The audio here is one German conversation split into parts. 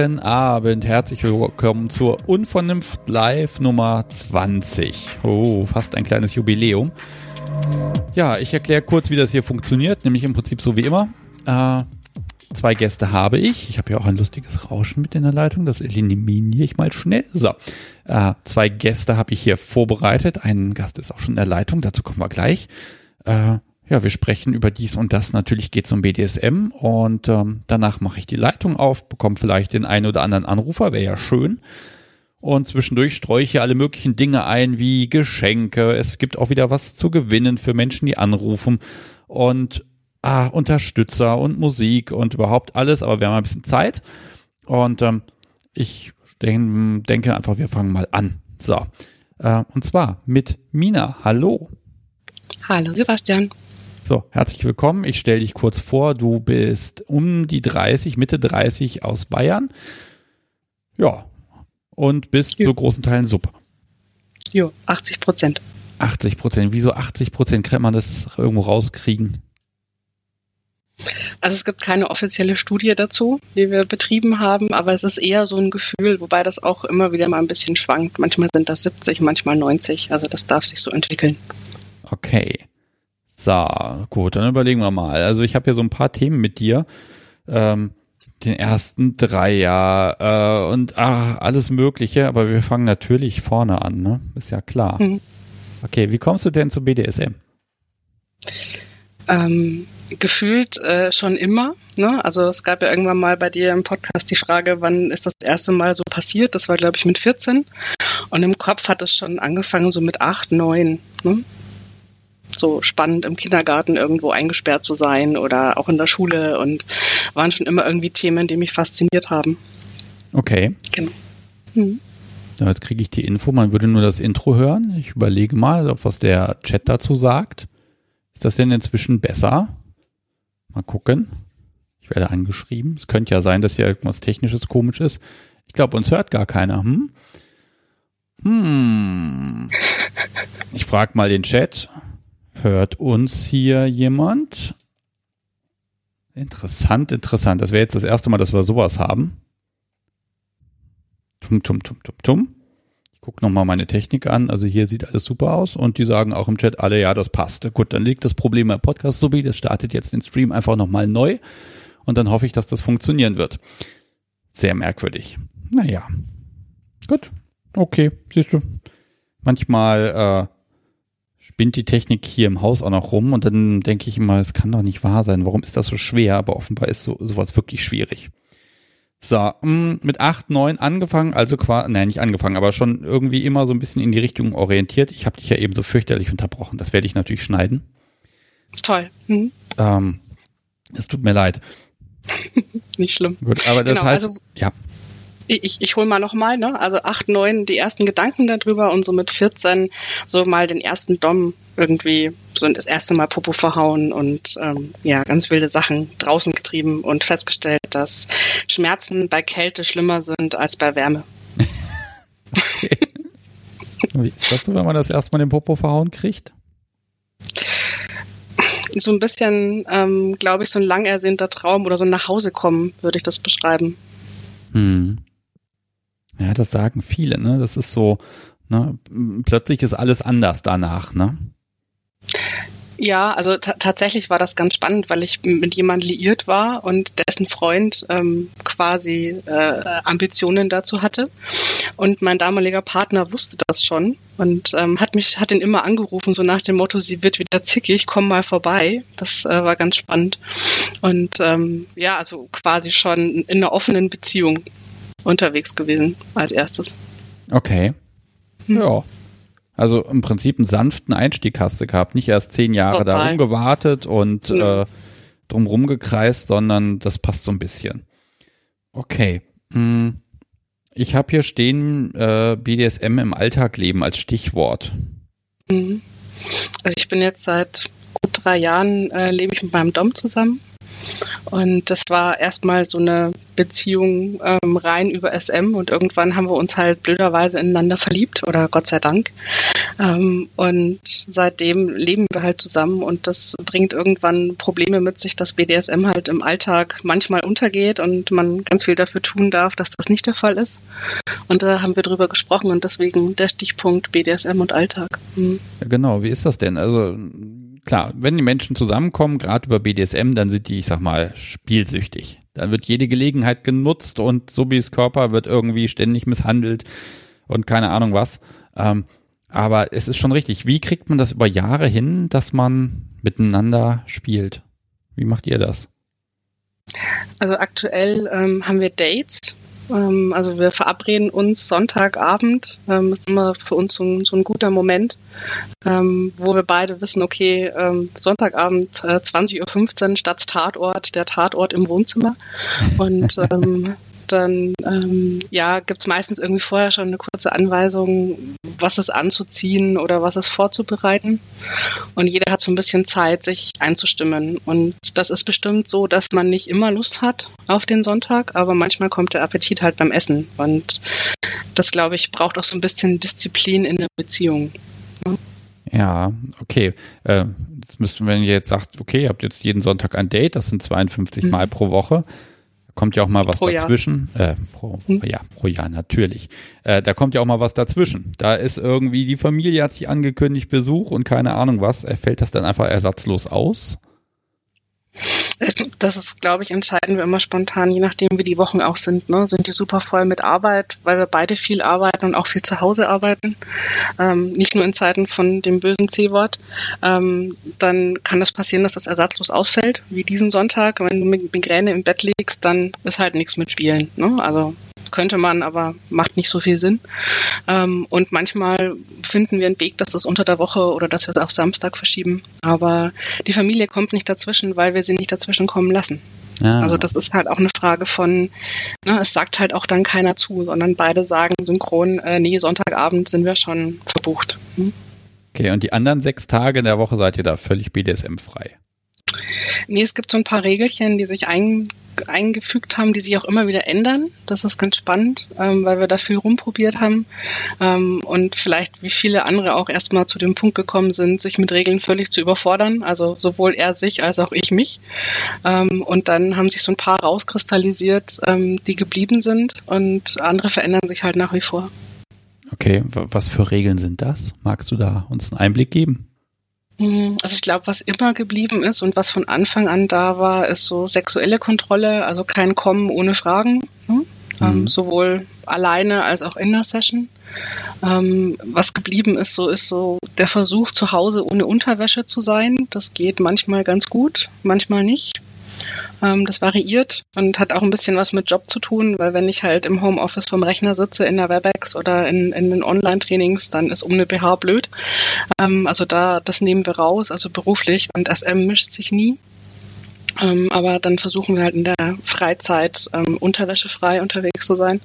Guten Abend, herzlich willkommen zur Unvernunft Live Nummer 20. Oh, fast ein kleines Jubiläum. Ja, ich erkläre kurz, wie das hier funktioniert, nämlich im Prinzip so wie immer. Äh, zwei Gäste habe ich. Ich habe ja auch ein lustiges Rauschen mit in der Leitung, das eliminiere ich mal schnell. So, äh, zwei Gäste habe ich hier vorbereitet. Ein Gast ist auch schon in der Leitung, dazu kommen wir gleich. Äh, ja, wir sprechen über dies und das. Natürlich geht es um BDSM und ähm, danach mache ich die Leitung auf, bekomme vielleicht den einen oder anderen Anrufer, wäre ja schön. Und zwischendurch streue ich hier alle möglichen Dinge ein, wie Geschenke. Es gibt auch wieder was zu gewinnen für Menschen, die anrufen. Und ah, Unterstützer und Musik und überhaupt alles. Aber wir haben ein bisschen Zeit. Und ähm, ich denk, denke einfach, wir fangen mal an. So. Äh, und zwar mit Mina. Hallo. Hallo Sebastian. So, herzlich willkommen. Ich stelle dich kurz vor. Du bist um die 30, Mitte 30 aus Bayern. Ja. Und bist jo. zu großen Teilen super. Jo, 80 Prozent. 80 Prozent. Wieso 80 Prozent? Kann man das irgendwo rauskriegen? Also es gibt keine offizielle Studie dazu, die wir betrieben haben, aber es ist eher so ein Gefühl, wobei das auch immer wieder mal ein bisschen schwankt. Manchmal sind das 70, manchmal 90. Also das darf sich so entwickeln. Okay. So, gut, dann überlegen wir mal. Also ich habe hier so ein paar Themen mit dir. Ähm, den ersten drei Dreier äh, und ach, alles Mögliche, aber wir fangen natürlich vorne an, ne? Ist ja klar. Mhm. Okay, wie kommst du denn zu BDSM? Ähm, gefühlt äh, schon immer. Ne? Also es gab ja irgendwann mal bei dir im Podcast die Frage, wann ist das erste Mal so passiert? Das war, glaube ich, mit 14. Und im Kopf hat es schon angefangen, so mit 8, 9. Ne? So spannend im Kindergarten irgendwo eingesperrt zu sein oder auch in der Schule und waren schon immer irgendwie Themen, die mich fasziniert haben. Okay. Genau. Hm. jetzt kriege ich die Info, man würde nur das Intro hören. Ich überlege mal, was der Chat dazu sagt. Ist das denn inzwischen besser? Mal gucken. Ich werde angeschrieben. Es könnte ja sein, dass hier irgendwas Technisches komisch ist. Ich glaube, uns hört gar keiner. Hm? Hm. Ich frage mal den Chat. Hört uns hier jemand? Interessant, interessant. Das wäre jetzt das erste Mal, dass wir sowas haben. Tum, tum, tum, tum, tum. Ich gucke nochmal meine Technik an. Also hier sieht alles super aus und die sagen auch im Chat alle, ja, das passt. Gut, dann liegt das Problem beim Podcast wie. Das startet jetzt den Stream einfach nochmal neu und dann hoffe ich, dass das funktionieren wird. Sehr merkwürdig. Naja. Gut. Okay, siehst du. Manchmal äh, spinnt die Technik hier im Haus auch noch rum und dann denke ich immer, es kann doch nicht wahr sein. Warum ist das so schwer? Aber offenbar ist so, sowas wirklich schwierig. So, mm, mit acht neun angefangen, also quasi, nein, nicht angefangen, aber schon irgendwie immer so ein bisschen in die Richtung orientiert. Ich habe dich ja eben so fürchterlich unterbrochen. Das werde ich natürlich schneiden. Toll. Mhm. Ähm, es tut mir leid. nicht schlimm. Gut, aber das genau, heißt, also, ja ich, ich hole mal nochmal, ne? Also acht, neun, die ersten Gedanken darüber und so mit 14 so mal den ersten Dom irgendwie so das erste Mal Popo verhauen und ähm, ja, ganz wilde Sachen draußen getrieben und festgestellt, dass Schmerzen bei Kälte schlimmer sind als bei Wärme. okay. Wie ist das so, wenn man das erstmal den Popo verhauen kriegt? So ein bisschen, ähm, glaube ich, so ein lang ersehnter Traum oder so ein Nachhausekommen, würde ich das beschreiben. Hm. Ja, das sagen viele, ne? Das ist so, ne? Plötzlich ist alles anders danach, ne? Ja, also tatsächlich war das ganz spannend, weil ich mit jemandem liiert war und dessen Freund ähm, quasi äh, Ambitionen dazu hatte. Und mein damaliger Partner wusste das schon und ähm, hat mich, hat ihn immer angerufen, so nach dem Motto, sie wird wieder zickig, komm mal vorbei. Das äh, war ganz spannend. Und ähm, ja, also quasi schon in einer offenen Beziehung unterwegs gewesen als erstes. Okay. Hm. Ja. Also im Prinzip einen sanften Einstieg hast du gehabt. Nicht erst zehn Jahre Total. da rumgewartet und ja. äh, drumrum gekreist, sondern das passt so ein bisschen. Okay. Hm. Ich habe hier stehen äh, BDSM im Alltag leben als Stichwort. Mhm. Also ich bin jetzt seit gut drei Jahren äh, lebe ich mit meinem Dom zusammen Und das war erstmal so eine Beziehung ähm, rein über SM und irgendwann haben wir uns halt blöderweise ineinander verliebt oder Gott sei Dank. Ähm, und seitdem leben wir halt zusammen und das bringt irgendwann Probleme mit sich, dass BDSM halt im Alltag manchmal untergeht und man ganz viel dafür tun darf, dass das nicht der Fall ist. Und da haben wir drüber gesprochen und deswegen der Stichpunkt BDSM und Alltag. Mhm. Genau, wie ist das denn? Also klar, wenn die Menschen zusammenkommen, gerade über BDSM, dann sind die, ich sag mal, spielsüchtig. Dann wird jede Gelegenheit genutzt und Subis Körper wird irgendwie ständig misshandelt und keine Ahnung was. Ähm, aber es ist schon richtig. Wie kriegt man das über Jahre hin, dass man miteinander spielt? Wie macht ihr das? Also aktuell ähm, haben wir Dates ähm, also wir verabreden uns Sonntagabend. Ähm, das ist immer für uns so ein, so ein guter Moment, ähm, wo wir beide wissen, okay, ähm, Sonntagabend äh, 20.15 Uhr statt Tatort, der Tatort im Wohnzimmer. Und ähm, dann ähm, ja, gibt es meistens irgendwie vorher schon eine kurze Anweisung, was es anzuziehen oder was es vorzubereiten. Und jeder hat so ein bisschen Zeit, sich einzustimmen. Und das ist bestimmt so, dass man nicht immer Lust hat auf den Sonntag, aber manchmal kommt der Appetit halt beim Essen. Und das, glaube ich, braucht auch so ein bisschen Disziplin in der Beziehung. Ja, okay. Äh, jetzt müssten, wenn ihr jetzt sagt, okay, ihr habt jetzt jeden Sonntag ein Date, das sind 52 mhm. Mal pro Woche, kommt ja auch mal was pro dazwischen. Äh, pro, hm? Ja, pro Jahr natürlich. Äh, da kommt ja auch mal was dazwischen. Da ist irgendwie die Familie hat sich angekündigt, Besuch und keine Ahnung was. Fällt das dann einfach ersatzlos aus? Das ist, glaube ich, entscheiden wir immer spontan, je nachdem, wie die Wochen auch sind. Ne? Sind die super voll mit Arbeit, weil wir beide viel arbeiten und auch viel zu Hause arbeiten, ähm, nicht nur in Zeiten von dem bösen C-Wort, ähm, dann kann das passieren, dass das ersatzlos ausfällt, wie diesen Sonntag. Wenn du mit Migräne im Bett liegst, dann ist halt nichts mit Spielen. Ne? Also könnte man, aber macht nicht so viel Sinn. Ähm, und manchmal finden wir einen Weg, dass das unter der Woche oder dass wir es auf Samstag verschieben. Aber die Familie kommt nicht dazwischen, weil wir sie nicht dazwischen kommen lassen. Ah. Also das ist halt auch eine Frage von, ne, es sagt halt auch dann keiner zu, sondern beide sagen synchron, äh, nee, Sonntagabend sind wir schon verbucht. Hm? Okay, und die anderen sechs Tage in der Woche seid ihr da völlig BDSM-frei? Nee, es gibt so ein paar Regelchen, die sich ein, eingefügt haben, die sich auch immer wieder ändern. Das ist ganz spannend, ähm, weil wir da viel rumprobiert haben ähm, und vielleicht wie viele andere auch erstmal zu dem Punkt gekommen sind, sich mit Regeln völlig zu überfordern. Also sowohl er sich als auch ich mich. Ähm, und dann haben sich so ein paar rauskristallisiert, ähm, die geblieben sind und andere verändern sich halt nach wie vor. Okay, was für Regeln sind das? Magst du da uns einen Einblick geben? Mhm. Also ich glaube, was immer geblieben ist und was von Anfang an da war, ist so sexuelle Kontrolle, also kein Kommen ohne Fragen. Ne? Ähm, mhm. sowohl alleine als auch in der Session. Ähm, was geblieben ist, so ist so der Versuch, zu Hause ohne Unterwäsche zu sein. Das geht manchmal ganz gut, manchmal nicht. Ähm, das variiert und hat auch ein bisschen was mit Job zu tun, weil wenn ich halt im Homeoffice vom Rechner sitze, in der WebEx oder in, in den Online-Trainings, dann ist um eine BH blöd. Ähm, also da, das nehmen wir raus, also beruflich und SM mischt sich nie. Ähm, aber dann versuchen wir halt in der Freizeit ähm, unterwäschefrei unterwegs zu sein.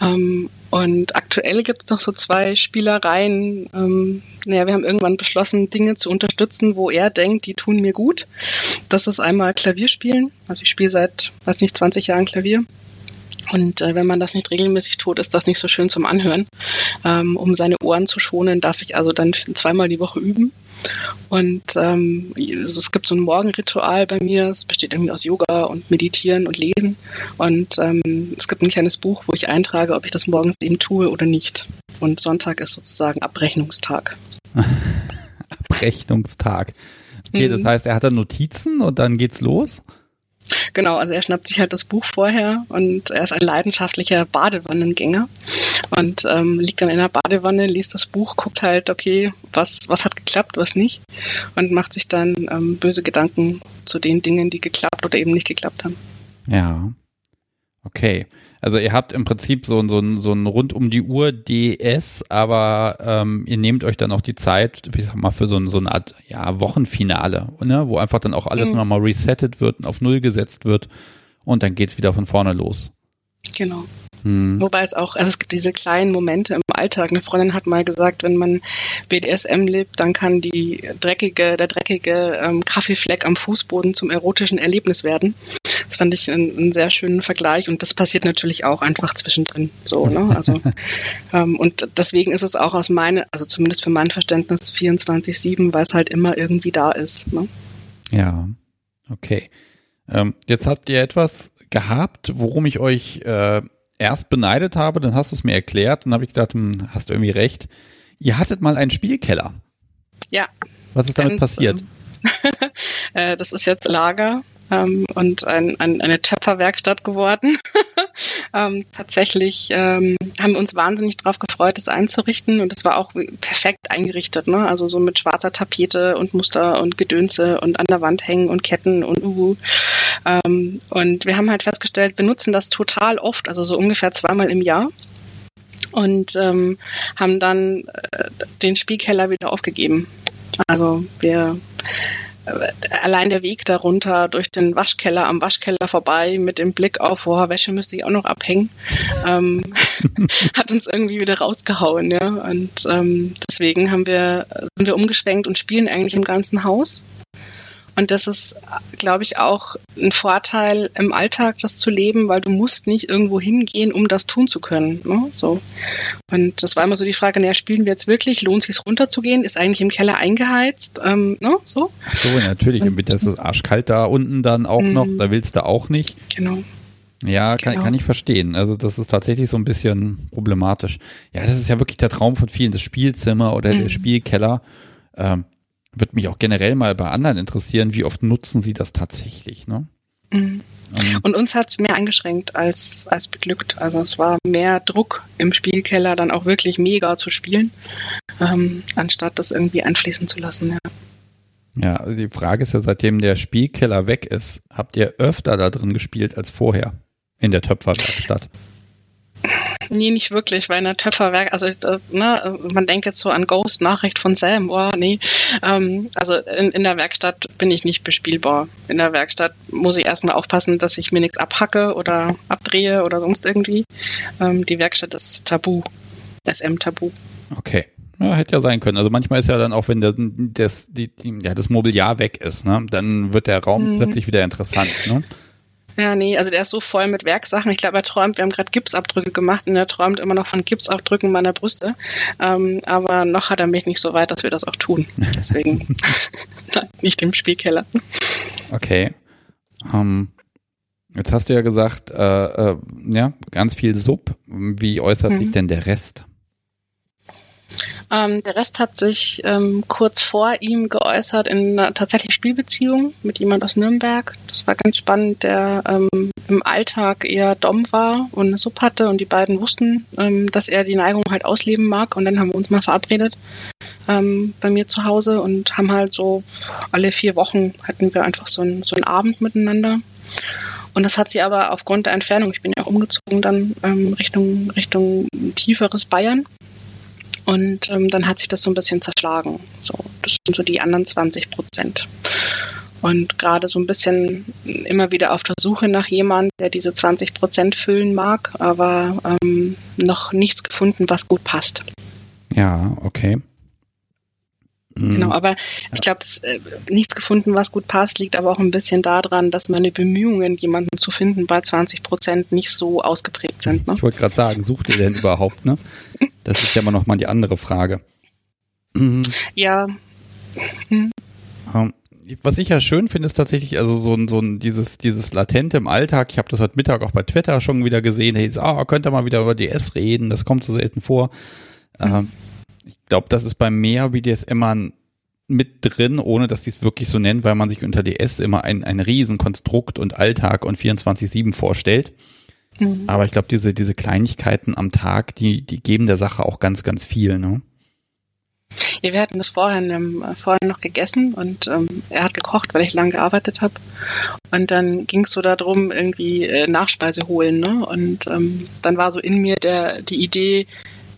Ähm, und aktuell gibt es noch so zwei Spielereien. Ähm, naja, wir haben irgendwann beschlossen, Dinge zu unterstützen, wo er denkt, die tun mir gut. Das ist einmal Klavierspielen. Also ich spiele seit, weiß nicht, 20 Jahren Klavier. Und äh, wenn man das nicht regelmäßig tut, ist das nicht so schön zum Anhören. Ähm, um seine Ohren zu schonen, darf ich also dann zweimal die Woche üben. Und ähm, es gibt so ein Morgenritual bei mir. Es besteht irgendwie aus Yoga und Meditieren und Lesen. Und ähm, es gibt ein kleines Buch, wo ich eintrage, ob ich das morgens eben tue oder nicht. Und Sonntag ist sozusagen Abrechnungstag. Abrechnungstag. Okay, mhm. das heißt, er hat dann Notizen und dann geht's los? Genau, also er schnappt sich halt das Buch vorher und er ist ein leidenschaftlicher Badewannengänger und ähm, liegt dann in der Badewanne, liest das Buch, guckt halt, okay, was, was hat geklappt, was nicht und macht sich dann ähm, böse Gedanken zu den Dingen, die geklappt oder eben nicht geklappt haben. Ja. Okay. Also ihr habt im Prinzip so, so, so ein rund um die Uhr DS, aber ähm, ihr nehmt euch dann auch die Zeit, wie sag mal, für so, so eine Art ja, Wochenfinale, ne? wo einfach dann auch alles mhm. nochmal resettet wird und auf Null gesetzt wird und dann geht's wieder von vorne los. Genau. Hm. Wobei es auch, also es gibt diese kleinen Momente im Alltag. Eine Freundin hat mal gesagt, wenn man BDSM lebt, dann kann die dreckige, der dreckige ähm, Kaffeefleck am Fußboden zum erotischen Erlebnis werden. Das fand ich einen, einen, sehr schönen Vergleich und das passiert natürlich auch einfach zwischendrin. So, ne? Also ähm, und deswegen ist es auch aus meiner, also zumindest für mein Verständnis 24/7, weil es halt immer irgendwie da ist. Ne? Ja, okay. Ähm, jetzt habt ihr etwas gehabt, worum ich euch äh, erst beneidet habe, dann hast du es mir erklärt und habe ich gedacht, hm, hast du irgendwie recht. Ihr hattet mal einen Spielkeller. Ja. Was ist damit ganz, passiert? äh, das ist jetzt Lager ähm, und ein, ein, eine Töpferwerkstatt geworden. ähm, tatsächlich ähm, haben wir uns wahnsinnig darauf gefreut, das einzurichten und es war auch perfekt eingerichtet, ne? Also so mit schwarzer Tapete und Muster und Gedönse und an der Wand hängen und Ketten und uhu. Ähm, und wir haben halt festgestellt, wir nutzen das total oft, also so ungefähr zweimal im Jahr und ähm, haben dann äh, den Spielkeller wieder aufgegeben. Also wir allein der Weg darunter durch den Waschkeller am Waschkeller vorbei mit dem Blick auf, oh, Wäsche müsste ich auch noch abhängen, ähm, hat uns irgendwie wieder rausgehauen, ja. Und ähm, deswegen haben wir, sind wir umgeschwenkt und spielen eigentlich im ganzen Haus. Und das ist, glaube ich, auch ein Vorteil im Alltag, das zu leben, weil du musst nicht irgendwo hingehen, um das tun zu können. Ne? So. Und das war immer so die Frage, naja, spielen wir jetzt wirklich? Lohnt es sich runterzugehen? Ist eigentlich im Keller eingeheizt? Ähm, ne? so. Ach so, natürlich. Und das ist arschkalt da unten dann auch noch. Mhm. Da willst du auch nicht. Genau. Ja, kann, genau. kann ich verstehen. Also das ist tatsächlich so ein bisschen problematisch. Ja, das ist ja wirklich der Traum von vielen, das Spielzimmer oder mhm. der Spielkeller. Ähm, würde mich auch generell mal bei anderen interessieren, wie oft nutzen sie das tatsächlich, ne? Mhm. Um, und uns hat es mehr eingeschränkt als, als beglückt. Also es war mehr Druck im Spielkeller, dann auch wirklich mega zu spielen, ähm, anstatt das irgendwie einfließen zu lassen. Ja. Ja, also die Frage ist ja, seitdem der Spielkeller weg ist, habt ihr öfter da drin gespielt als vorher in der Töpferwerkstatt? Nee, nicht wirklich, weil in der Töpferwerk, also äh, ne, man denkt jetzt so an Ghost, Nachricht von Sam, oh nee. Ähm, also in, in der Werkstatt bin ich nicht bespielbar. In der Werkstatt muss ich erstmal aufpassen, dass ich mir nichts abhacke oder abdrehe oder sonst irgendwie. Ähm, die Werkstatt ist tabu. SM-Tabu. Okay. Ja, hätte ja sein können. Also manchmal ist ja dann auch, wenn das, das, die, die, ja, das Mobiliar weg ist, ne, dann wird der Raum mhm. plötzlich wieder interessant. Ne? Ja, nee, also der ist so voll mit Werksachen. Ich glaube, er träumt, wir haben gerade Gipsabdrücke gemacht und er träumt immer noch von Gipsabdrücken meiner Brüste. Ähm, aber noch hat er mich nicht so weit, dass wir das auch tun. Deswegen nicht im Spielkeller. Okay. Um, jetzt hast du ja gesagt, äh, äh, ja, ganz viel Sub. Wie äußert mhm. sich denn der Rest? Ähm, der Rest hat sich ähm, kurz vor ihm geäußert in einer tatsächlich Spielbeziehung mit jemand aus Nürnberg. Das war ganz spannend, der ähm, im Alltag eher Dom war und eine Sub hatte und die beiden wussten, ähm, dass er die Neigung halt ausleben mag und dann haben wir uns mal verabredet ähm, bei mir zu Hause und haben halt so alle vier Wochen hatten wir einfach so, ein, so einen Abend miteinander. Und das hat sie aber aufgrund der Entfernung, ich bin ja auch umgezogen dann ähm, Richtung, Richtung tieferes Bayern, und ähm, dann hat sich das so ein bisschen zerschlagen. So, das sind so die anderen 20 Prozent. Und gerade so ein bisschen immer wieder auf der Suche nach jemandem, der diese 20 Prozent füllen mag, aber ähm, noch nichts gefunden, was gut passt. Ja, okay. Genau, aber ich glaube, äh, nichts gefunden, was gut passt, liegt aber auch ein bisschen daran, dass meine Bemühungen, jemanden zu finden, bei 20 Prozent nicht so ausgeprägt sind. Ne? Ich wollte gerade sagen, sucht ihr denn überhaupt, ne? Das ist ja immer noch mal die andere Frage. Mhm. Ja. Hm. Was ich ja schön finde, ist tatsächlich also so ein, so ein dieses, dieses Latente im Alltag. Ich habe das heute Mittag auch bei Twitter schon wieder gesehen. Hey, ah, könnt ihr mal wieder über DS reden? Das kommt so selten vor. Mhm. Ich glaube, das ist bei mehr BDSMern mit drin, ohne dass sie es wirklich so nennen, weil man sich unter DS immer ein, ein Riesenkonstrukt und Alltag und 24-7 vorstellt. Mhm. Aber ich glaube, diese, diese Kleinigkeiten am Tag, die, die geben der Sache auch ganz, ganz viel, ne? Ja, wir hatten das vorhin, ähm, vorhin noch gegessen und ähm, er hat gekocht, weil ich lange gearbeitet habe. Und dann ging es so darum, irgendwie äh, Nachspeise holen. Ne? Und ähm, dann war so in mir der, die Idee,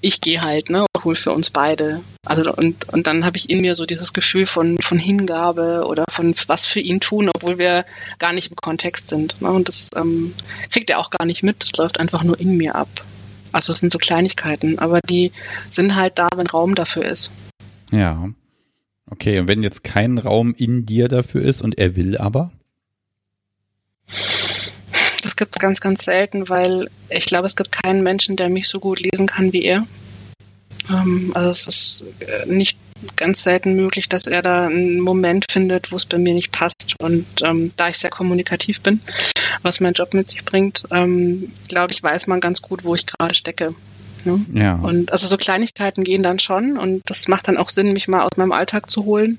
ich gehe halt, ne, hol für uns beide. Also und, und dann habe ich in mir so dieses Gefühl von, von Hingabe oder von was für ihn tun, obwohl wir gar nicht im Kontext sind. Ne? Und das ähm, kriegt er auch gar nicht mit, das läuft einfach nur in mir ab. Also es sind so Kleinigkeiten, aber die sind halt da, wenn Raum dafür ist. Ja. Okay, und wenn jetzt kein Raum in dir dafür ist und er will aber? Gibt es ganz, ganz selten, weil ich glaube, es gibt keinen Menschen, der mich so gut lesen kann wie er. Ähm, also es ist äh, nicht ganz selten möglich, dass er da einen Moment findet, wo es bei mir nicht passt. Und ähm, da ich sehr kommunikativ bin, was mein Job mit sich bringt, ähm, glaube ich, weiß man ganz gut, wo ich gerade stecke. Ne? Ja. Und also so Kleinigkeiten gehen dann schon und das macht dann auch Sinn, mich mal aus meinem Alltag zu holen.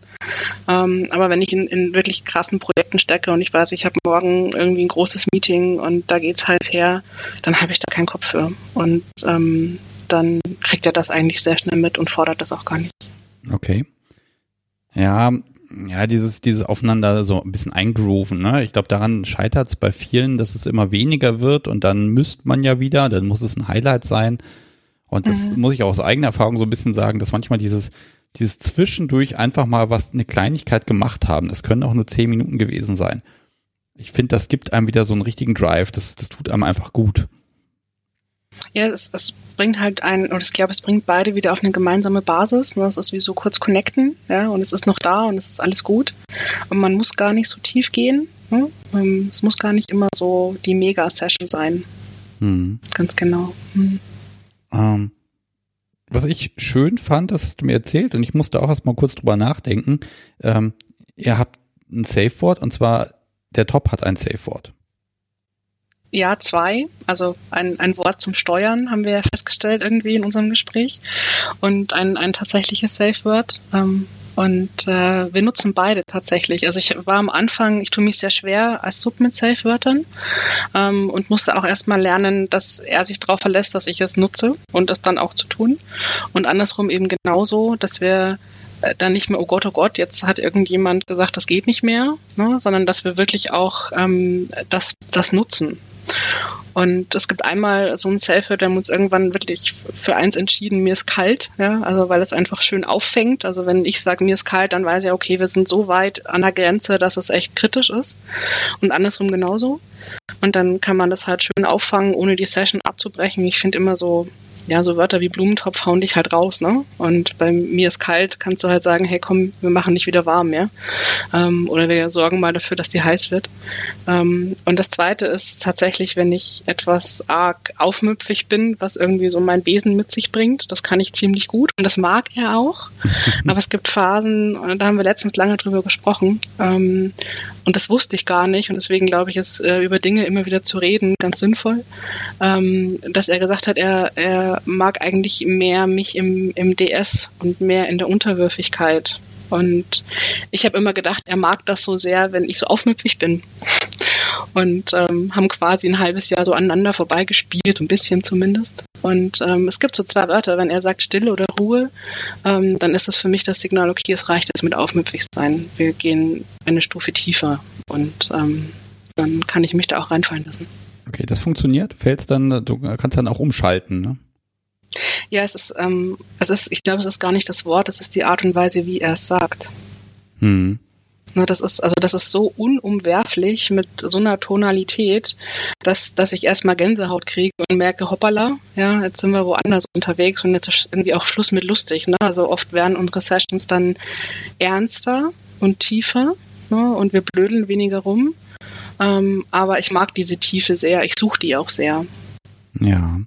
Ähm, aber wenn ich in, in wirklich krassen Projekten stecke und ich weiß, ich habe morgen irgendwie ein großes Meeting und da geht's heiß her, dann habe ich da keinen Kopf für. Und ähm, dann kriegt er das eigentlich sehr schnell mit und fordert das auch gar nicht. Okay. Ja, ja, dieses, dieses Aufeinander so ein bisschen eingrooven, ne? Ich glaube, daran scheitert es bei vielen, dass es immer weniger wird und dann müsst man ja wieder, dann muss es ein Highlight sein. Und das mhm. muss ich auch aus eigener Erfahrung so ein bisschen sagen, dass manchmal dieses, dieses zwischendurch einfach mal was, eine Kleinigkeit gemacht haben. Das können auch nur zehn Minuten gewesen sein. Ich finde, das gibt einem wieder so einen richtigen Drive. Das, das tut einem einfach gut. Ja, es, es bringt halt ein, oder ich glaube, es bringt beide wieder auf eine gemeinsame Basis. Ne? Es ist wie so kurz connecten, ja, und es ist noch da und es ist alles gut. Und man muss gar nicht so tief gehen. Ne? Ähm, es muss gar nicht immer so die Mega-Session sein. Hm. Ganz genau. Hm. Ähm, was ich schön fand, das hast du mir erzählt und ich musste auch erst mal kurz drüber nachdenken. Ähm, ihr habt ein Safe Word und zwar der Top hat ein Safe Word. Ja, zwei. Also ein, ein Wort zum Steuern haben wir ja festgestellt irgendwie in unserem Gespräch und ein, ein tatsächliches Safe Word. Ähm, und äh, wir nutzen beide tatsächlich. Also ich war am Anfang, ich tue mich sehr schwer als Sub mit Safe-Wörtern ähm, und musste auch erstmal lernen, dass er sich darauf verlässt, dass ich es nutze und das dann auch zu tun. Und andersrum eben genauso, dass wir äh, dann nicht mehr, oh Gott, oh Gott, jetzt hat irgendjemand gesagt, das geht nicht mehr, ne, sondern dass wir wirklich auch ähm, das, das nutzen. Und es gibt einmal so einen Selfie, der uns irgendwann wirklich für eins entschieden, mir ist kalt, ja, also weil es einfach schön auffängt. Also wenn ich sage, mir ist kalt, dann weiß ich, okay, wir sind so weit an der Grenze, dass es echt kritisch ist. Und andersrum genauso. Und dann kann man das halt schön auffangen, ohne die Session abzubrechen. Ich finde immer so, ja, so Wörter wie Blumentopf hauen dich halt raus, ne? Und bei mir ist kalt, kannst du halt sagen, hey komm, wir machen dich wieder warm, ja? Ähm, oder wir sorgen mal dafür, dass die heiß wird. Ähm, und das zweite ist tatsächlich, wenn ich etwas arg aufmüpfig bin, was irgendwie so mein Wesen mit sich bringt, das kann ich ziemlich gut und das mag er auch. Aber es gibt Phasen, da haben wir letztens lange drüber gesprochen, ähm, und das wusste ich gar nicht. Und deswegen glaube ich, ist äh, über Dinge immer wieder zu reden ganz sinnvoll. Ähm, dass er gesagt hat, er, er mag eigentlich mehr mich im, im DS und mehr in der Unterwürfigkeit. Und ich habe immer gedacht, er mag das so sehr, wenn ich so aufmüpfig bin. Und ähm, haben quasi ein halbes Jahr so aneinander vorbeigespielt, ein bisschen zumindest. Und ähm, es gibt so zwei Wörter, wenn er sagt Stille oder Ruhe, ähm, dann ist das für mich das Signal, okay, es reicht jetzt mit aufmüpfig sein. Wir gehen eine Stufe tiefer und ähm, dann kann ich mich da auch reinfallen lassen. Okay, das funktioniert. Fällst dann, du kannst dann auch umschalten, ne? Ja, es ist, ähm, es ist, ich glaube, es ist gar nicht das Wort, es ist die Art und Weise, wie er es sagt. Hm. Ne, das ist, also das ist so unumwerflich mit so einer Tonalität, dass, dass ich erstmal Gänsehaut kriege und merke, hoppala, ja, jetzt sind wir woanders unterwegs und jetzt ist irgendwie auch Schluss mit lustig. Ne? Also oft werden unsere Sessions dann ernster und tiefer ne? und wir blödeln weniger rum. Ähm, aber ich mag diese Tiefe sehr, ich suche die auch sehr. Ja.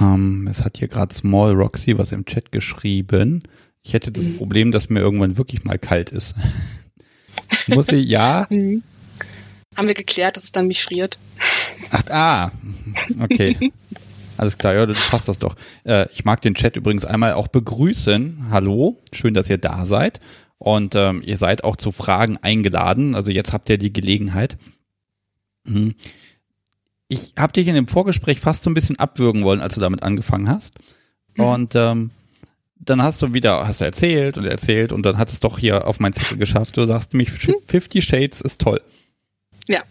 Ähm, es hat hier gerade Small Roxy was im Chat geschrieben. Ich hätte das mhm. Problem, dass mir irgendwann wirklich mal kalt ist. Muss ich, ja. Mhm. Haben wir geklärt, dass es dann mich friert. Ach, ah. Okay. Alles klar, ja, dann passt das doch. Äh, ich mag den Chat übrigens einmal auch begrüßen. Hallo, schön, dass ihr da seid. Und ähm, ihr seid auch zu Fragen eingeladen. Also jetzt habt ihr die Gelegenheit. Hm. Ich habe dich in dem Vorgespräch fast so ein bisschen abwürgen wollen, als du damit angefangen hast. Mhm. Und ähm, dann hast du wieder, hast du erzählt und erzählt und dann hat es doch hier auf mein Zettel geschafft. Du sagst nämlich, Fifty Shades ist toll. Ja,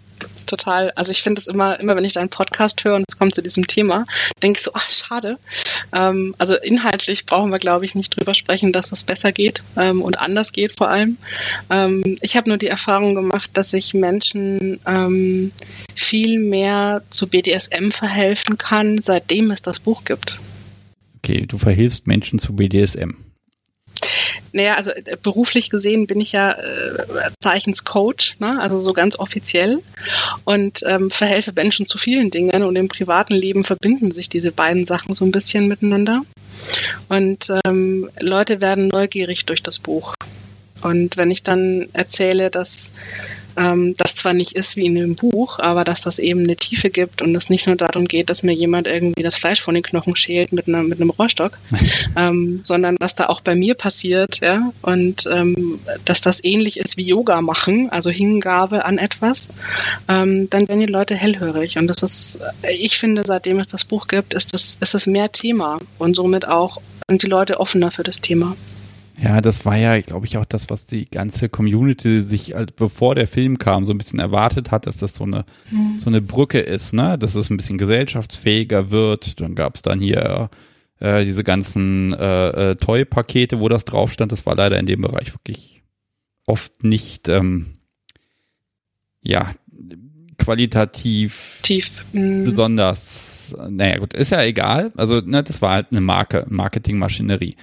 total. Also ich finde es immer, immer wenn ich deinen Podcast höre und es kommt zu diesem Thema, denke ich so, ach schade. Ähm, also inhaltlich brauchen wir, glaube ich, nicht drüber sprechen, dass das besser geht ähm, und anders geht vor allem. Ähm, ich habe nur die Erfahrung gemacht, dass sich Menschen ähm, viel mehr zu BDSM verhelfen kann, seitdem es das Buch gibt. Okay, du verhilfst Menschen zu BDSM. Naja, also äh, beruflich gesehen bin ich ja äh, Zeichenscoach, ne? also so ganz offiziell und ähm, verhelfe Menschen zu vielen Dingen und im privaten Leben verbinden sich diese beiden Sachen so ein bisschen miteinander. Und ähm, Leute werden neugierig durch das Buch. Und wenn ich dann erzähle, dass ähm, das zwar nicht ist wie in dem Buch, aber dass das eben eine Tiefe gibt und es nicht nur darum geht, dass mir jemand irgendwie das Fleisch von den Knochen schält mit, einer, mit einem Rohrstock, ähm, sondern was da auch bei mir passiert, ja, und ähm, dass das ähnlich ist wie Yoga machen, also Hingabe an etwas, ähm, dann werden die Leute hellhörig. Und das ist, ich finde, seitdem es das Buch gibt, ist das, ist es mehr Thema und somit auch sind die Leute offener für das Thema. Ja, das war ja, glaube ich, auch das, was die ganze Community sich, bevor der Film kam, so ein bisschen erwartet hat, dass das so eine, mhm. so eine Brücke ist, ne? Dass es ein bisschen gesellschaftsfähiger wird. Dann gab es dann hier äh, diese ganzen äh, äh, Toy-Pakete, wo das drauf stand. Das war leider in dem Bereich wirklich oft nicht, ähm, ja, qualitativ Tief. Mhm. besonders, naja gut, ist ja egal. Also, ne, das war halt eine Marke, Marketingmaschinerie.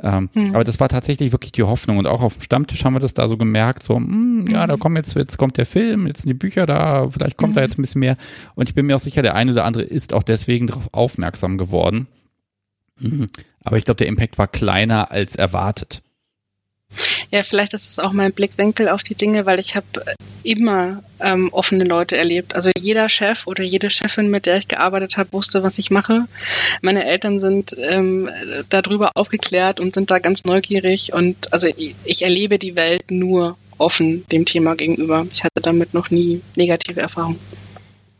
Ähm, hm. Aber das war tatsächlich wirklich die Hoffnung. Und auch auf dem Stammtisch haben wir das da so gemerkt, so, mh, hm, ja, da hm. kommt jetzt, jetzt kommt der Film, jetzt sind die Bücher da, vielleicht kommt hm. da jetzt ein bisschen mehr. Und ich bin mir auch sicher, der eine oder andere ist auch deswegen darauf aufmerksam geworden. Mhm. Aber ich glaube, der Impact war kleiner als erwartet. Ja, vielleicht ist es auch mein Blickwinkel auf die Dinge, weil ich habe immer ähm, offene Leute erlebt. Also jeder Chef oder jede Chefin, mit der ich gearbeitet habe, wusste, was ich mache. Meine Eltern sind ähm, darüber aufgeklärt und sind da ganz neugierig. Und also ich, ich erlebe die Welt nur offen dem Thema gegenüber. Ich hatte damit noch nie negative Erfahrungen.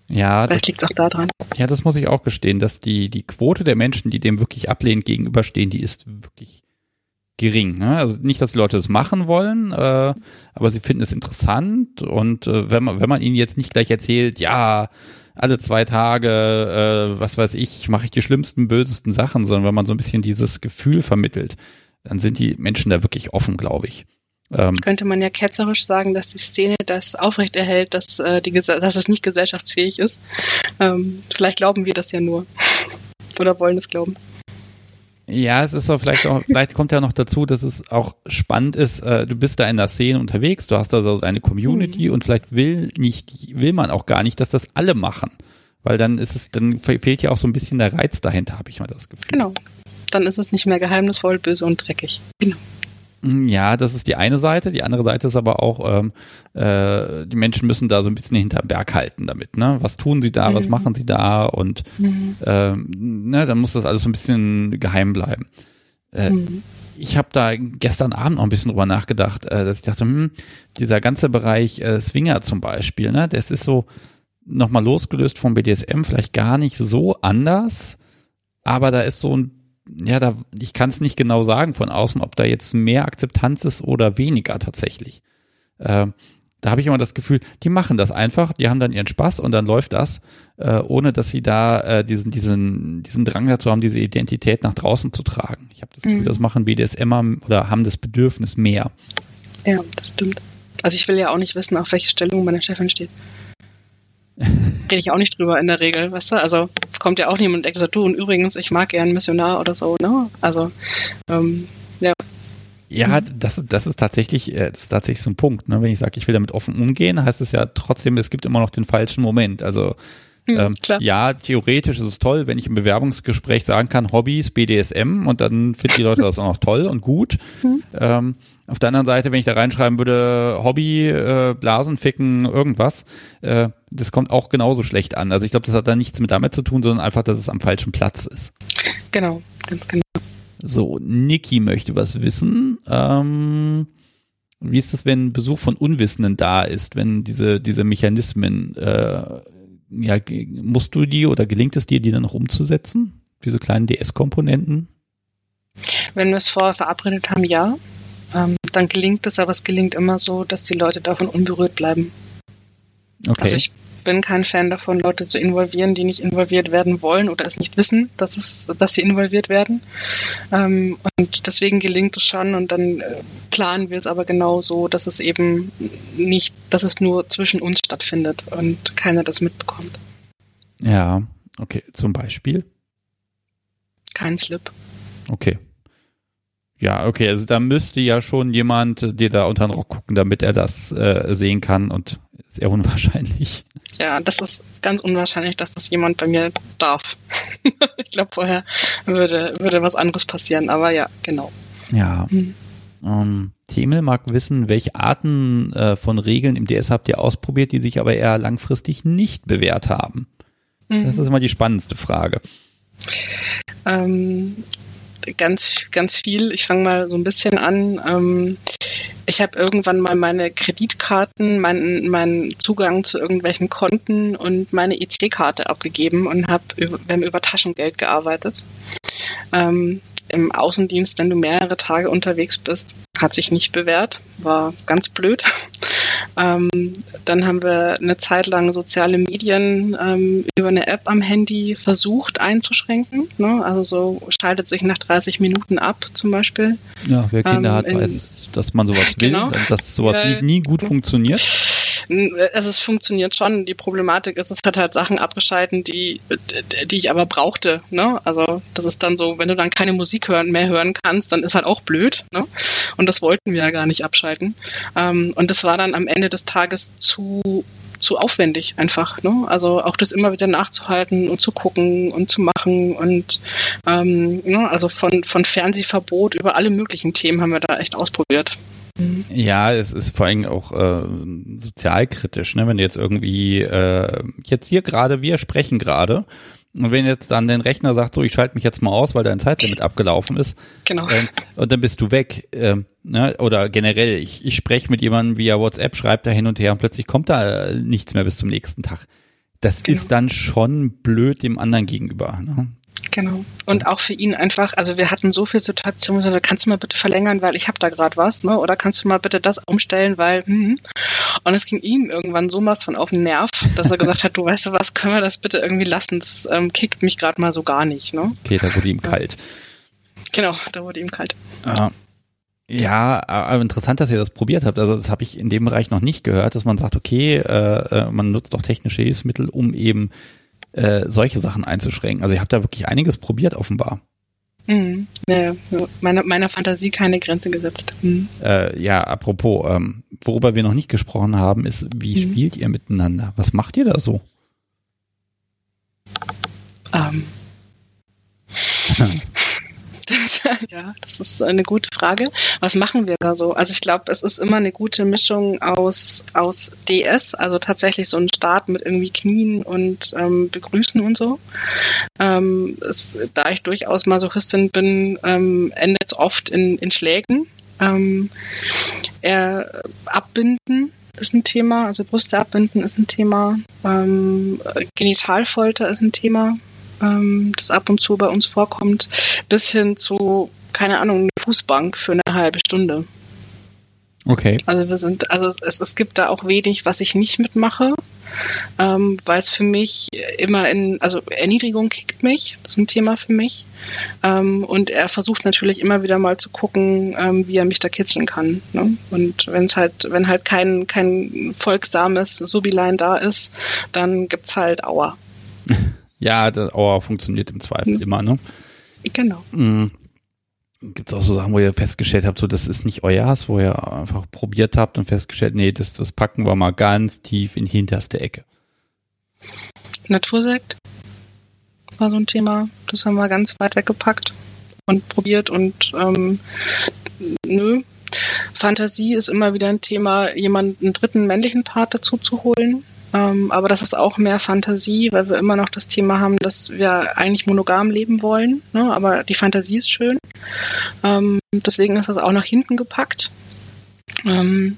Ja, das liegt auch daran. Ja, das muss ich auch gestehen, dass die, die Quote der Menschen, die dem wirklich ablehnend gegenüberstehen, die ist wirklich gering. Ne? Also nicht, dass die Leute das machen wollen, äh, aber sie finden es interessant und äh, wenn man wenn man ihnen jetzt nicht gleich erzählt, ja alle zwei Tage, äh, was weiß ich, mache ich die schlimmsten, bösesten Sachen, sondern wenn man so ein bisschen dieses Gefühl vermittelt, dann sind die Menschen da wirklich offen, glaube ich. Ähm, Könnte man ja ketzerisch sagen, dass die Szene das aufrechterhält, dass, äh, die, dass es nicht gesellschaftsfähig ist. Ähm, vielleicht glauben wir das ja nur. Oder wollen es glauben. Ja, es ist so vielleicht auch, vielleicht kommt ja noch dazu, dass es auch spannend ist, äh, du bist da in der Szene unterwegs, du hast da so eine Community mhm. und vielleicht will nicht, will man auch gar nicht, dass das alle machen. Weil dann ist es, dann fehlt ja auch so ein bisschen der Reiz dahinter, habe ich mal das Gefühl. Genau. Dann ist es nicht mehr geheimnisvoll, böse und dreckig. Genau. Ja, das ist die eine Seite. Die andere Seite ist aber auch, ähm, äh, die Menschen müssen da so ein bisschen hinter Berg halten damit. Ne? Was tun sie da, mhm. was machen sie da und mhm. ähm, ne, dann muss das alles so ein bisschen geheim bleiben. Äh, mhm. Ich habe da gestern Abend noch ein bisschen drüber nachgedacht, äh, dass ich dachte, hm, dieser ganze Bereich äh, Swinger zum Beispiel, ne, das ist so nochmal losgelöst vom BDSM vielleicht gar nicht so anders, aber da ist so ein ja, da, ich kann es nicht genau sagen von außen, ob da jetzt mehr Akzeptanz ist oder weniger tatsächlich. Äh, da habe ich immer das Gefühl, die machen das einfach, die haben dann ihren Spaß und dann läuft das, äh, ohne dass sie da äh, diesen, diesen, diesen Drang dazu haben, diese Identität nach draußen zu tragen. Ich habe das Gefühl, mhm. das machen BDSMer oder haben das Bedürfnis mehr. Ja, das stimmt. Also ich will ja auch nicht wissen, auf welche Stellung meine Chefin steht. Rede ich auch nicht drüber in der Regel, weißt du? Also kommt ja auch niemand und sagt, du und übrigens, ich mag gern Missionar oder so, ne? Also, ähm, ja. Ja, das, das ist tatsächlich, äh, das ist tatsächlich so ein Punkt. Ne? Wenn ich sage, ich will damit offen umgehen, heißt es ja trotzdem, es gibt immer noch den falschen Moment. Also ähm, ja, theoretisch ist es toll, wenn ich im Bewerbungsgespräch sagen kann, Hobbys, BDSM und dann finden die Leute das auch noch toll und gut. Hm. Ähm, auf der anderen Seite, wenn ich da reinschreiben würde, Hobby, äh, Blasen, Ficken, irgendwas, äh, das kommt auch genauso schlecht an. Also ich glaube, das hat da nichts mit damit zu tun, sondern einfach, dass es am falschen Platz ist. Genau, ganz genau. So, Niki möchte was wissen. Ähm, wie ist das, wenn Besuch von Unwissenden da ist, wenn diese, diese Mechanismen, äh, ja, musst du die oder gelingt es dir, die dann noch umzusetzen? Diese kleinen DS-Komponenten? Wenn wir es vorher verabredet haben, ja ähm, dann gelingt es, aber es gelingt immer so, dass die Leute davon unberührt bleiben. Okay. Also ich bin kein Fan davon, Leute zu involvieren, die nicht involviert werden wollen oder es nicht wissen, dass, es, dass sie involviert werden. Ähm, und deswegen gelingt es schon und dann äh, planen wir es aber genau so, dass es eben nicht, dass es nur zwischen uns stattfindet und keiner das mitbekommt. Ja, okay. Zum Beispiel? Kein Slip. Okay. Ja, okay, also da müsste ja schon jemand dir da unter den Rock gucken, damit er das äh, sehen kann und sehr unwahrscheinlich. Ja, das ist ganz unwahrscheinlich, dass das jemand bei mir darf. ich glaube, vorher würde, würde was anderes passieren, aber ja, genau. Ja. Hm. Ähm, Themel mag wissen, welche Arten äh, von Regeln im DS habt ihr ausprobiert, die sich aber eher langfristig nicht bewährt haben? Mhm. Das ist immer die spannendste Frage. Ähm, ganz, ganz viel. Ich fange mal so ein bisschen an. Ähm, ich habe irgendwann mal meine Kreditkarten, meinen, meinen Zugang zu irgendwelchen Konten und meine EC-Karte abgegeben und habe wir haben über Taschengeld gearbeitet. Ähm, Im Außendienst, wenn du mehrere Tage unterwegs bist, hat sich nicht bewährt, war ganz blöd. Ähm, dann haben wir eine Zeit lang soziale Medien ähm, über eine App am Handy versucht einzuschränken. Ne? Also so schaltet sich nach 30 Minuten ab zum Beispiel. Ja, wer Kinder ähm, hat, weiß, dass man sowas will genau. und dass sowas nie, nie gut funktioniert. Also es funktioniert schon. Die Problematik ist, es hat halt Sachen abgeschalten, die, die ich aber brauchte. Ne? Also das ist dann so, wenn du dann keine Musik hören, mehr hören kannst, dann ist halt auch blöd. Ne? Und das wollten wir ja gar nicht abschalten. Ähm, und das war dann am Ende des Tages zu zu aufwendig einfach. Ne? Also auch das immer wieder nachzuhalten und zu gucken und zu machen und ähm, ne? also von, von Fernsehverbot über alle möglichen Themen haben wir da echt ausprobiert. Ja, es ist vor allem auch äh, sozialkritisch, ne? wenn jetzt irgendwie, äh, jetzt hier gerade, wir sprechen gerade, und wenn jetzt dann dein Rechner sagt, so, ich schalte mich jetzt mal aus, weil dein Zeitlimit abgelaufen ist, genau. Ähm, und dann bist du weg. Ähm, ne? Oder generell, ich, ich spreche mit jemandem via WhatsApp, schreibe da hin und her und plötzlich kommt da nichts mehr bis zum nächsten Tag. Das genau. ist dann schon blöd dem anderen gegenüber. Ne? Genau. Und auch für ihn einfach, also wir hatten so viele Situationen, so, kannst du mal bitte verlängern, weil ich habe da gerade was, ne? Oder kannst du mal bitte das umstellen, weil hm. und es ging ihm irgendwann so was von auf den Nerv, dass er gesagt hat, du weißt du was, können wir das bitte irgendwie lassen? Das ähm, kickt mich gerade mal so gar nicht, ne? Okay, da wurde ihm kalt. Genau, da wurde ihm kalt. Ja. Ja, aber interessant, dass ihr das probiert habt. Also das habe ich in dem Bereich noch nicht gehört, dass man sagt, okay, äh, äh man nutzt doch technische Hilfsmittel, um eben äh, solche Sachen einzuschränken. Also ich habe da wirklich einiges probiert offenbar. Mhm. Ja, meine, meiner Fantasie keine Grenze gesetzt. Mhm. Äh, ja, apropos, ähm, worüber wir noch nicht gesprochen haben, ist, wie mhm. spielt ihr miteinander? Was macht ihr da so? Ähm. ja, das ist eine gute Frage. Was machen wir da so? Also ich glaube, es ist immer eine gute Mischung aus, aus DS, also tatsächlich so ein Start mit irgendwie Knien und ähm, Begrüßen und so. Ähm, es, da ich durchaus Masochistin bin, ähm, endet es oft in, in Schlägen. Ähm, er, abbinden ist ein Thema, also Brüste abbinden ist ein Thema, ähm, Genitalfolter ist ein Thema ähm, das ab und zu bei uns vorkommt, bis hin zu, keine Ahnung, eine Fußbank für eine halbe Stunde. Okay. Also wir sind, also es, es gibt da auch wenig, was ich nicht mitmache, ähm, weil es für mich immer in, also Erniedrigung kickt mich, das ist ein Thema für mich. Ähm, und er versucht natürlich immer wieder mal zu gucken, ähm, wie er mich da kitzeln kann. Ne? Und wenn es halt, wenn halt kein, kein folgsames Subilein da ist, dann gibt's halt Aua. Ja, das Auer funktioniert im Zweifel mhm. immer, ne? Genau. Mhm. Gibt es auch so Sachen, wo ihr festgestellt habt, so das ist nicht euers, wo ihr einfach probiert habt und festgestellt, nee, das, das packen wir mal ganz tief in die hinterste Ecke. Natursekt war so ein Thema, das haben wir ganz weit weggepackt und probiert und ähm, nö. Fantasie ist immer wieder ein Thema, jemanden einen dritten männlichen Part dazu zu holen. Ähm, aber das ist auch mehr Fantasie, weil wir immer noch das Thema haben, dass wir eigentlich monogam leben wollen. Ne? Aber die Fantasie ist schön. Ähm, deswegen ist das auch nach hinten gepackt. Ähm,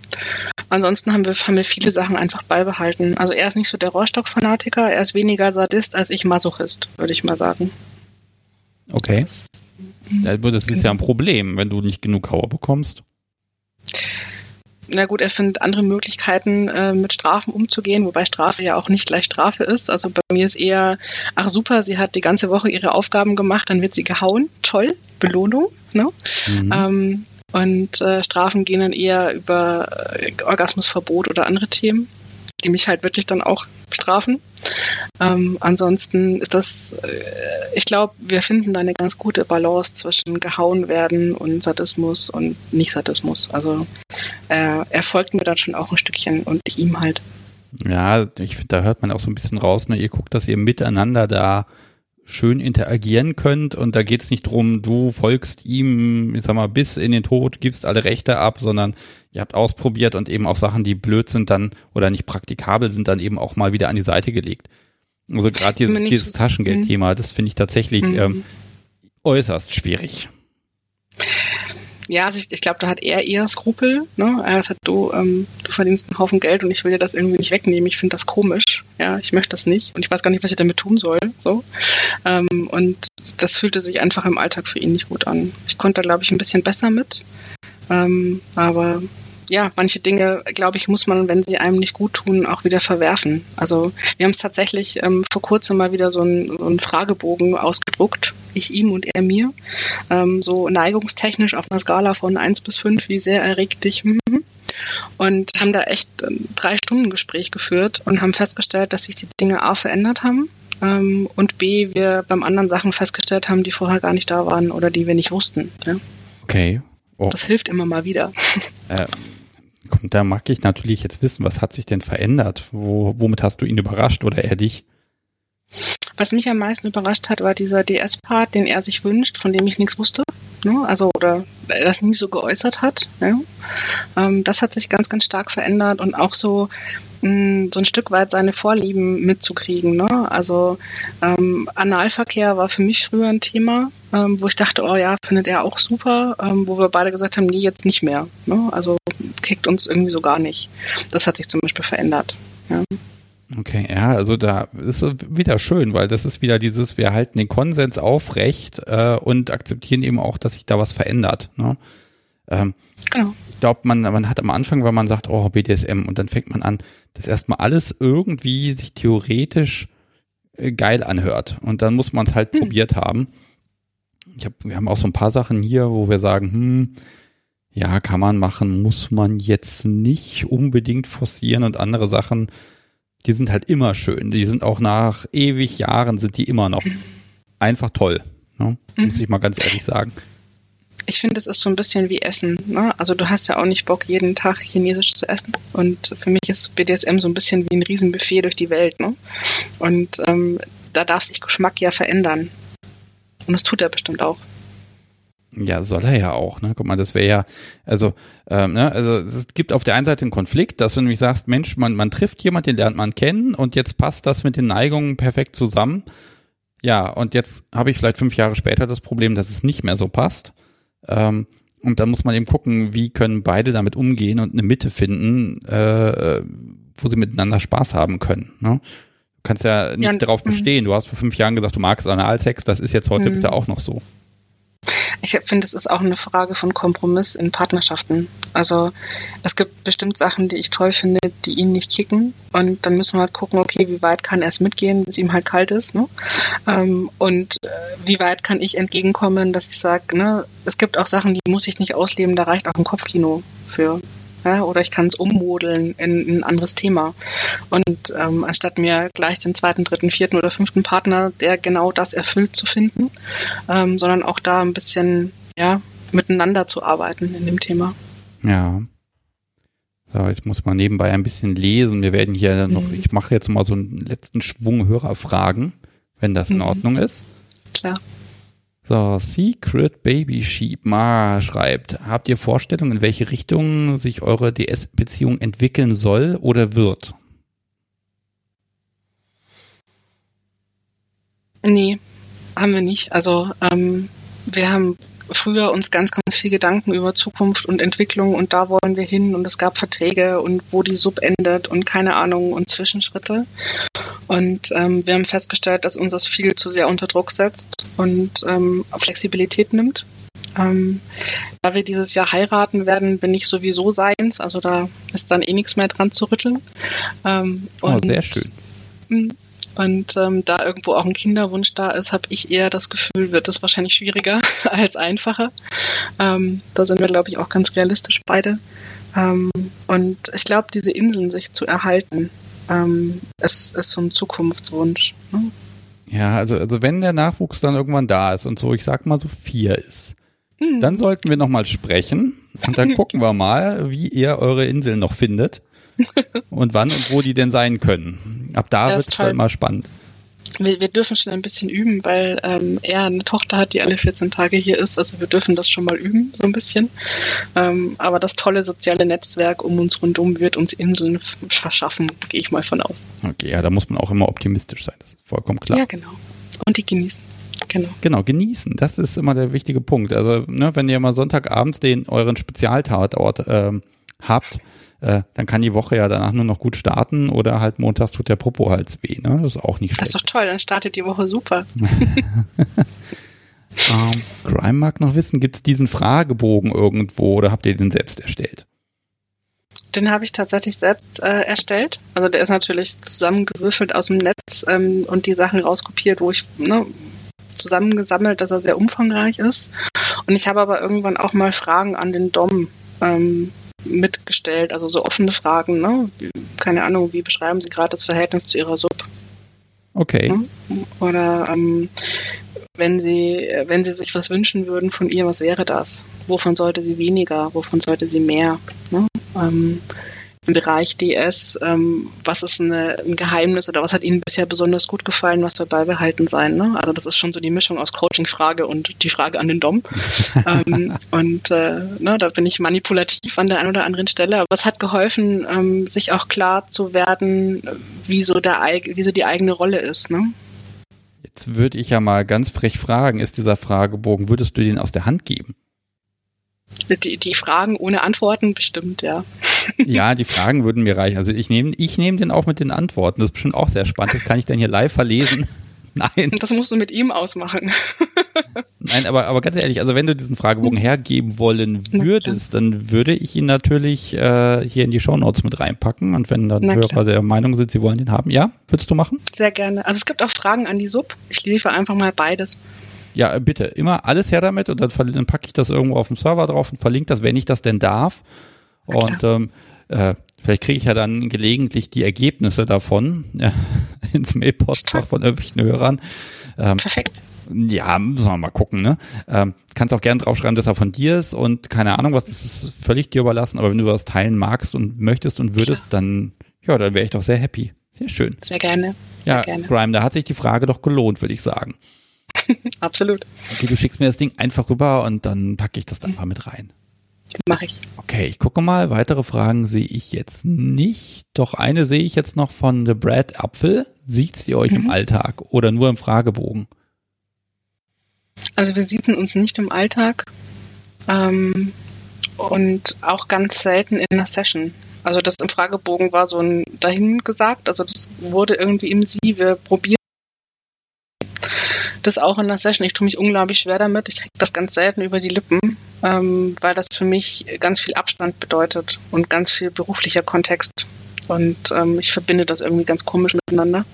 ansonsten haben wir, haben wir viele Sachen einfach beibehalten. Also er ist nicht so der Rohrstock-Fanatiker, er ist weniger Sadist als ich Masochist, würde ich mal sagen. Okay. Das, das ist ja ein Problem, wenn du nicht genug Kauer bekommst. Na gut, er findet andere Möglichkeiten, äh, mit Strafen umzugehen, wobei Strafe ja auch nicht gleich Strafe ist. Also bei mir ist eher, ach super, sie hat die ganze Woche ihre Aufgaben gemacht, dann wird sie gehauen. Toll, Belohnung. Ne? Mhm. Ähm, und äh, Strafen gehen dann eher über äh, Orgasmusverbot oder andere Themen, die mich halt wirklich dann auch strafen. Ähm, ansonsten ist das, äh, ich glaube, wir finden da eine ganz gute Balance zwischen gehauen werden und Sadismus und nicht Sadismus. Also äh, er folgt mir dann schon auch ein Stückchen und ich ihm halt. Ja, ich finde, da hört man auch so ein bisschen raus, ne? ihr guckt, dass ihr miteinander da schön interagieren könnt und da geht's nicht drum, du folgst ihm, ich sag mal, bis in den Tod, gibst alle Rechte ab, sondern ihr habt ausprobiert und eben auch Sachen, die blöd sind dann oder nicht praktikabel sind, dann eben auch mal wieder an die Seite gelegt. Also gerade dieses, dieses Taschengeldthema, das finde ich tatsächlich mhm. ähm, äußerst schwierig. Ja, also ich, ich glaube, da hat er eher Skrupel. Ne? Er sagt, du, ähm, du verdienst einen Haufen Geld und ich will dir das irgendwie nicht wegnehmen. Ich finde das komisch. Ja, ich möchte das nicht und ich weiß gar nicht, was ich damit tun soll. So ähm, und das fühlte sich einfach im Alltag für ihn nicht gut an. Ich konnte da, glaube ich, ein bisschen besser mit, ähm, aber ja, manche Dinge, glaube ich, muss man, wenn sie einem nicht gut tun, auch wieder verwerfen. Also wir haben es tatsächlich ähm, vor kurzem mal wieder so einen, so einen Fragebogen ausgedruckt, ich ihm und er mir, ähm, so neigungstechnisch auf einer Skala von eins bis fünf, wie sehr erregt dich. Mhm. Und haben da echt ähm, drei Stunden Gespräch geführt und haben festgestellt, dass sich die Dinge A verändert haben ähm, und B, wir beim anderen Sachen festgestellt haben, die vorher gar nicht da waren oder die wir nicht wussten. Ja? Okay. Oh. Das hilft immer mal wieder. Äh, da mag ich natürlich jetzt wissen, was hat sich denn verändert? Wo, womit hast du ihn überrascht oder er dich? Was mich am meisten überrascht hat, war dieser DS-Part, den er sich wünscht, von dem ich nichts wusste. Ne? Also, oder er das nie so geäußert hat. Ja? Ähm, das hat sich ganz, ganz stark verändert und auch so, mh, so ein Stück weit seine Vorlieben mitzukriegen. Ne? Also, ähm, Analverkehr war für mich früher ein Thema, ähm, wo ich dachte, oh ja, findet er auch super, ähm, wo wir beide gesagt haben, nee, jetzt nicht mehr. Ne? Also, kickt uns irgendwie so gar nicht. Das hat sich zum Beispiel verändert. Ja. Okay, ja, also da ist wieder schön, weil das ist wieder dieses, wir halten den Konsens aufrecht äh, und akzeptieren eben auch, dass sich da was verändert. Ne? Ähm, genau. Ich glaube, man, man hat am Anfang, wenn man sagt, oh, BDSM, und dann fängt man an, dass erstmal alles irgendwie sich theoretisch äh, geil anhört. Und dann muss man es halt hm. probiert haben. Ich hab, wir haben auch so ein paar Sachen hier, wo wir sagen, hm, ja, kann man machen, muss man jetzt nicht unbedingt forcieren und andere Sachen, die sind halt immer schön. Die sind auch nach ewig Jahren sind die immer noch einfach toll. Ne? Muss mhm. ich mal ganz ehrlich sagen. Ich finde, es ist so ein bisschen wie Essen. Ne? Also du hast ja auch nicht Bock, jeden Tag Chinesisch zu essen. Und für mich ist BDSM so ein bisschen wie ein Riesenbuffet durch die Welt. Ne? Und ähm, da darf sich Geschmack ja verändern. Und das tut er bestimmt auch. Ja, soll er ja auch, ne? Guck mal, das wäre ja, also, ähm, ne, also es gibt auf der einen Seite einen Konflikt, dass du nämlich sagst, Mensch, man, man trifft jemanden, den lernt man kennen und jetzt passt das mit den Neigungen perfekt zusammen. Ja, und jetzt habe ich vielleicht fünf Jahre später das Problem, dass es nicht mehr so passt. Ähm, und dann muss man eben gucken, wie können beide damit umgehen und eine Mitte finden, äh, wo sie miteinander Spaß haben können. Ne? Du kannst ja nicht ja, darauf mhm. bestehen. Du hast vor fünf Jahren gesagt, du magst Analsex, das ist jetzt heute mhm. bitte auch noch so. Ich finde, es ist auch eine Frage von Kompromiss in Partnerschaften. Also es gibt bestimmt Sachen, die ich toll finde, die ihn nicht kicken. Und dann müssen wir halt gucken, okay, wie weit kann er es mitgehen, bis ihm halt kalt ist. Ne? Ähm, und äh, wie weit kann ich entgegenkommen, dass ich sage, ne, es gibt auch Sachen, die muss ich nicht ausleben, da reicht auch ein Kopfkino für ja, oder ich kann es ummodeln in ein anderes Thema. Und ähm, anstatt mir gleich den zweiten, dritten, vierten oder fünften Partner, der genau das erfüllt, zu finden, ähm, sondern auch da ein bisschen ja, miteinander zu arbeiten in dem Thema. Ja. So, jetzt muss man nebenbei ein bisschen lesen. Wir werden hier mhm. noch, ich mache jetzt mal so einen letzten Schwung Hörerfragen, wenn das in mhm. Ordnung ist. Klar. So, Secret Baby Sheep Ma schreibt, habt ihr Vorstellungen, in welche Richtung sich eure DS-Beziehung entwickeln soll oder wird? Nee, haben wir nicht. Also ähm, wir haben früher uns ganz, ganz viel Gedanken über Zukunft und Entwicklung und da wollen wir hin und es gab Verträge und wo die Sub endet und keine Ahnung und Zwischenschritte. Und ähm, wir haben festgestellt, dass uns das viel zu sehr unter Druck setzt und ähm, Flexibilität nimmt. Ähm, da wir dieses Jahr heiraten werden, bin ich sowieso seins. Also da ist dann eh nichts mehr dran zu rütteln. Ähm, oh, sehr schön. Und ähm, da irgendwo auch ein Kinderwunsch da ist, habe ich eher das Gefühl, wird es wahrscheinlich schwieriger als einfacher. Ähm, da sind wir, glaube ich, auch ganz realistisch beide. Ähm, und ich glaube, diese Inseln sich zu erhalten, ähm, ist, ist so ein Zukunftswunsch. Ne? Ja, also, also wenn der Nachwuchs dann irgendwann da ist und so, ich sag mal so vier ist, hm. dann sollten wir nochmal sprechen und dann gucken wir mal, wie ihr eure Inseln noch findet und wann und wo die denn sein können. Ab da wird es halt mal spannend. Wir, wir, dürfen schon ein bisschen üben, weil ähm, er eine Tochter hat, die alle 14 Tage hier ist. Also wir dürfen das schon mal üben, so ein bisschen. Ähm, aber das tolle soziale Netzwerk um uns rundum wird uns Inseln verschaffen, gehe ich mal von aus. Okay, ja, da muss man auch immer optimistisch sein. Das ist vollkommen klar. Ja, genau. Und die genießen. Genau. genau, genießen. Das ist immer der wichtige Punkt. Also, ne, wenn ihr mal Sonntagabends den euren Spezialtatort äh, habt, äh, dann kann die Woche ja danach nur noch gut starten oder halt montags tut der Popo-Hals weh. Ne? Das ist auch nicht schlecht. Das ist doch toll, dann startet die Woche super. ähm, Grime mag noch wissen, gibt es diesen Fragebogen irgendwo oder habt ihr den selbst erstellt? Den habe ich tatsächlich selbst äh, erstellt. Also der ist natürlich zusammengewürfelt aus dem Netz ähm, und die Sachen rauskopiert, wo ich ne, zusammengesammelt, dass er sehr umfangreich ist. Und ich habe aber irgendwann auch mal Fragen an den Dom ähm, mitgestellt, also so offene Fragen, ne? Keine Ahnung, wie beschreiben Sie gerade das Verhältnis zu Ihrer Sub? Okay. Ne? Oder ähm, wenn Sie, wenn Sie sich was wünschen würden von ihr, was wäre das? Wovon sollte sie weniger? Wovon sollte sie mehr? Ne? Ähm, im Bereich DS, ähm, was ist eine, ein Geheimnis oder was hat Ihnen bisher besonders gut gefallen, was soll beibehalten sein? Ne? Also das ist schon so die Mischung aus Coaching-Frage und die Frage an den Dom. ähm, und äh, ne, da bin ich manipulativ an der einen oder anderen Stelle, aber es hat geholfen, ähm, sich auch klar zu werden, wie so, der, wie so die eigene Rolle ist. Ne? Jetzt würde ich ja mal ganz frech fragen, ist dieser Fragebogen, würdest du den aus der Hand geben? Die, die Fragen ohne Antworten bestimmt, ja. Ja, die Fragen würden mir reichen. Also ich nehme ich nehme den auch mit den Antworten. Das ist bestimmt auch sehr spannend. Das kann ich dann hier live verlesen. Nein. Das musst du mit ihm ausmachen. Nein, aber, aber ganz ehrlich, also wenn du diesen Fragebogen hergeben wollen würdest, dann würde ich ihn natürlich äh, hier in die Shownotes mit reinpacken. Und wenn dann Hörer der Meinung sind, sie wollen den haben, ja, würdest du machen? Sehr gerne. Also es gibt auch Fragen an die Sub. Ich liefere einfach mal beides. Ja, bitte, immer alles her damit und dann, dann packe ich das irgendwo auf dem Server drauf und verlinke das, wenn ich das denn darf. Und ähm, äh, vielleicht kriege ich ja dann gelegentlich die Ergebnisse davon ja, ins Mailpostfach von irgendwelchen Hörern. Ähm, Perfekt. Ja, müssen wir mal gucken, ne? Ähm, kannst auch gerne draufschreiben, dass er von dir ist und keine Ahnung was, das ist völlig dir überlassen, aber wenn du was teilen magst und möchtest und würdest, dann, ja, dann wäre ich doch sehr happy. Sehr schön. Sehr gerne. Sehr ja, gerne. Grime, da hat sich die Frage doch gelohnt, würde ich sagen. Absolut. Okay, du schickst mir das Ding einfach rüber und dann packe ich das dann mal mit rein. Mache ich. Okay, ich gucke mal. Weitere Fragen sehe ich jetzt nicht. Doch eine sehe ich jetzt noch von The Brad Apfel. Sieht sie euch mhm. im Alltag oder nur im Fragebogen? Also wir sieht uns nicht im Alltag ähm, und auch ganz selten in einer Session. Also das im Fragebogen war so ein dahin gesagt. Also das wurde irgendwie im Sie. Wir probieren das auch in der Session. Ich tue mich unglaublich schwer damit. Ich kriege das ganz selten über die Lippen, ähm, weil das für mich ganz viel Abstand bedeutet und ganz viel beruflicher Kontext. Und ähm, ich verbinde das irgendwie ganz komisch miteinander.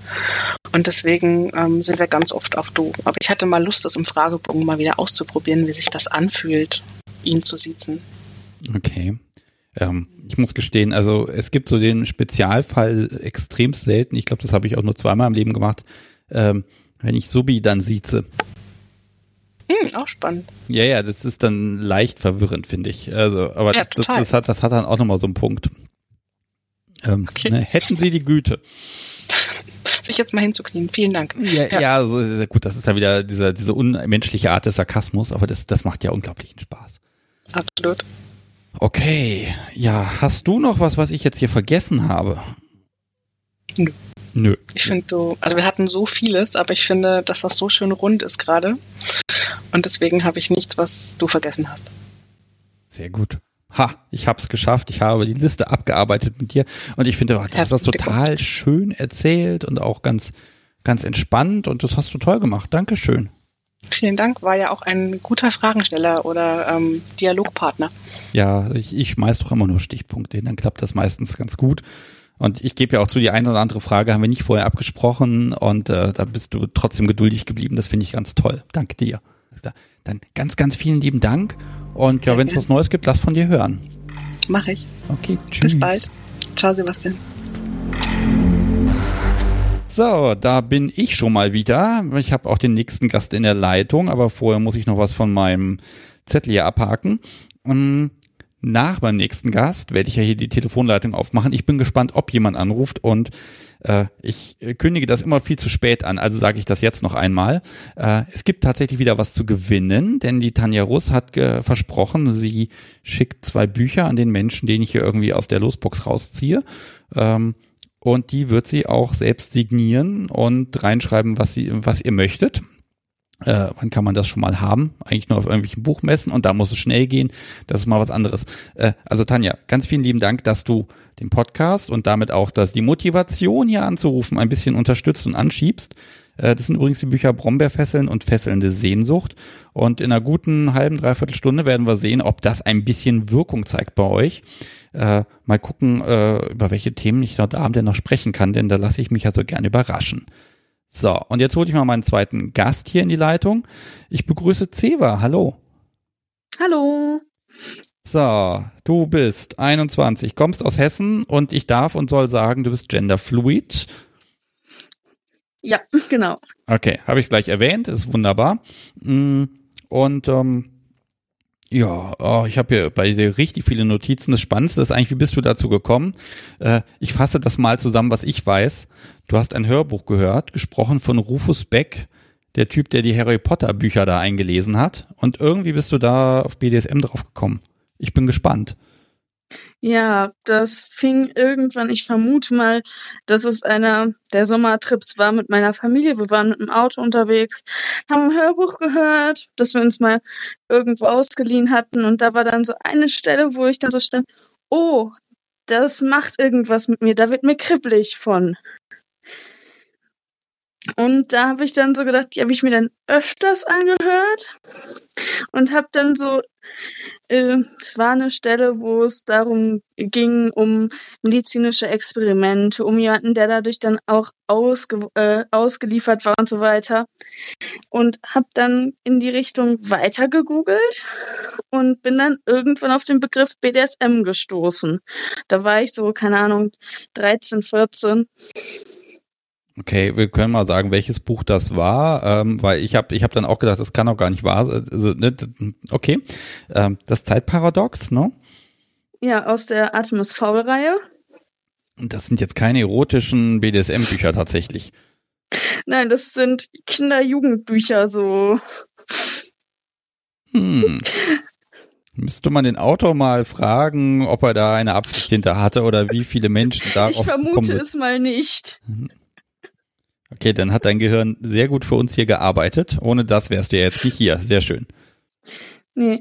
Und deswegen ähm, sind wir ganz oft auf Du. Aber ich hatte mal Lust, das im Fragebogen mal wieder auszuprobieren, wie sich das anfühlt, ihn zu siezen. Okay. Ähm, ich muss gestehen, also es gibt so den Spezialfall extrem selten. Ich glaube, das habe ich auch nur zweimal im Leben gemacht. Ähm, wenn ich Subi dann sieze. Hm, auch spannend. Ja, ja, das ist dann leicht verwirrend, finde ich. Also, aber ja, das, das, das, hat, das hat dann auch nochmal so einen Punkt. Ähm, okay. ne, hätten Sie die Güte. Sich jetzt mal hinzuknien. Vielen Dank. Ja, ja. ja also, gut, das ist ja wieder diese, diese unmenschliche Art des Sarkasmus, aber das, das macht ja unglaublichen Spaß. Absolut. Okay, ja, hast du noch was, was ich jetzt hier vergessen habe? Nö. Nö. Ich finde du, also wir hatten so vieles, aber ich finde, dass das so schön rund ist gerade. Und deswegen habe ich nichts, was du vergessen hast. Sehr gut. Ha, ich habe es geschafft. Ich habe die Liste abgearbeitet mit dir und ich finde, du hast das total schön erzählt und auch ganz, ganz entspannt und das hast du toll gemacht. Dankeschön. Vielen Dank, war ja auch ein guter Fragensteller oder ähm, Dialogpartner. Ja, ich, ich schmeiß doch immer nur Stichpunkte hin, dann klappt das meistens ganz gut. Und ich gebe ja auch zu, die eine oder andere Frage haben wir nicht vorher abgesprochen und äh, da bist du trotzdem geduldig geblieben. Das finde ich ganz toll. Danke dir. Dann ganz, ganz vielen lieben Dank. Und ja, wenn es was Neues gibt, lass von dir hören. Mach ich. Okay, tschüss. Bis bald. Ciao, Sebastian. So, da bin ich schon mal wieder. Ich habe auch den nächsten Gast in der Leitung, aber vorher muss ich noch was von meinem Zettel hier abhaken. Und nach meinem nächsten Gast werde ich ja hier die Telefonleitung aufmachen. Ich bin gespannt, ob jemand anruft und äh, ich kündige das immer viel zu spät an, also sage ich das jetzt noch einmal. Äh, es gibt tatsächlich wieder was zu gewinnen, denn die Tanja Russ hat versprochen, sie schickt zwei Bücher an den Menschen, den ich hier irgendwie aus der Losbox rausziehe. Ähm, und die wird sie auch selbst signieren und reinschreiben, was sie, was ihr möchtet. Äh, wann kann man das schon mal haben? Eigentlich nur auf irgendwelchen Buchmessen und da muss es schnell gehen. Das ist mal was anderes. Äh, also Tanja, ganz vielen lieben Dank, dass du den Podcast und damit auch, dass die Motivation hier anzurufen ein bisschen unterstützt und anschiebst. Äh, das sind übrigens die Bücher Brombeerfesseln und Fesselnde Sehnsucht. Und in einer guten halben, dreiviertel Stunde werden wir sehen, ob das ein bisschen Wirkung zeigt bei euch. Äh, mal gucken, äh, über welche Themen ich heute Abend denn noch sprechen kann, denn da lasse ich mich ja so gerne überraschen. So, und jetzt hole ich mal meinen zweiten Gast hier in die Leitung. Ich begrüße Ceva. Hallo. Hallo. So, du bist 21, kommst aus Hessen und ich darf und soll sagen, du bist genderfluid. Ja, genau. Okay, habe ich gleich erwähnt, ist wunderbar. Mm, und ähm, ja, oh, ich habe hier bei dir richtig viele Notizen. Das Spannendste ist eigentlich, wie bist du dazu gekommen? Äh, ich fasse das mal zusammen, was ich weiß. Du hast ein Hörbuch gehört, gesprochen von Rufus Beck, der Typ, der die Harry Potter Bücher da eingelesen hat. Und irgendwie bist du da auf BDSM drauf gekommen. Ich bin gespannt. Ja, das fing irgendwann, ich vermute mal, dass es einer der Sommertrips war mit meiner Familie. Wir waren mit dem Auto unterwegs, haben ein Hörbuch gehört, das wir uns mal irgendwo ausgeliehen hatten. Und da war dann so eine Stelle, wo ich dann so stand, oh, das macht irgendwas mit mir, da wird mir kribbelig von. Und da habe ich dann so gedacht, die habe ich mir dann öfters angehört und habe dann so, äh, es war eine Stelle, wo es darum ging, um medizinische Experimente, um jemanden, der dadurch dann auch ausge, äh, ausgeliefert war und so weiter. Und habe dann in die Richtung weiter gegoogelt und bin dann irgendwann auf den Begriff BDSM gestoßen. Da war ich so, keine Ahnung, 13, 14. Okay, wir können mal sagen, welches Buch das war, ähm, weil ich habe ich hab dann auch gedacht, das kann auch gar nicht wahr sein. Also, ne, okay, ähm, das Zeitparadox, ne? Ja, aus der Artemis Fowl-Reihe. Und das sind jetzt keine erotischen BDSM-Bücher tatsächlich. Nein, das sind Kinder-Jugendbücher, so. Hm. Müsste man den Autor mal fragen, ob er da eine Absicht hinter hatte oder wie viele Menschen da Ich vermute es mal nicht. Okay, dann hat dein Gehirn sehr gut für uns hier gearbeitet. Ohne das wärst du ja jetzt nicht hier. Sehr schön. Nee,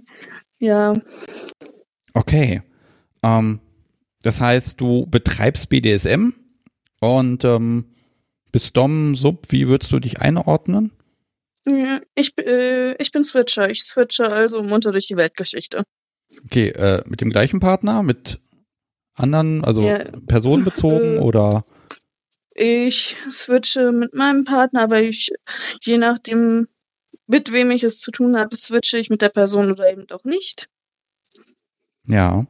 ja. Okay. Ähm, das heißt, du betreibst BDSM und ähm, bist Dom, Sub, wie würdest du dich einordnen? Ich, äh, ich bin Switcher. Ich switche also munter durch die Weltgeschichte. Okay, äh, mit dem gleichen Partner, mit anderen, also ja, personenbezogen äh, oder? Ich switche mit meinem Partner, aber ich, je nachdem, mit wem ich es zu tun habe, switche ich mit der Person oder eben auch nicht. Ja.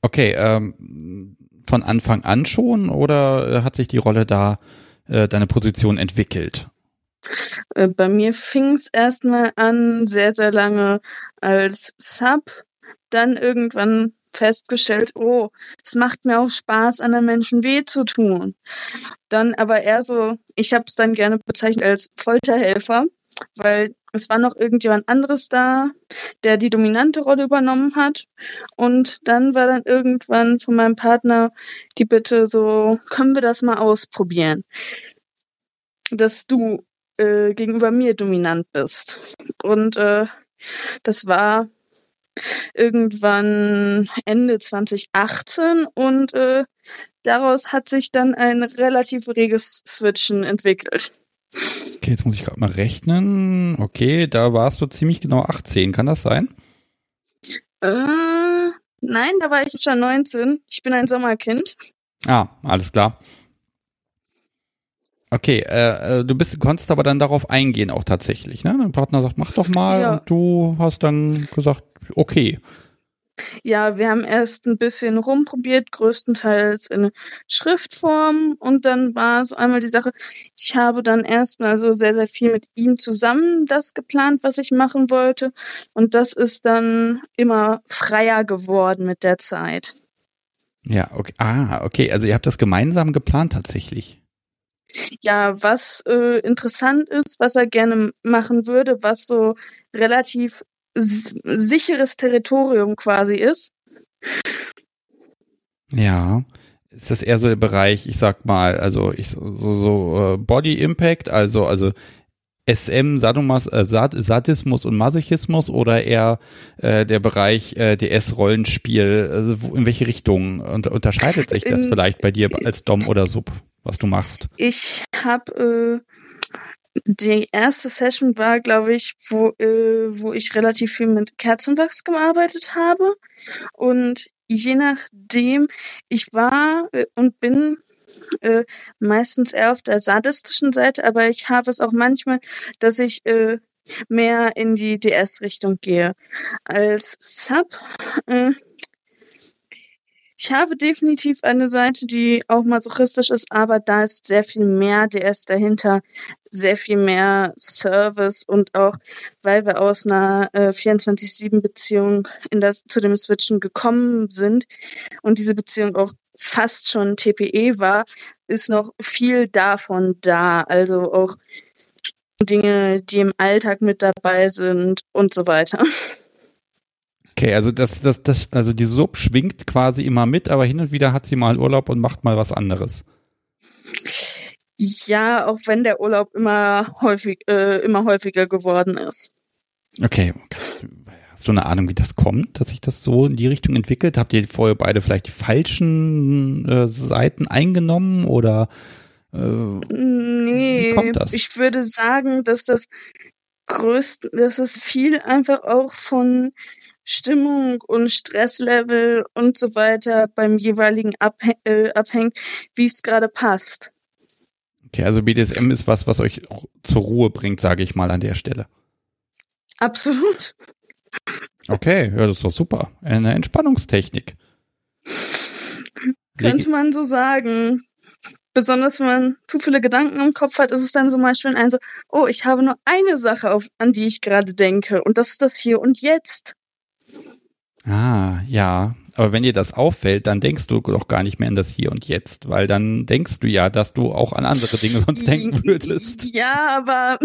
Okay, ähm, von Anfang an schon oder hat sich die Rolle da, äh, deine Position entwickelt? Äh, bei mir fing es erstmal an, sehr, sehr lange als Sub, dann irgendwann festgestellt, oh, es macht mir auch Spaß, anderen Menschen weh zu tun. Dann aber eher so, ich habe es dann gerne bezeichnet als Folterhelfer, weil es war noch irgendjemand anderes da, der die dominante Rolle übernommen hat. Und dann war dann irgendwann von meinem Partner die Bitte so, können wir das mal ausprobieren? Dass du äh, gegenüber mir dominant bist. Und äh, das war irgendwann Ende 2018 und äh, daraus hat sich dann ein relativ reges Switchen entwickelt. Okay, jetzt muss ich gerade mal rechnen. Okay, da warst du ziemlich genau 18, kann das sein? Äh, nein, da war ich schon 19. Ich bin ein Sommerkind. Ah, alles klar. Okay, äh, äh, du bist, konntest aber dann darauf eingehen auch tatsächlich, ne? Dein Partner sagt, mach doch mal Ja. und du hast dann gesagt, okay. Ja, wir haben erst ein bisschen rumprobiert, größtenteils in Schriftform und dann war so einmal die Sache, ich habe dann erstmal so sehr, sehr viel mit ihm zusammen das geplant, was ich machen wollte und das ist dann immer freier geworden mit der Zeit. Ja, okay. Ah, okay. Also ihr habt das gemeinsam geplant tatsächlich. Ja, was äh, interessant ist, was er gerne machen würde, was so relativ sicheres Territorium quasi ist. Ja. Ist das eher so der Bereich, ich sag mal, also ich so, so äh, Body Impact, also also SM, Sadomas, äh, Sad Sadismus und Masochismus oder eher äh, der Bereich äh, DS-Rollenspiel? Also wo, in welche Richtung unter, unterscheidet sich das In- vielleicht bei dir als Dom oder Sub, was du machst? Ich habe äh, die erste Session war, glaube ich, wo äh, wo ich relativ viel mit Kerzenwachs gearbeitet habe und je nachdem, ich war äh, und bin äh, meistens eher auf der sadistischen Seite, aber ich habe es auch manchmal, dass ich äh, mehr in die DS-Richtung gehe. Als Sub, äh, ich habe definitiv eine Seite, die auch masochistisch ist, aber da ist sehr viel mehr DS dahinter, sehr viel mehr Service und auch, weil wir aus einer äh, 24-7-Beziehung in das, zu dem Switchen gekommen sind und diese Beziehung auch fast schon TPE war, ist noch viel davon da. Also auch Dinge, die im Alltag mit dabei sind und so weiter. Okay, also das, das, das, also die Sub schwingt quasi immer mit, aber hin und wieder hat sie mal Urlaub und macht mal was anderes. Ja, auch wenn der Urlaub immer häufig, äh, immer häufiger geworden ist. Okay, hast du eine Ahnung, wie das kommt, dass sich das so in die Richtung entwickelt? Habt ihr vorher beide vielleicht die falschen äh, Seiten eingenommen oder äh, Nee, Wie kommt das? ich würde sagen, dass das größte, dass es viel einfach auch von Stimmung und Stresslevel und so weiter beim jeweiligen abhä äh, abhängt, wie es gerade passt. Okay, also BDSM ist was, was euch zur Ruhe bringt, sage ich mal an der Stelle. Absolut. Okay, ja, das ist doch super. Eine Entspannungstechnik. Könnte man so sagen. Besonders wenn man zu viele Gedanken im Kopf hat, ist es dann so mal schön ein so, oh, ich habe nur eine Sache, auf, an die ich gerade denke. Und das ist das hier und jetzt. Ah, ja. Aber wenn dir das auffällt, dann denkst du doch gar nicht mehr an das Hier und Jetzt, weil dann denkst du ja, dass du auch an andere Dinge sonst denken würdest. Ja, aber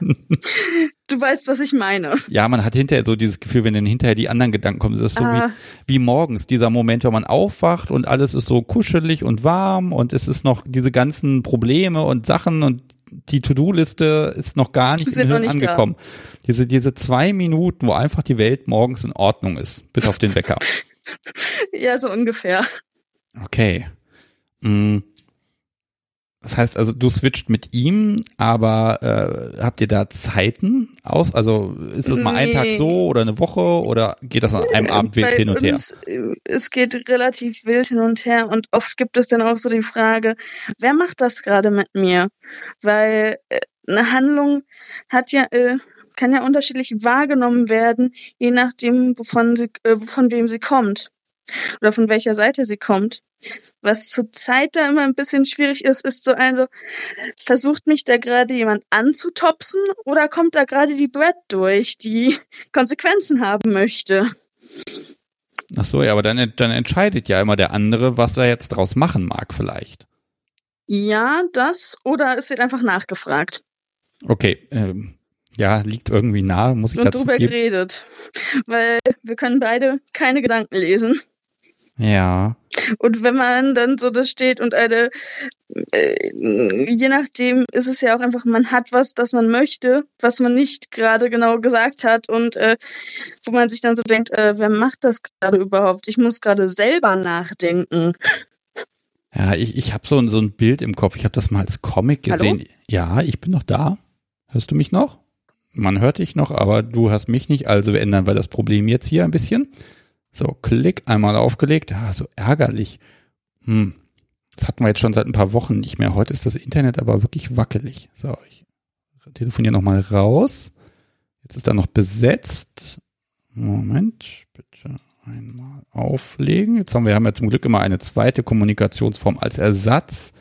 du weißt, was ich meine. Ja, man hat hinterher so dieses Gefühl, wenn dann hinterher die anderen Gedanken kommen, das ist so Ah. wie, wie morgens, dieser Moment, wenn man aufwacht und alles ist so kuschelig und warm und es ist noch diese ganzen Probleme und Sachen und die To-Do-Liste ist noch gar nicht im noch Hirn da. angekommen. Diese, diese zwei Minuten, wo einfach die Welt morgens in Ordnung ist, bis auf den Wecker. Ja, so ungefähr. Okay. Mm. Das heißt also, du switcht mit ihm, aber äh, habt ihr da Zeiten aus? Also ist das mal ein Nee. Tag so oder eine Woche oder geht das an einem Abend wild Bei hin und her? uns, äh, Es geht relativ wild hin und her und oft gibt es dann auch so die Frage, wer macht das gerade mit mir? Weil äh, eine Handlung hat ja, äh, kann ja unterschiedlich wahrgenommen werden, je nachdem, wovon, sie, äh, von wem sie kommt. Oder von welcher Seite sie kommt. Was zurzeit da immer ein bisschen schwierig ist, ist so also, versucht mich da gerade jemand anzutopsen oder kommt da gerade die Brett durch, die Konsequenzen haben möchte? Ach so, ja, aber dann, dann entscheidet ja immer der andere, was er jetzt draus machen mag vielleicht. Ja, das oder es wird einfach nachgefragt Okay, ähm, ja, liegt irgendwie nahe, muss ich und dazu drüber geben. geredet. Weil wir können beide keine Gedanken lesen. Ja, Und wenn man dann so da steht und eine, äh, je nachdem ist es ja auch einfach, man hat was, das man möchte, was man nicht gerade genau gesagt hat und äh, wo man sich dann so denkt, äh, wer macht das gerade überhaupt? Ich muss gerade selber nachdenken. ja, ich, ich habe so, ein- so ein Bild im Kopf. Ich habe das mal als Comic Hallo? gesehen. Ja, ich bin noch da. Hörst du mich noch? Man hört dich noch, aber du hörst mich nicht, also ändern wir das Problem jetzt hier ein bisschen. So, Klick, einmal aufgelegt. Ah, so ärgerlich. Hm. Das hatten wir jetzt schon seit ein paar Wochen nicht mehr. Heute ist das Internet aber wirklich wackelig. So, ich telefoniere nochmal raus. Jetzt ist da noch besetzt. Moment, bitte einmal auflegen. Jetzt haben wir, haben ja zum Glück immer eine zweite Kommunikationsform als Ersatz.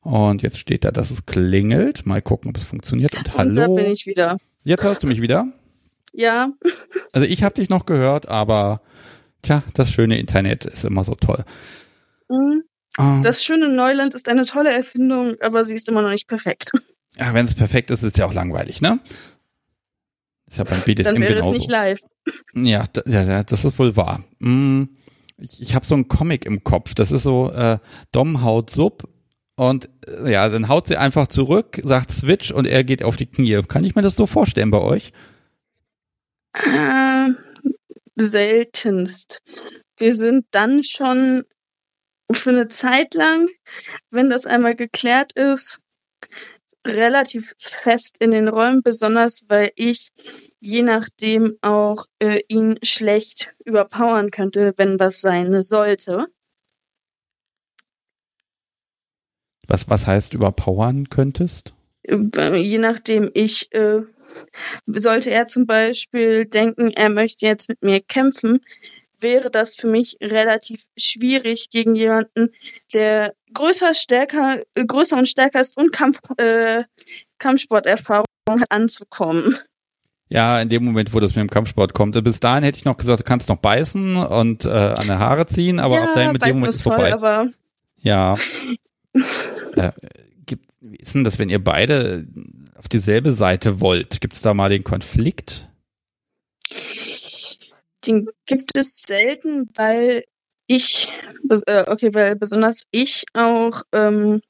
Und jetzt steht da, dass es klingelt. Mal gucken, ob es funktioniert. Und, Und hallo. Da bin ich wieder. Jetzt hörst du mich wieder? Ja. Also ich habe dich noch gehört, aber tja, das schöne Internet ist immer so toll. Mhm. Ah. Das schöne Neuland ist eine tolle Erfindung, aber sie ist immer noch nicht perfekt. Ja, wenn es perfekt ist, ist es ja auch langweilig, ne? Ist ja beim BDSM Dann wäre genauso. es nicht live. Ja, ja, das ist wohl wahr. Mm, ich ich habe so einen Comic im Kopf. Das ist so, äh, Dom haut Sub und äh, ja, dann haut sie einfach zurück, sagt Switch und er geht auf die Knie. Kann ich mir das so vorstellen bei euch? Äh, seltenst. Wir sind dann schon für eine Zeit lang, wenn das einmal geklärt ist, relativ fest in den Räumen, besonders weil ich je nachdem auch äh, ihn schlecht überpowern könnte, wenn was sein sollte. Was, was heißt überpowern könntest? Äh, je nachdem ich, äh, sollte er zum Beispiel denken, er möchte jetzt mit mir kämpfen, wäre das für mich relativ schwierig gegen jemanden, der größer, stärker, äh, größer und stärker ist und Kampf, äh, Kampfsporterfahrung hat, anzukommen. Ja, in dem Moment, wo das mit dem Kampfsport kommt. Bis dahin hätte ich noch gesagt, du kannst noch beißen und äh, an der Haare ziehen, aber ja, ab dahin mit dem Moment ist es vorbei. Ja. äh, gibt, wie ist denn das, wenn ihr beide auf dieselbe Seite wollt? Gibt es da mal den Konflikt? Den gibt es selten, weil ich, äh, okay, weil besonders ich auch ähm,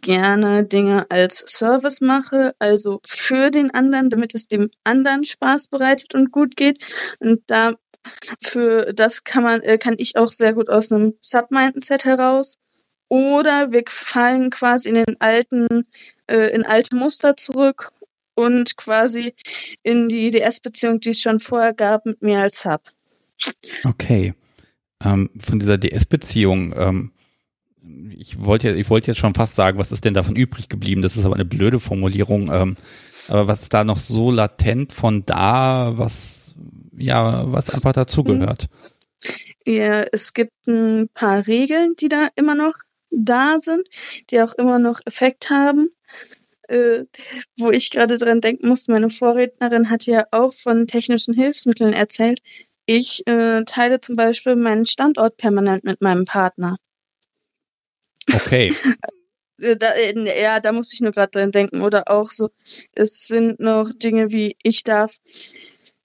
gerne Dinge als Service mache, also für den anderen, damit es dem anderen Spaß bereitet und gut geht. Und da für das kann man, äh, kann ich auch sehr gut aus einem Sub-Mindset heraus. Oder wir fallen quasi in den alten, äh, in alte Muster zurück und quasi in die DS-Beziehung, die es schon vorher gab, mit mir als Sub. Okay. Ähm, von dieser DS-Beziehung, ähm, ich wollte ich wollte jetzt schon fast sagen, was ist denn davon übrig geblieben? Das ist aber eine blöde Formulierung. Ähm, aber was ist da noch so latent von da, was ja, was einfach dazugehört? Ja, es gibt ein paar Regeln, die da immer noch da sind, die auch immer noch Effekt haben. Äh, wo ich gerade dran denken musste, meine Vorrednerin hat ja auch von technischen Hilfsmitteln erzählt. Ich äh, teile zum Beispiel meinen Standort permanent mit meinem Partner. Okay. Äh, da, äh, ja, da muss ich nur gerade dran denken. Oder auch so, es sind noch Dinge wie, ich darf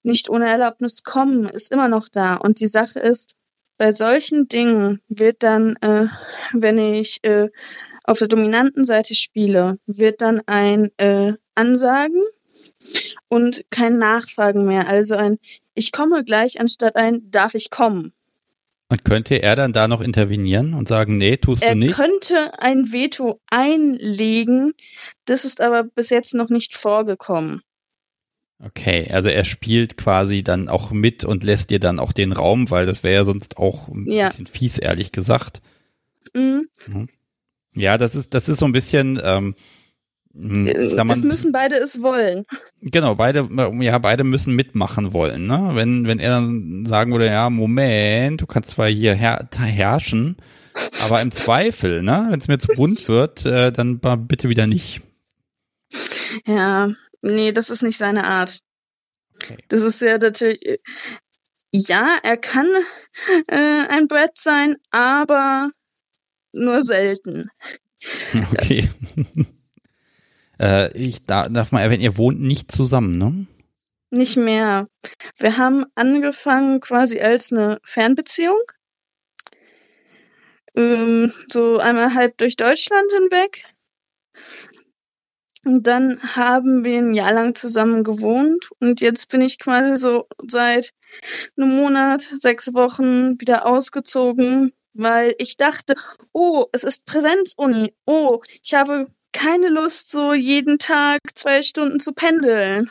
nicht ohne Erlaubnis kommen, ist immer noch da. Und die Sache ist, bei solchen Dingen wird dann, äh, wenn ich äh, auf der dominanten Seite spiele, wird dann ein äh, Ansagen und kein Nachfragen mehr. Also ein Ich komme gleich anstatt ein Darf ich kommen. Und könnte er dann da noch intervenieren und sagen, nee, tust er du nicht? Er könnte ein Veto einlegen, das ist aber bis jetzt noch nicht vorgekommen. Okay, also er spielt quasi dann auch mit und lässt dir dann auch den Raum, weil das wäre ja sonst auch ein ja. bisschen fies, ehrlich gesagt. Mhm. mhm. Ja, das ist, das ist so ein bisschen, ähm, hm, äh, mal, es müssen beide es wollen. Genau, beide, ja, beide müssen mitmachen wollen. Ne? Wenn, wenn er dann sagen würde, ja, Moment, du kannst zwar hier her herrschen, aber im Zweifel, ne, wenn es mir zu bunt wird, äh, dann bitte wieder nicht. Ja, nee, das ist nicht seine Art. Okay. Das ist ja natürlich, äh, ja, er kann äh, ein Brett sein, aber nur selten. Okay. Äh, ich darf mal erwähnen, ihr wohnt nicht zusammen, ne? Nicht mehr. Wir haben angefangen quasi als eine Fernbeziehung. Ähm, so einmal halb durch Deutschland hinweg. Und dann haben wir ein Jahr lang zusammen gewohnt und jetzt bin ich quasi so seit einem Monat, sechs Wochen wieder ausgezogen, weil ich dachte, oh, es ist Präsenzuni, oh, ich habe keine Lust, so jeden Tag zwei Stunden zu pendeln.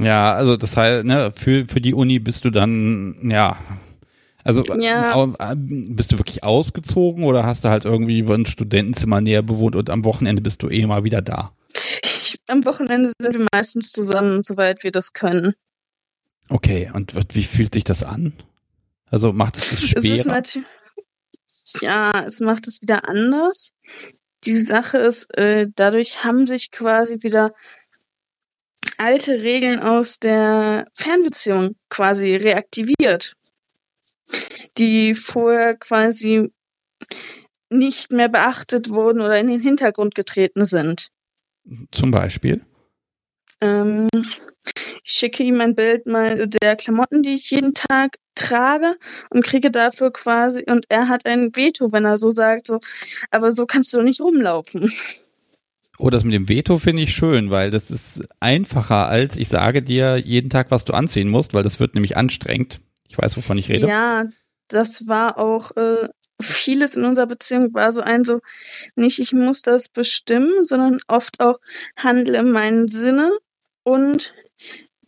Ja, also das heißt, ne, für, für die Uni bist du dann, ja, also Ja. äh, bist du wirklich ausgezogen oder hast du halt irgendwie ein Studentenzimmer näher bewohnt und am Wochenende bist du eh mal wieder da? Ich, am Wochenende sind wir meistens zusammen, soweit wir das können. Okay, und wie fühlt sich das an? Also macht es das Es ist schwerer? natürlich, ja, es macht es wieder anders. Die Sache ist, äh, dadurch haben sich quasi wieder alte Regeln aus der Fernbeziehung quasi reaktiviert, die vorher quasi nicht mehr beachtet wurden oder in den Hintergrund getreten sind. Zum Beispiel? Ähm, ich schicke ihm ein Bild mal der Klamotten, die ich jeden Tag trage und kriege dafür quasi, und er hat ein Veto, wenn er so sagt, so, aber so kannst du nicht rumlaufen. Oh, das mit dem Veto finde ich schön, weil das ist einfacher als ich sage dir jeden Tag, was du anziehen musst, weil das wird nämlich anstrengend. Ich weiß, wovon ich rede. Ja, das war auch äh, vieles in unserer Beziehung war so ein so nicht ich muss das bestimmen, sondern oft auch handle in meinen Sinne und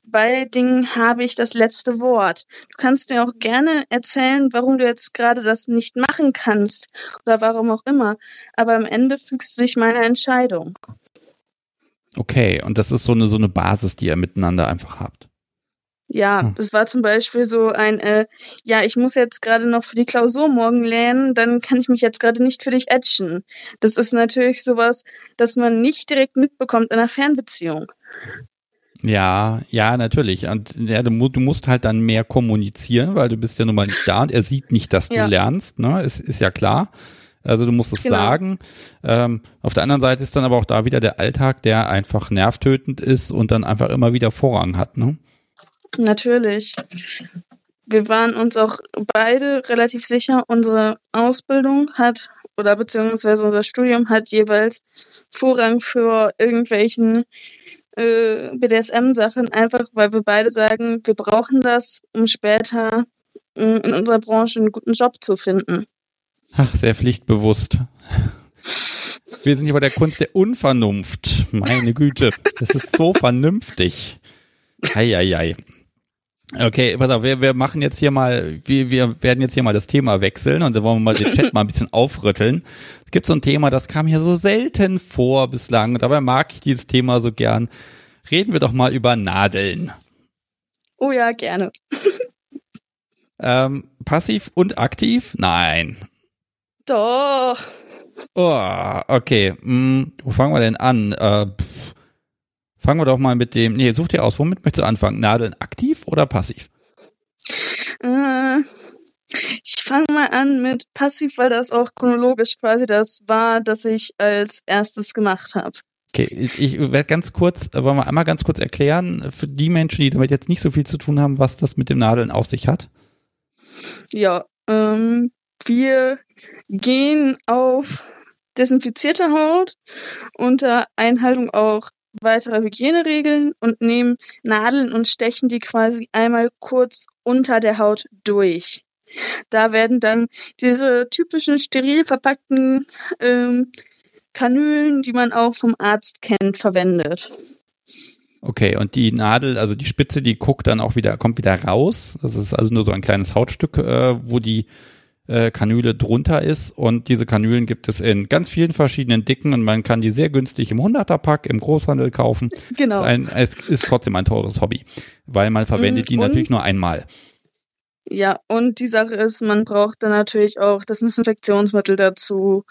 bei Dingen habe ich das letzte Wort. Du kannst mir auch gerne erzählen, warum du jetzt gerade das nicht machen kannst oder warum auch immer, aber am Ende fügst du dich meiner Entscheidung. Okay, und das ist so eine, so eine Basis, die ihr miteinander einfach habt. Ja, Hm. das war zum Beispiel so ein, äh, ja, ich muss jetzt gerade noch für die Klausur morgen lernen, dann kann ich mich jetzt gerade nicht für dich ätschen. Das ist natürlich sowas, das man nicht direkt mitbekommt in einer Fernbeziehung. Ja, ja, natürlich. Und ja, du, du musst halt dann mehr kommunizieren, weil du bist ja nun mal nicht da und er sieht nicht, dass du Ja. lernst, ne? Ist, ist ja klar. Also du musst es Genau. sagen. Ähm, auf der anderen Seite ist dann aber auch da wieder der Alltag, der einfach nervtötend ist und dann einfach immer wieder Vorrang hat, ne? Natürlich. Wir waren uns auch beide relativ sicher, unsere Ausbildung hat oder beziehungsweise unser Studium hat jeweils Vorrang für irgendwelchen äh, BDSM-Sachen, einfach weil wir beide sagen, wir brauchen das, um später äh, in unserer Branche einen guten Job zu finden. Ach, sehr pflichtbewusst. Wir sind hier bei der Kunst der Unvernunft. Meine Güte, das ist so vernünftig. Eieiei. Okay, pass auf, wir, wir machen jetzt hier mal, wir, wir werden jetzt hier mal das Thema wechseln und dann wollen wir mal den Chat mal ein bisschen aufrütteln. Es gibt so ein Thema, das kam hier so selten vor bislang, dabei mag ich dieses Thema so gern. Reden wir doch mal über Nadeln. Oh ja, gerne. Ähm, passiv und aktiv? Nein. Doch. Oh, okay. Hm, wo fangen wir denn an? Äh, pff. Fangen wir doch mal mit dem. Nee, such dir aus, womit möchtest du anfangen? Nadeln aktiv oder passiv? Äh, ich fange mal an mit passiv, weil das auch chronologisch quasi das war, das ich als erstes gemacht habe. Okay, ich, werde ganz kurz, äh, wollen wir einmal ganz kurz erklären, für die Menschen, die damit jetzt nicht so viel zu tun haben, was das mit dem Nadeln auf sich hat. Ja, ähm, wir gehen auf desinfizierte Haut unter Einhaltung auch weiterer Hygieneregeln und nehmen Nadeln und stechen die quasi einmal kurz unter der Haut durch. Da werden dann diese typischen steril verpackten ähm, Kanülen, die man auch vom Arzt kennt, verwendet. Okay, und die Nadel, also die Spitze, die guckt dann auch wieder, kommt wieder raus. Das ist also nur so ein kleines Hautstück, äh, wo die äh, Kanüle drunter ist. Und diese Kanülen gibt es in ganz vielen verschiedenen Dicken und man kann die sehr günstig im 100er-Pack im Großhandel kaufen. Genau. Ein, es ist trotzdem ein teures Hobby, weil man verwendet die Und- natürlich nur einmal. Ja, und die Sache ist, man braucht dann natürlich auch das Desinfektionsmittel dazu.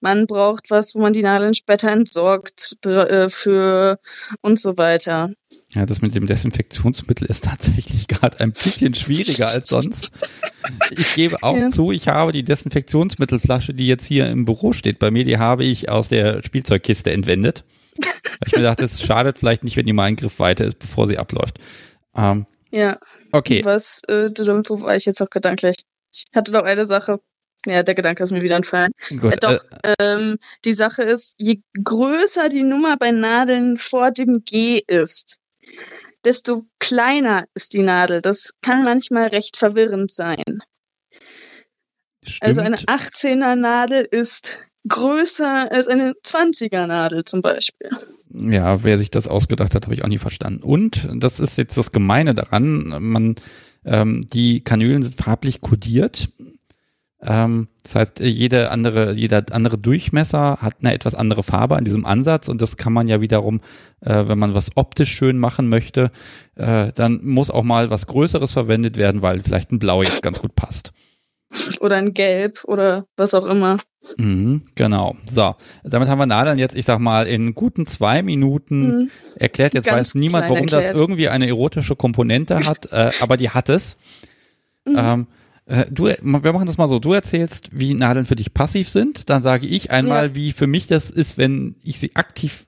Man braucht was, wo man die Nadeln später entsorgt äh, für und so weiter. Ja, das mit dem Desinfektionsmittel ist tatsächlich gerade ein bisschen schwieriger als sonst. Ich gebe auch Ja. zu, ich habe die Desinfektionsmittelflasche, die jetzt hier im Büro steht bei mir, die habe ich aus der Spielzeugkiste entwendet. Weil ich mir dachte, es schadet vielleicht nicht, wenn die mal einen Griff weiter ist, bevor sie abläuft. Ähm, Ja, okay, was, äh, wo war ich jetzt auch gedanklich? Ich hatte noch eine Sache. Ja, der Gedanke ist mir wieder entfallen. gut. Äh, doch, ähm, die Sache ist, je größer die Nummer bei Nadeln vor dem G ist, desto kleiner ist die Nadel. Das kann manchmal recht verwirrend sein. Äh, Also eine stimmt. 18er Nadel ist größer als eine 20er-Nadel zum Beispiel. Ja, wer sich das ausgedacht hat, habe ich auch nie verstanden. Und das ist jetzt das Gemeine daran, man, ähm, die Kanülen sind farblich kodiert. Ähm, das heißt, jede andere, jeder andere Durchmesser hat eine etwas andere Farbe an diesem Ansatz und das kann man ja wiederum, äh, wenn man was optisch schön machen möchte, äh, dann muss auch mal was Größeres verwendet werden, weil vielleicht ein Blau jetzt ganz gut passt. Oder ein Gelb oder was auch immer. Mhm, genau. So, damit haben wir Nadeln jetzt, ich sag mal, in guten zwei Minuten mhm. erklärt. Jetzt Ganz weiß niemand, warum erklärt. das irgendwie eine erotische Komponente hat, äh, aber die hat es. Mhm. Ähm, äh, du, wir machen das mal so. Du erzählst, wie Nadeln für dich passiv sind. Dann sage ich einmal, ja. wie für mich das ist, wenn ich sie aktiv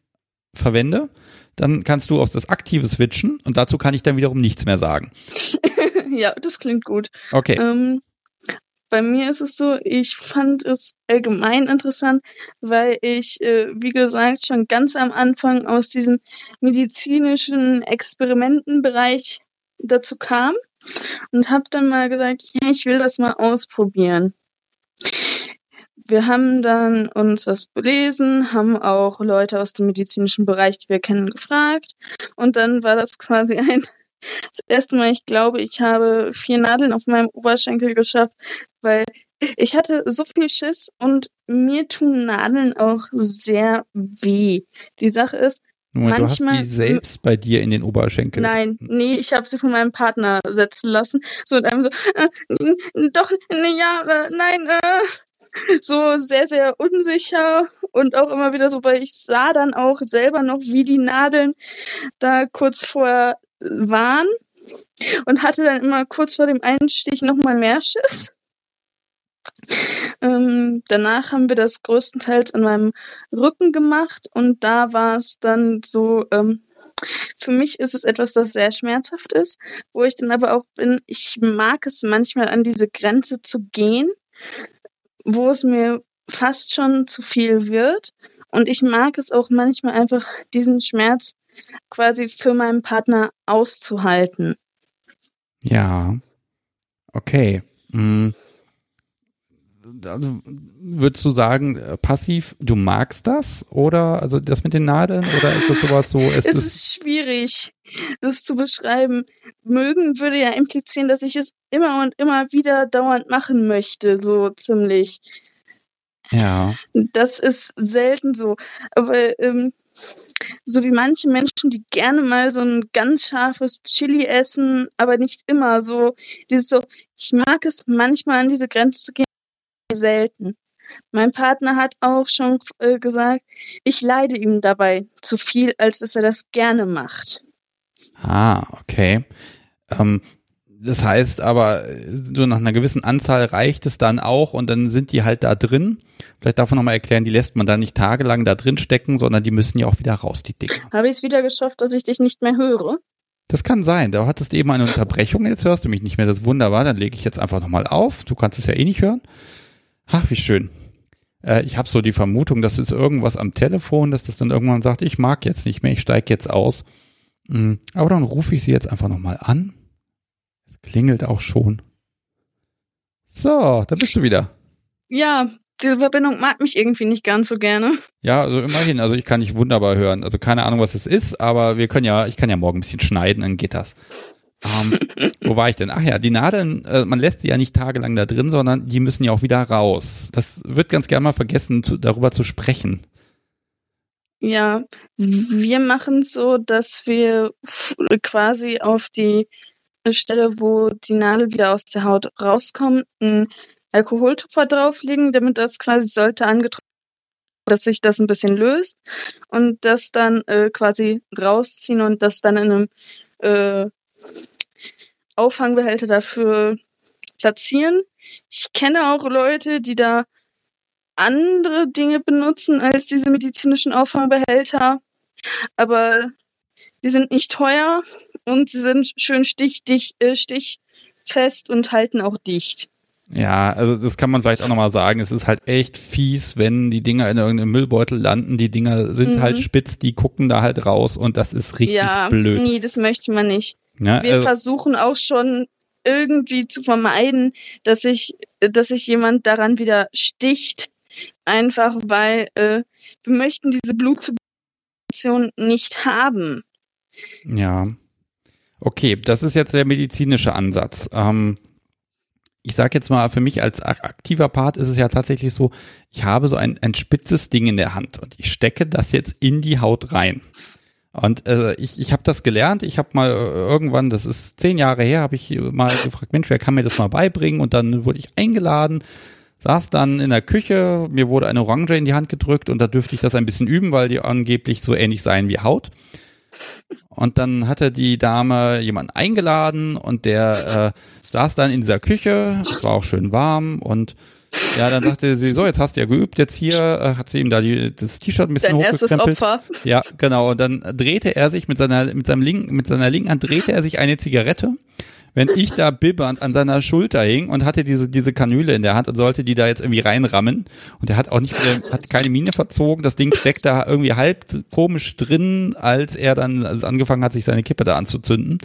verwende. Dann kannst du auf das Aktive switchen und dazu kann ich dann wiederum nichts mehr sagen. ja, das klingt gut. Okay. Ähm, bei mir ist es so, ich fand es allgemein interessant, weil ich, äh, wie gesagt, schon ganz am Anfang aus diesem medizinischen Experimentenbereich dazu kam und habe dann mal gesagt, ja, ich will das mal ausprobieren. Wir haben dann uns was belesen, haben auch Leute aus dem medizinischen Bereich, die wir kennen, gefragt. Und dann war das quasi ein das erste Mal, ich glaube, ich habe vier Nadeln auf meinem Oberschenkel geschafft, weil ich hatte so viel Schiss und mir tun Nadeln auch sehr weh. Die Sache ist, Moment, manchmal, du hast die selbst bei dir in den Oberschenkel. Nein, nee, ich habe sie von meinem Partner setzen lassen. So und einem so, äh, doch, nee, ja, äh, nein, äh, so sehr, sehr unsicher und auch immer wieder so, weil ich sah dann auch selber noch, wie die Nadeln da kurz vorher waren und hatte dann immer kurz vor dem Einstich nochmal mehr Schiss. Ähm, danach haben wir das größtenteils an meinem Rücken gemacht und da war es dann so, ähm, für mich ist es etwas, das sehr schmerzhaft ist, wo ich dann aber auch bin, ich mag es manchmal an diese Grenze zu gehen, wo es mir fast schon zu viel wird. Und ich mag es auch manchmal einfach, diesen Schmerz quasi für meinen Partner auszuhalten. Ja. Okay. Hm. Also würdest du sagen, äh, passiv, du magst das? Oder also das mit den Nadeln? Oder ist das sowas so? Es, es ist schwierig, das zu beschreiben. Mögen würde ja implizieren, dass ich es immer und immer wieder dauernd machen möchte, so ziemlich. Ja. Das ist selten so. Aber ähm, so wie manche Menschen, die gerne mal so ein ganz scharfes Chili essen, aber nicht immer so. Dieses so, ich mag es manchmal an diese Grenze zu gehen, selten. Mein Partner hat auch schon äh, gesagt, ich leide ihm dabei zu viel, als dass er das gerne macht. Ah, okay. Ähm, das heißt aber, so nach einer gewissen Anzahl reicht es dann auch und dann sind die halt da drin. Vielleicht darf man nochmal erklären, die lässt man da nicht tagelang da drin stecken, sondern die müssen ja auch wieder raus, die Dinger. Habe ich es wieder geschafft, dass ich dich nicht mehr höre? Das kann sein. Da hattest du eben eine Unterbrechung, jetzt hörst du mich nicht mehr. Das ist wunderbar. Dann lege ich jetzt einfach nochmal auf. Du kannst es ja eh nicht hören. Ach, wie schön. Äh, ich habe so die Vermutung, dass es irgendwas am Telefon, dass das dann irgendwann sagt, ich mag jetzt nicht mehr, ich steige jetzt aus. Mhm. Aber dann rufe ich sie jetzt einfach nochmal an Klingelt auch schon. So, da bist du wieder. Ja, diese Verbindung mag mich irgendwie nicht ganz so gerne. Ja, also immerhin, also ich kann dich wunderbar hören. Also keine Ahnung, was es ist, aber wir können ja, ich kann ja morgen ein bisschen schneiden, dann geht das. Ähm, wo war ich denn? Ach ja, die Nadeln, äh, man lässt die ja nicht tagelang da drin, sondern die müssen ja auch wieder raus. Das wird ganz gerne mal vergessen, zu, darüber zu sprechen. Ja, wir machen so, dass wir quasi auf die Stelle, wo die Nadel wieder aus der Haut rauskommt, ein Alkoholtupfer drauflegen, damit das quasi sollte angetrocknet dass sich das ein bisschen löst und das dann äh, quasi rausziehen und das dann in einem äh, Auffangbehälter dafür platzieren. Ich kenne auch Leute, die da andere Dinge benutzen als diese medizinischen Auffangbehälter, aber die sind nicht teuer und sie sind schön stichdicht, äh, stichfest und halten auch dicht. Ja, also das kann man vielleicht auch nochmal sagen. Es ist halt echt fies, wenn die Dinger in irgendeinem Müllbeutel landen. Die Dinger sind mhm. halt spitz, die gucken da halt raus und das ist richtig ja, blöd. Nee, das möchte man nicht. Ja, Wir also, versuchen auch schon irgendwie zu vermeiden, dass sich, dass sich jemand daran wieder sticht, Einfach weil äh, wir möchten diese Blutzirkulation nicht haben. Ja. Okay, das ist jetzt der medizinische Ansatz. Ähm, ich sage jetzt mal, für mich als aktiver Part ist es ja tatsächlich so, ich habe so ein, ein spitzes Ding in der Hand und ich stecke das jetzt in die Haut rein. Und äh, ich, ich habe das gelernt. Ich habe mal äh, irgendwann, das ist zehn Jahre her, habe ich mal gefragt, Mensch, wer kann mir das mal beibringen? Und dann wurde ich eingeladen, saß dann in der Küche, mir wurde eine Orange in die Hand gedrückt und da dürfte ich das ein bisschen üben, weil die angeblich so ähnlich seien wie Haut. Und dann hatte die Dame jemanden eingeladen und der äh, saß dann in dieser Küche, es war auch schön warm und ja, dann sagte sie, so, jetzt hast du ja geübt, jetzt hier äh, hat sie ihm da die, das T-Shirt ein bisschen Dein erstes Opfer. Ja, genau. Und dann drehte er sich mit seiner, mit seinem linken, mit seiner linken Hand drehte er sich eine Zigarette wenn ich da bibbernd an seiner Schulter hing und hatte diese, diese Kanüle in der Hand und sollte die da jetzt irgendwie reinrammen. Und er hat auch nicht, hat keine Miene verzogen. Das Ding steckt da irgendwie halb komisch drin, als er dann angefangen hat, sich seine Kippe da anzuzünden.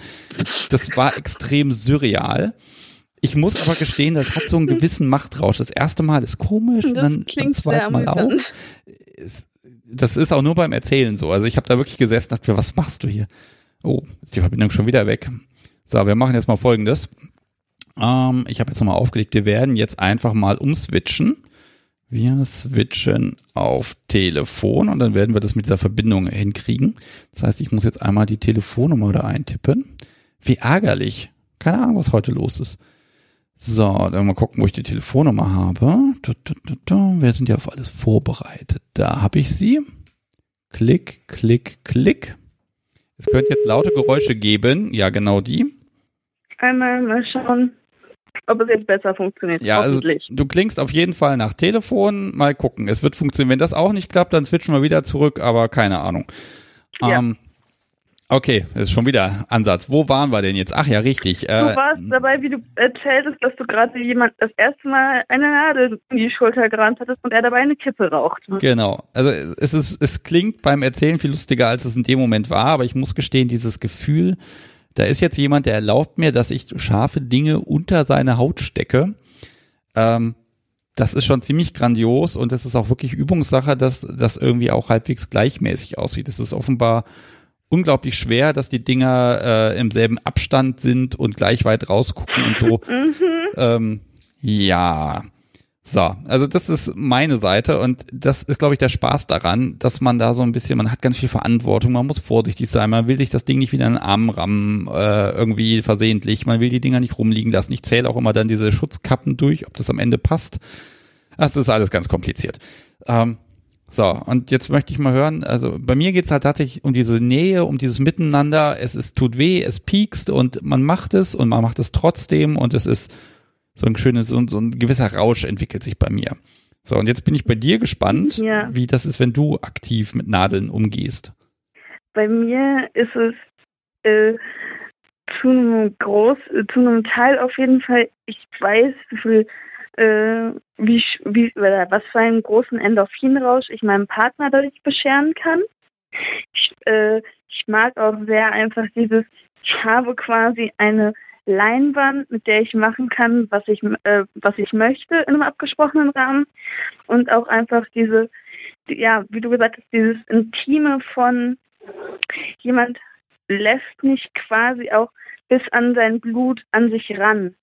Das war extrem surreal. Ich muss aber gestehen, das hat so einen gewissen Machtrausch. Das erste Mal ist komisch, das dann klingt beim zweiten Mal auch. Das ist auch nur beim Erzählen so. Also ich habe da wirklich gesessen und dachte, was machst du hier? Oh, ist die Verbindung schon wieder weg. So, wir machen jetzt mal folgendes. Ähm, ich habe jetzt nochmal aufgelegt, wir werden jetzt einfach mal umswitchen. Wir switchen auf Telefon und dann werden wir das mit dieser Verbindung hinkriegen. Das heißt, ich muss jetzt einmal die Telefonnummer da eintippen. Wie ärgerlich. Keine Ahnung, was heute los ist. So, dann mal gucken, wo ich die Telefonnummer habe. Wir sind ja auf alles vorbereitet. Da habe ich sie. Klick, klick, klick. Es könnte jetzt laute Geräusche geben. Ja, genau die einmal mal schauen, ob es jetzt besser funktioniert. Ja, also du klingst auf jeden Fall nach Telefon. Mal gucken. Es wird funktionieren. Wenn das auch nicht klappt, dann switchen wir wieder zurück, aber keine Ahnung. Ja. Ähm, okay, das ist schon wieder Ansatz. Wo waren wir denn jetzt? Ach ja, richtig. Du äh, warst dabei, wie du erzähltest, dass du gerade jemand das erste Mal eine Nadel in die Schulter gerannt hattest und er dabei eine Kippe raucht. Genau. Also es ist, es klingt beim Erzählen viel lustiger, als es in dem Moment war, aber ich muss gestehen, dieses Gefühl, da ist jetzt jemand, der erlaubt mir, dass ich scharfe Dinge unter seine Haut stecke. Ähm, das ist schon ziemlich grandios und es ist auch wirklich Übungssache, dass das irgendwie auch halbwegs gleichmäßig aussieht. Es ist offenbar unglaublich schwer, dass die Dinger äh, im selben Abstand sind und gleich weit rausgucken und so. Mhm. Ähm, ja, so, also das ist meine Seite und das ist, glaube ich, der Spaß daran, dass man da so ein bisschen, man hat ganz viel Verantwortung, man muss vorsichtig sein, man will sich das Ding nicht wieder in den Arm rammen, äh, irgendwie versehentlich, man will die Dinger nicht rumliegen lassen. Ich zähle auch immer dann diese Schutzkappen durch, ob das am Ende passt. Das ist alles ganz kompliziert. Ähm, so, und jetzt möchte ich mal hören, also bei mir geht's halt tatsächlich um diese Nähe, um dieses Miteinander. Es ist, tut weh, es piekst und man macht es und man macht es trotzdem und es ist so ein schönes, so, so ein gewisser Rausch entwickelt sich bei mir. So, und jetzt bin ich bei dir gespannt, ja. wie das ist, wenn du aktiv mit Nadeln umgehst. Bei mir ist es äh, zu einem groß, äh, zu einem Teil auf jeden Fall, ich weiß, wie viel, äh, wie, wie, was für einen großen Endorphinrausch ich meinem Partner dadurch bescheren kann. Ich, äh, ich mag auch sehr einfach dieses, ich habe quasi eine Leinwand, mit der ich machen kann, was ich, äh, was ich möchte in einem abgesprochenen Rahmen. Und auch einfach diese, ja, wie du gesagt hast, dieses Intime von jemand lässt mich quasi auch bis an sein Blut an sich ran.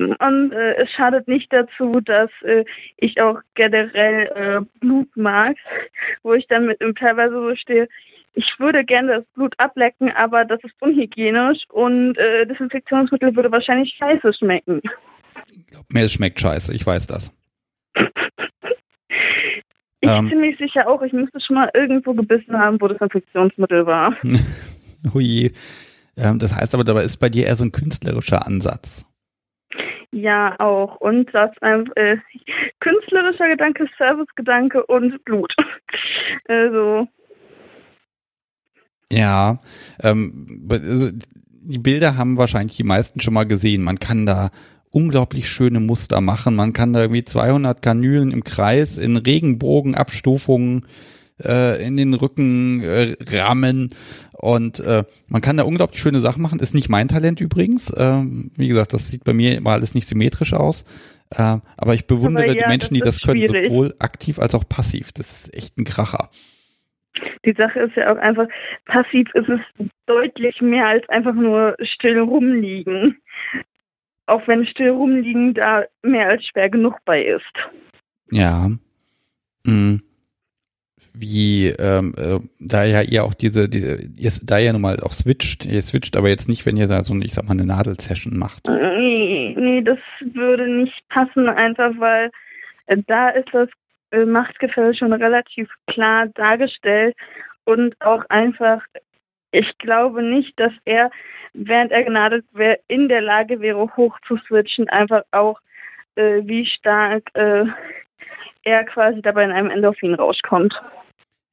Und äh, es schadet nicht dazu, dass äh, ich auch generell äh, Blut mag, wo ich dann mit ihm teilweise so stehe, ich würde gerne das Blut ablecken, aber das ist unhygienisch und äh, Desinfektionsmittel würde wahrscheinlich scheiße schmecken. Glaub mir, es schmeckt scheiße, ich weiß das. Ich ähm, bin ziemlich sicher auch, ich müsste schon mal irgendwo gebissen haben, wo Desinfektionsmittel war. Hui. Ähm, das heißt aber, dabei ist bei dir eher so ein künstlerischer Ansatz. Ja, auch. Und das äh, künstlerischer Gedanke, Servicegedanke und Blut. Also, ja, ähm, also, die Bilder haben wahrscheinlich die meisten schon mal gesehen. Man kann da unglaublich schöne Muster machen. Man kann da irgendwie 200 Kanülen im Kreis in Regenbogenabstufungen äh, in den Rücken äh, rammen und äh, man kann da unglaublich schöne Sachen machen. Ist nicht mein Talent übrigens. Ähm, wie gesagt, das sieht bei mir mal alles nicht symmetrisch aus. Äh, aber ich bewundere aber ja, die Menschen, die das können, schwierig. sowohl aktiv als auch passiv. Das ist echt ein Kracher. Die Sache ist ja auch einfach, passiv ist es deutlich mehr als einfach nur still rumliegen. Auch wenn still rumliegen da mehr als schwer genug bei ist. Ja. Mhm wie ähm, äh, da ja ihr auch diese, diese ihr, da ja nun mal auch switcht, ihr switcht aber jetzt nicht, wenn ihr da so, ich sag mal, eine Nadelsession macht. Nee, nee, das würde nicht passen, einfach weil äh, da ist das äh, Machtgefälle schon relativ klar dargestellt und auch einfach, ich glaube nicht, dass er, während er genadelt wäre, in der Lage wäre, hoch zu switchen, einfach auch äh, wie stark äh, er quasi dabei in einem Endorphin rauskommt.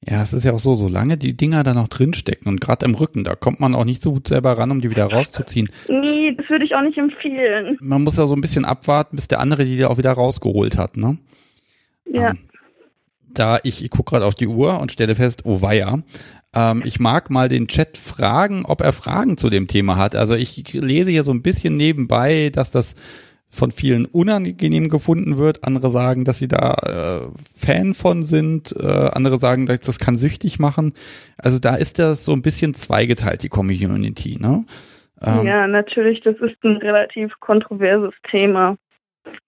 Ja, es ist ja auch so, solange die Dinger da noch drinstecken und gerade im Rücken, da kommt man auch nicht so gut selber ran, um die wieder rauszuziehen. Nee, das würde ich auch nicht empfehlen. Man muss ja so ein bisschen abwarten, bis der andere die auch wieder rausgeholt hat, ne? Ja. Ähm, da ich, ich gucke gerade auf die Uhr und stelle fest, oh weia, ähm, ich mag mal den Chat fragen, ob er Fragen zu dem Thema hat. Also ich lese hier so ein bisschen nebenbei, dass das von vielen unangenehm gefunden wird. Andere sagen, dass sie da äh, Fan von sind. Äh, andere sagen, dass das kann süchtig machen. Also da ist das so ein bisschen zweigeteilt, die Community. Ne? Ähm, ja, natürlich. Das ist ein relativ kontroverses Thema.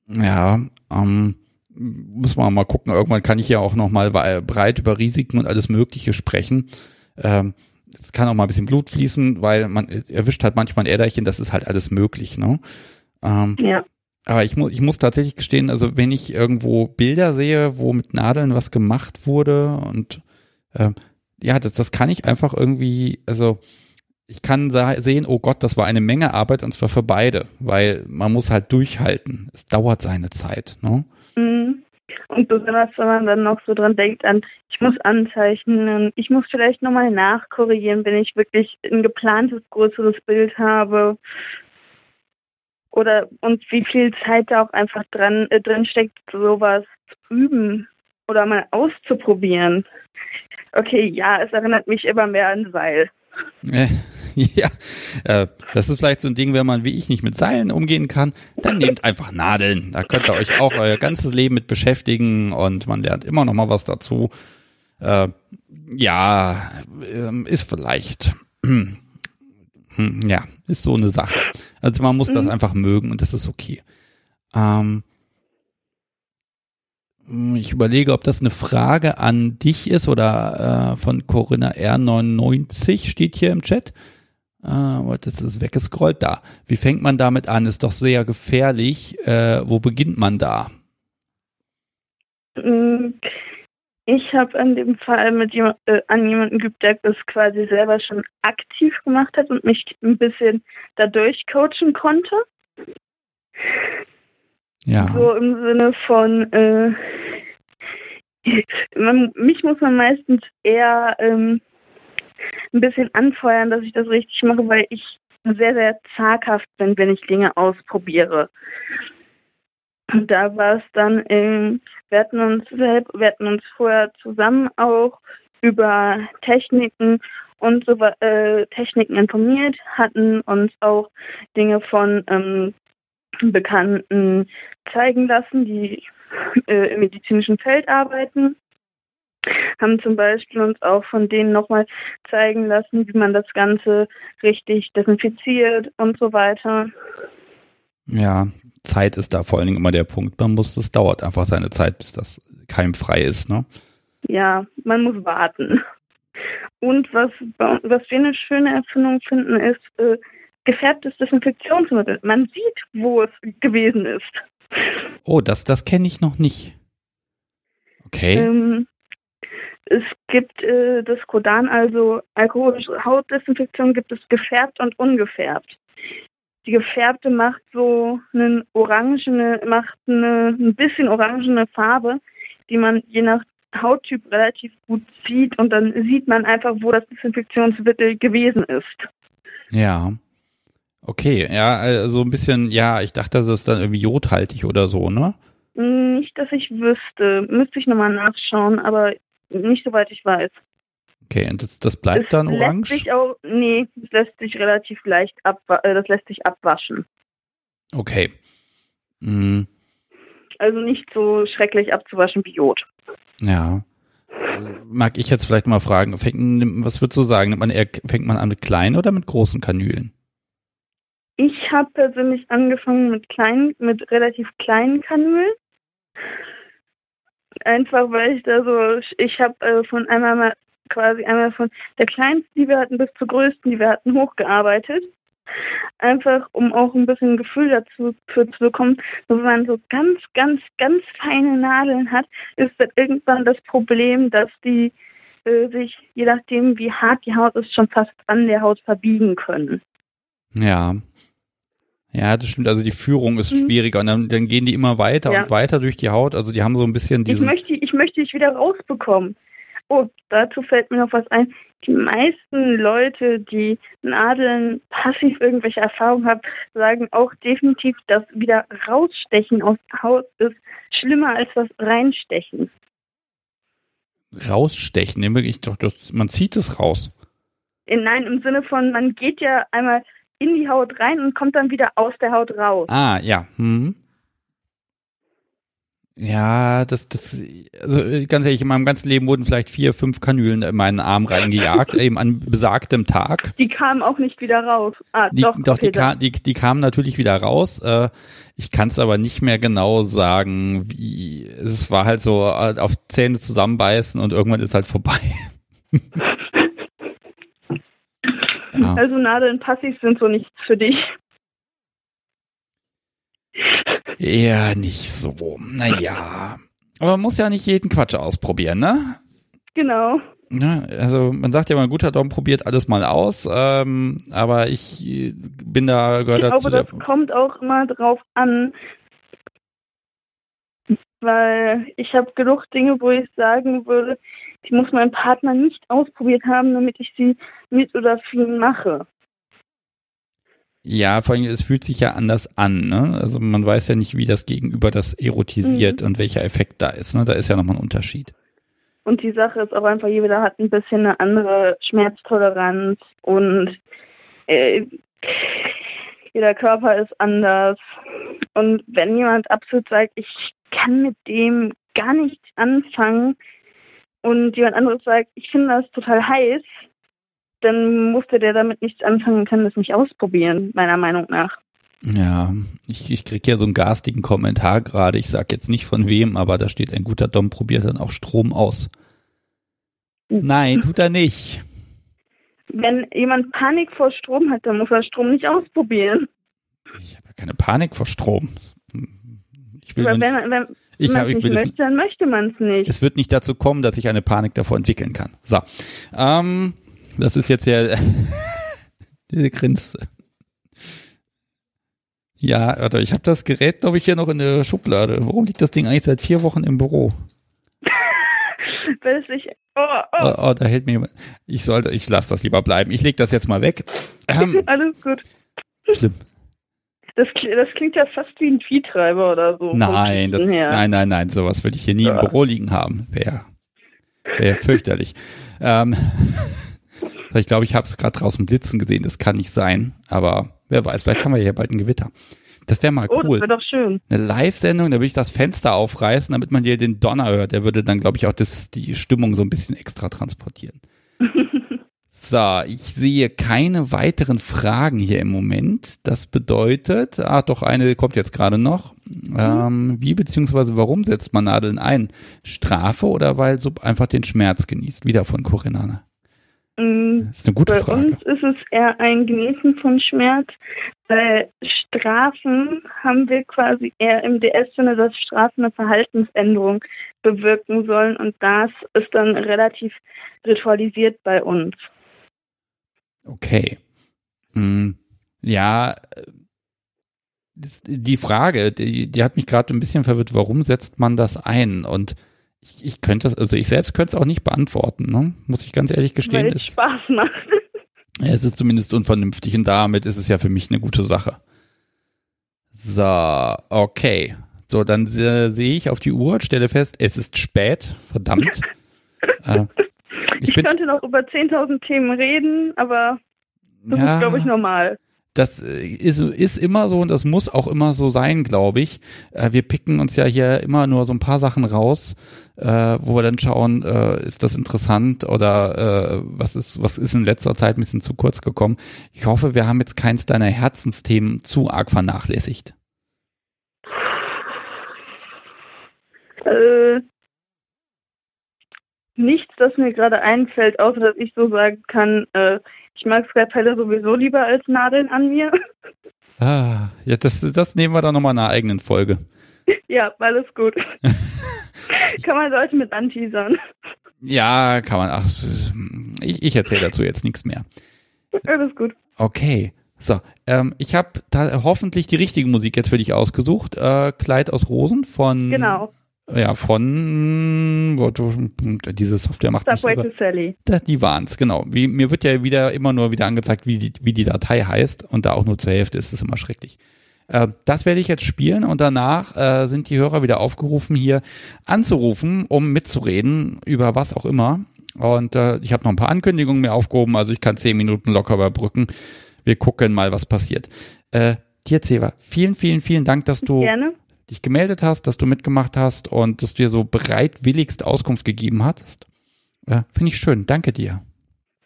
Ja, ähm, muss man mal gucken. Irgendwann kann ich ja auch noch mal breit über Risiken und alles Mögliche sprechen. Ähm, es kann auch mal ein bisschen Blut fließen, weil man erwischt halt manchmal ein Äderchen. Das ist halt alles möglich. Ne? Ähm, ja. Aber ich muss, ich muss tatsächlich gestehen, also wenn ich irgendwo Bilder sehe, wo mit Nadeln was gemacht wurde und ähm, ja, das, das kann ich einfach irgendwie, also ich kann sehen, oh Gott, das war eine Menge Arbeit und zwar für beide, weil man muss halt durchhalten. Es dauert seine Zeit. Ne? Mhm. Und besonders, wenn man dann noch so dran denkt an, ich muss anzeichnen, ich muss vielleicht nochmal nachkorrigieren, wenn ich wirklich ein geplantes größeres Bild habe oder und wie viel Zeit da auch einfach dran äh, drin steckt, sowas zu üben oder mal auszuprobieren. Okay, ja, es erinnert mich immer mehr an Seil. Äh, ja, äh, das ist vielleicht so ein Ding, wenn man wie ich nicht mit Seilen umgehen kann, dann nehmt einfach Nadeln. Da könnt ihr euch auch euer ganzes Leben mit beschäftigen und man lernt immer noch mal was dazu. Äh, ja, ähm, ist vielleicht hm, ja, ist so eine Sache. Also man muss mhm. das einfach mögen und das ist okay. Ähm, ich überlege, ob das eine Frage an dich ist oder äh, von Corinna R99 steht hier im Chat. Äh, das ist weggescrollt da. Wie fängt man damit an? Ist doch sehr gefährlich. Äh, wo beginnt man da? Mhm. Ich habe in dem Fall mit jemand, äh, an jemanden geübt, der das quasi selber schon aktiv gemacht hat und mich ein bisschen dadurch coachen konnte. Ja. So im Sinne von, äh, man, mich muss man meistens eher ähm, ein bisschen anfeuern, dass ich das richtig mache, weil ich sehr, sehr zaghaft bin, wenn ich Dinge ausprobiere. Und da war es dann, ähm, wir hatten uns selbst, wir hatten uns vorher zusammen auch über Techniken und so äh, Techniken informiert, hatten uns auch Dinge von ähm, Bekannten zeigen lassen, die äh, im medizinischen Feld arbeiten. Haben zum Beispiel uns auch von denen nochmal zeigen lassen, wie man das Ganze richtig desinfiziert und so weiter. Ja, Zeit ist da vor allen Dingen immer der Punkt. Man muss, es dauert einfach seine Zeit, bis das keimfrei ist, ne? Ja, man muss warten. Und was, was wir eine schöne Erfindung finden, ist äh, gefärbtes Desinfektionsmittel. Man sieht, wo es gewesen ist. Oh, das, das kenne ich noch nicht. Okay. Ähm, es gibt äh, das Kodan, also alkoholische Hautdesinfektion, gibt es gefärbt und ungefärbt. Die gefärbte macht so einen orangene, macht eine ein bisschen orangene Farbe, die man je nach Hauttyp relativ gut sieht und dann sieht man einfach, wo das Desinfektionsmittel gewesen ist. Ja. Okay, ja, also ein bisschen, ja, ich dachte, das ist dann irgendwie jodhaltig oder so, ne? Nicht, dass ich wüsste. Müsste ich nochmal nachschauen, aber Nicht soweit ich weiß. Okay, und das, das bleibt es dann lässt orange? Sich auch, nee, das lässt sich relativ leicht ab, äh, das lässt sich abwaschen. Okay. Mhm. Also nicht so schrecklich abzuwaschen wie Jod. Ja. Mag ich jetzt vielleicht mal fragen, fängt, was würdest du sagen? Man eher, fängt man an mit kleinen oder mit großen Kanülen? Ich habe persönlich angefangen mit kleinen, mit relativ kleinen Kanülen. Einfach weil ich da so, ich habe äh, von einmal mal quasi einmal von der kleinsten, die wir hatten, bis zur größten, die wir hatten, hochgearbeitet. Einfach, um auch ein bisschen ein Gefühl dazu für zu bekommen, wenn man so ganz, ganz, ganz feine Nadeln hat, ist dann irgendwann das Problem, dass die äh, sich, je nachdem wie hart die Haut ist, schon fast an der Haut verbiegen können. Ja. Ja, das stimmt. Also die Führung ist Mhm. schwieriger und dann, dann gehen die immer weiter Ja. und weiter durch die Haut. Also die haben so ein bisschen Ich diesen. möchte, ich möchte dich wieder rausbekommen. Oh, dazu fällt mir noch was ein. Die meisten Leute, die Nadeln passiv irgendwelche Erfahrungen haben, sagen auch definitiv, dass wieder rausstechen aus der Haut ist schlimmer als das reinstechen. rausstechen. Nee, wirklich, doch, das, man zieht es raus. In, nein, im Sinne von, man geht ja einmal in die Haut rein und kommt dann wieder aus der Haut raus. Ah, ja. Hm. Ja, das, das, also ganz ehrlich, in meinem ganzen Leben wurden vielleicht vier, fünf Kanülen in meinen Arm reingejagt, eben an besagtem Tag. Die kamen auch nicht wieder raus. Ah, Die, doch, doch, okay, die, ka die, die kamen natürlich wieder raus. Äh, ich kann es aber nicht mehr genau sagen, wie. Es war halt so äh, auf Zähne zusammenbeißen und irgendwann ist halt vorbei. ja. Also Nadeln passiv sind so nichts für dich. Eher nicht so. Naja. Aber man muss ja nicht jeden Quatsch ausprobieren, ne? Genau. Ja, also man sagt ja mal, ein guter Dom probiert alles mal aus, ähm, aber ich bin da, gehört Ich dazu. glaube, das kommt auch immer drauf an, weil ich habe genug Dinge, wo ich sagen würde, die muss mein Partner nicht ausprobiert haben, damit ich sie mit oder für ihn mache. Ja, vor allem, es fühlt sich ja anders an, ne? Also man weiß ja nicht, wie das Gegenüber das erotisiert und welcher Effekt da ist, ne? Da ist ja nochmal ein Unterschied. Und die Sache ist auch einfach, jeder hat ein bisschen eine andere Schmerztoleranz und äh, jeder Körper ist anders. Und wenn jemand absolut sagt, ich kann mit dem gar nichts anfangen und jemand anderes sagt, ich finde das total heiß, dann musste der damit nichts anfangen und kann das nicht ausprobieren, meiner Meinung nach. Ja, ich, ich krieg hier so einen garstigen Kommentar gerade. Ich sag jetzt nicht von wem, aber da steht, ein guter Dom probiert dann auch Strom aus. Nein, tut er nicht. Wenn jemand Panik vor Strom hat, dann muss er Strom nicht ausprobieren. Ich habe ja keine Panik vor Strom. Ich will Aber wenn, nicht, wenn, ich man es ich nicht möchte, dann möchte man es nicht. es wird nicht dazu kommen, dass ich eine Panik davor entwickeln kann. So, ähm, das ist jetzt ja diese Grinste. Ja, warte, ich habe das Gerät, glaube ich, hier noch in der Schublade. Warum liegt das Ding eigentlich seit vier Wochen im Büro? Weil es sich, oh, oh, Oh, oh da hält mir jemand. Ich sollte, ich lasse das lieber bleiben. Ich leg das jetzt mal weg. Ähm, alles gut. schlimm. Das, das klingt ja fast wie ein Viehtreiber oder so. Nein, das, nein, nein, nein, sowas will ich hier nie im Ja. Büro liegen haben. Wäre wär fürchterlich. ähm, ich glaube, ich habe es gerade draußen blitzen gesehen. Das kann nicht sein. Aber wer weiß, vielleicht haben wir hier bald ein Gewitter. Das wäre mal Oh, das cool. wäre doch schön. Eine Live-Sendung, da würde ich das Fenster aufreißen, damit man hier den Donner hört. Der würde dann, glaube ich, auch das, die Stimmung so ein bisschen extra transportieren. So, ich sehe keine weiteren Fragen hier im Moment. Das bedeutet, ah, doch eine kommt jetzt gerade noch. Ähm, wie beziehungsweise warum setzt man Nadeln ein? Strafe oder weil Sub einfach den Schmerz genießt? Wieder von Corinna. Mm, Das ist eine gute Bei Frage. uns ist es eher ein Genießen von Schmerz. Bei Strafen haben wir quasi eher im DS-Sinne, dass Strafen eine Verhaltensänderung bewirken sollen und das ist dann relativ ritualisiert bei uns. Okay. Hm, ja, äh, die Frage, die, die hat mich gerade ein bisschen verwirrt. Warum setzt man das ein? Und ich, ich könnte es, also ich selbst könnte es auch nicht beantworten, ne? muss ich ganz ehrlich gestehen. weil es Spaß macht. es ist zumindest unvernünftig und damit ist es ja für mich eine gute Sache. So, okay. So, dann äh, sehe ich auf die Uhr, stelle fest, es ist spät, verdammt. Äh, ich, ich könnte noch über 10.000 Themen reden, aber das ja, ist, glaube ich, normal. Das äh, ist, ist immer so und das muss auch immer so sein, glaube ich. Äh, wir picken uns ja hier immer nur so ein paar Sachen raus, äh, wo wir dann schauen, ist das interessant oder was ist, was ist in letzter Zeit ein bisschen zu kurz gekommen. Ich hoffe, wir haben jetzt keins deiner Herzensthemen zu arg vernachlässigt. Äh, nichts, das mir gerade einfällt, außer dass ich so sagen kann, äh, ich mag Skalpelle sowieso lieber als Nadeln an mir. Ah, ja, das, das nehmen wir dann nochmal in einer eigenen Folge. Ja, alles gut. kann man Leute mit anteasern. Ja, kann man. Ach, ich, ich erzähle dazu jetzt nichts mehr. Alles gut. Okay. So, ähm, ich habe hoffentlich die richtige Musik jetzt für dich ausgesucht. Äh, Kleid aus Rosen von genau ja, von diese Software macht Subway to Sally. Die waren's, genau. Wie, mir wird ja wieder immer nur wieder angezeigt, wie die, wie die Datei heißt und da auch nur zur Hälfte ist es immer schrecklich. Äh, das werde ich jetzt spielen und danach äh, sind die Hörer wieder aufgerufen, hier anzurufen, um mitzureden über was auch immer. Und äh, ich habe noch ein paar Ankündigungen mir aufgehoben, also ich kann zehn Minuten locker überbrücken. Wir gucken mal, was passiert. Äh, dir, Ceva, vielen, vielen, vielen Dank, dass du Gerne dich gemeldet hast, dass du mitgemacht hast und dass du dir so bereitwilligst Auskunft gegeben hast. Ja, Finde ich schön. Danke dir.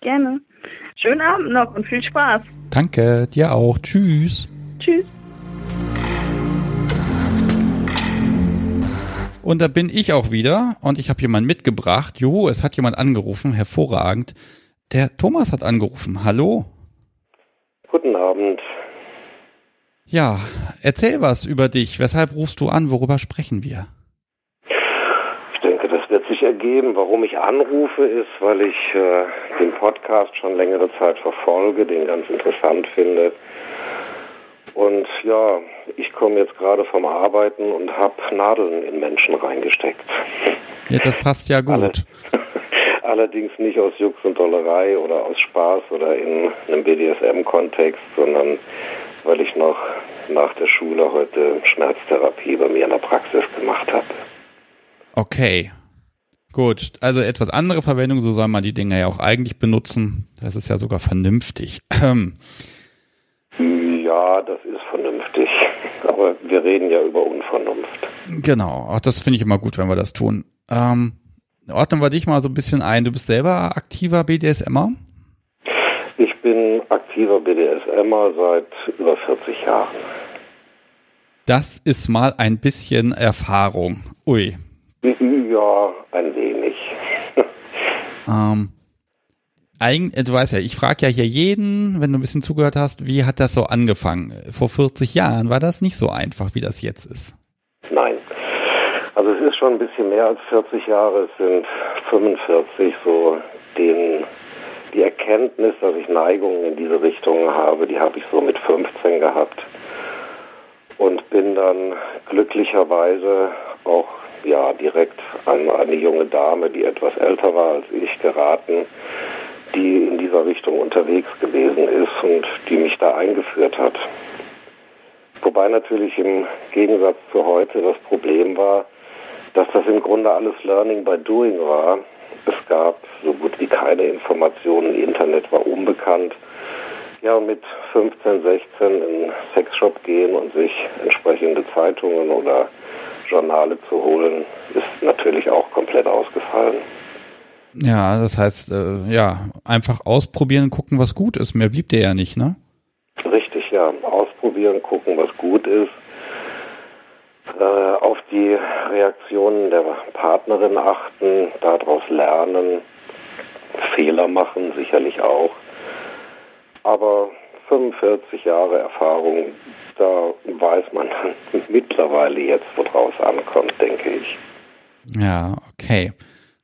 Gerne. Schönen Abend noch und viel Spaß. Danke, dir auch. Tschüss. Tschüss. Und da bin ich auch wieder und ich habe jemanden mitgebracht. Jo, es hat jemand angerufen, hervorragend. Der Thomas hat angerufen. Hallo. Guten Abend. Ja, erzähl was über dich. Weshalb rufst du an? Worüber sprechen wir? Ich denke, das wird sich ergeben. Warum ich anrufe, ist, weil ich äh, den Podcast schon längere Zeit verfolge, den ganz interessant finde. Und ja, ich komme jetzt gerade vom Arbeiten und habe Nadeln in Menschen reingesteckt. Ja, das passt ja gut. Allerdings nicht aus Jux und Dollerei oder aus Spaß oder in einem BDSM-Kontext, sondern weil ich noch nach der Schule heute Schmerztherapie bei mir in der Praxis gemacht habe. Okay. Gut, also etwas andere Verwendung, so soll man die Dinge ja auch eigentlich benutzen. Das ist ja sogar vernünftig. Ja, das ist vernünftig. Aber wir reden ja über Unvernunft. Genau, auch das finde ich immer gut, wenn wir das tun. Ähm, ordnen wir dich mal so ein bisschen ein. Du bist selber aktiver BDSMer? Ich bin aktiver BDSMer seit über 40 Jahren. Das ist mal ein bisschen Erfahrung. Ui. Ja, ein wenig. ähm, du weißt ja, ich frage ja hier jeden, wenn du ein bisschen zugehört hast, wie hat das so angefangen? Vor 40 Jahren war das nicht so einfach, wie das jetzt ist. Nein. Also es ist schon ein bisschen mehr als 40 Jahre, es sind 45 so den die Erkenntnis, dass ich Neigungen in diese Richtung habe, die habe ich so mit 15 gehabt und bin dann glücklicherweise auch ja direkt an eine junge Dame, die etwas älter war als ich, geraten, die in dieser Richtung unterwegs gewesen ist und die mich da eingeführt hat. Wobei natürlich im Gegensatz zu heute das Problem war, dass das im Grunde alles Learning by Doing war. Es gab so gut wie keine Informationen, Internet war unbekannt. Ja, mit 15, 16 in einen Sexshop gehen und sich entsprechende Zeitungen oder Journale zu holen, ist natürlich auch komplett ausgefallen. Ja, das heißt, äh, ja, einfach ausprobieren, gucken, was gut ist. Mehr blieb dir ja nicht, ne? Richtig, ja. Ausprobieren, gucken, was gut ist äh, auf die Reaktionen der Partnerin achten, daraus lernen, Fehler machen, sicherlich auch. Aber 45 Jahre Erfahrung, da weiß man mittlerweile jetzt, woraus ankommt, denke ich. Ja, okay.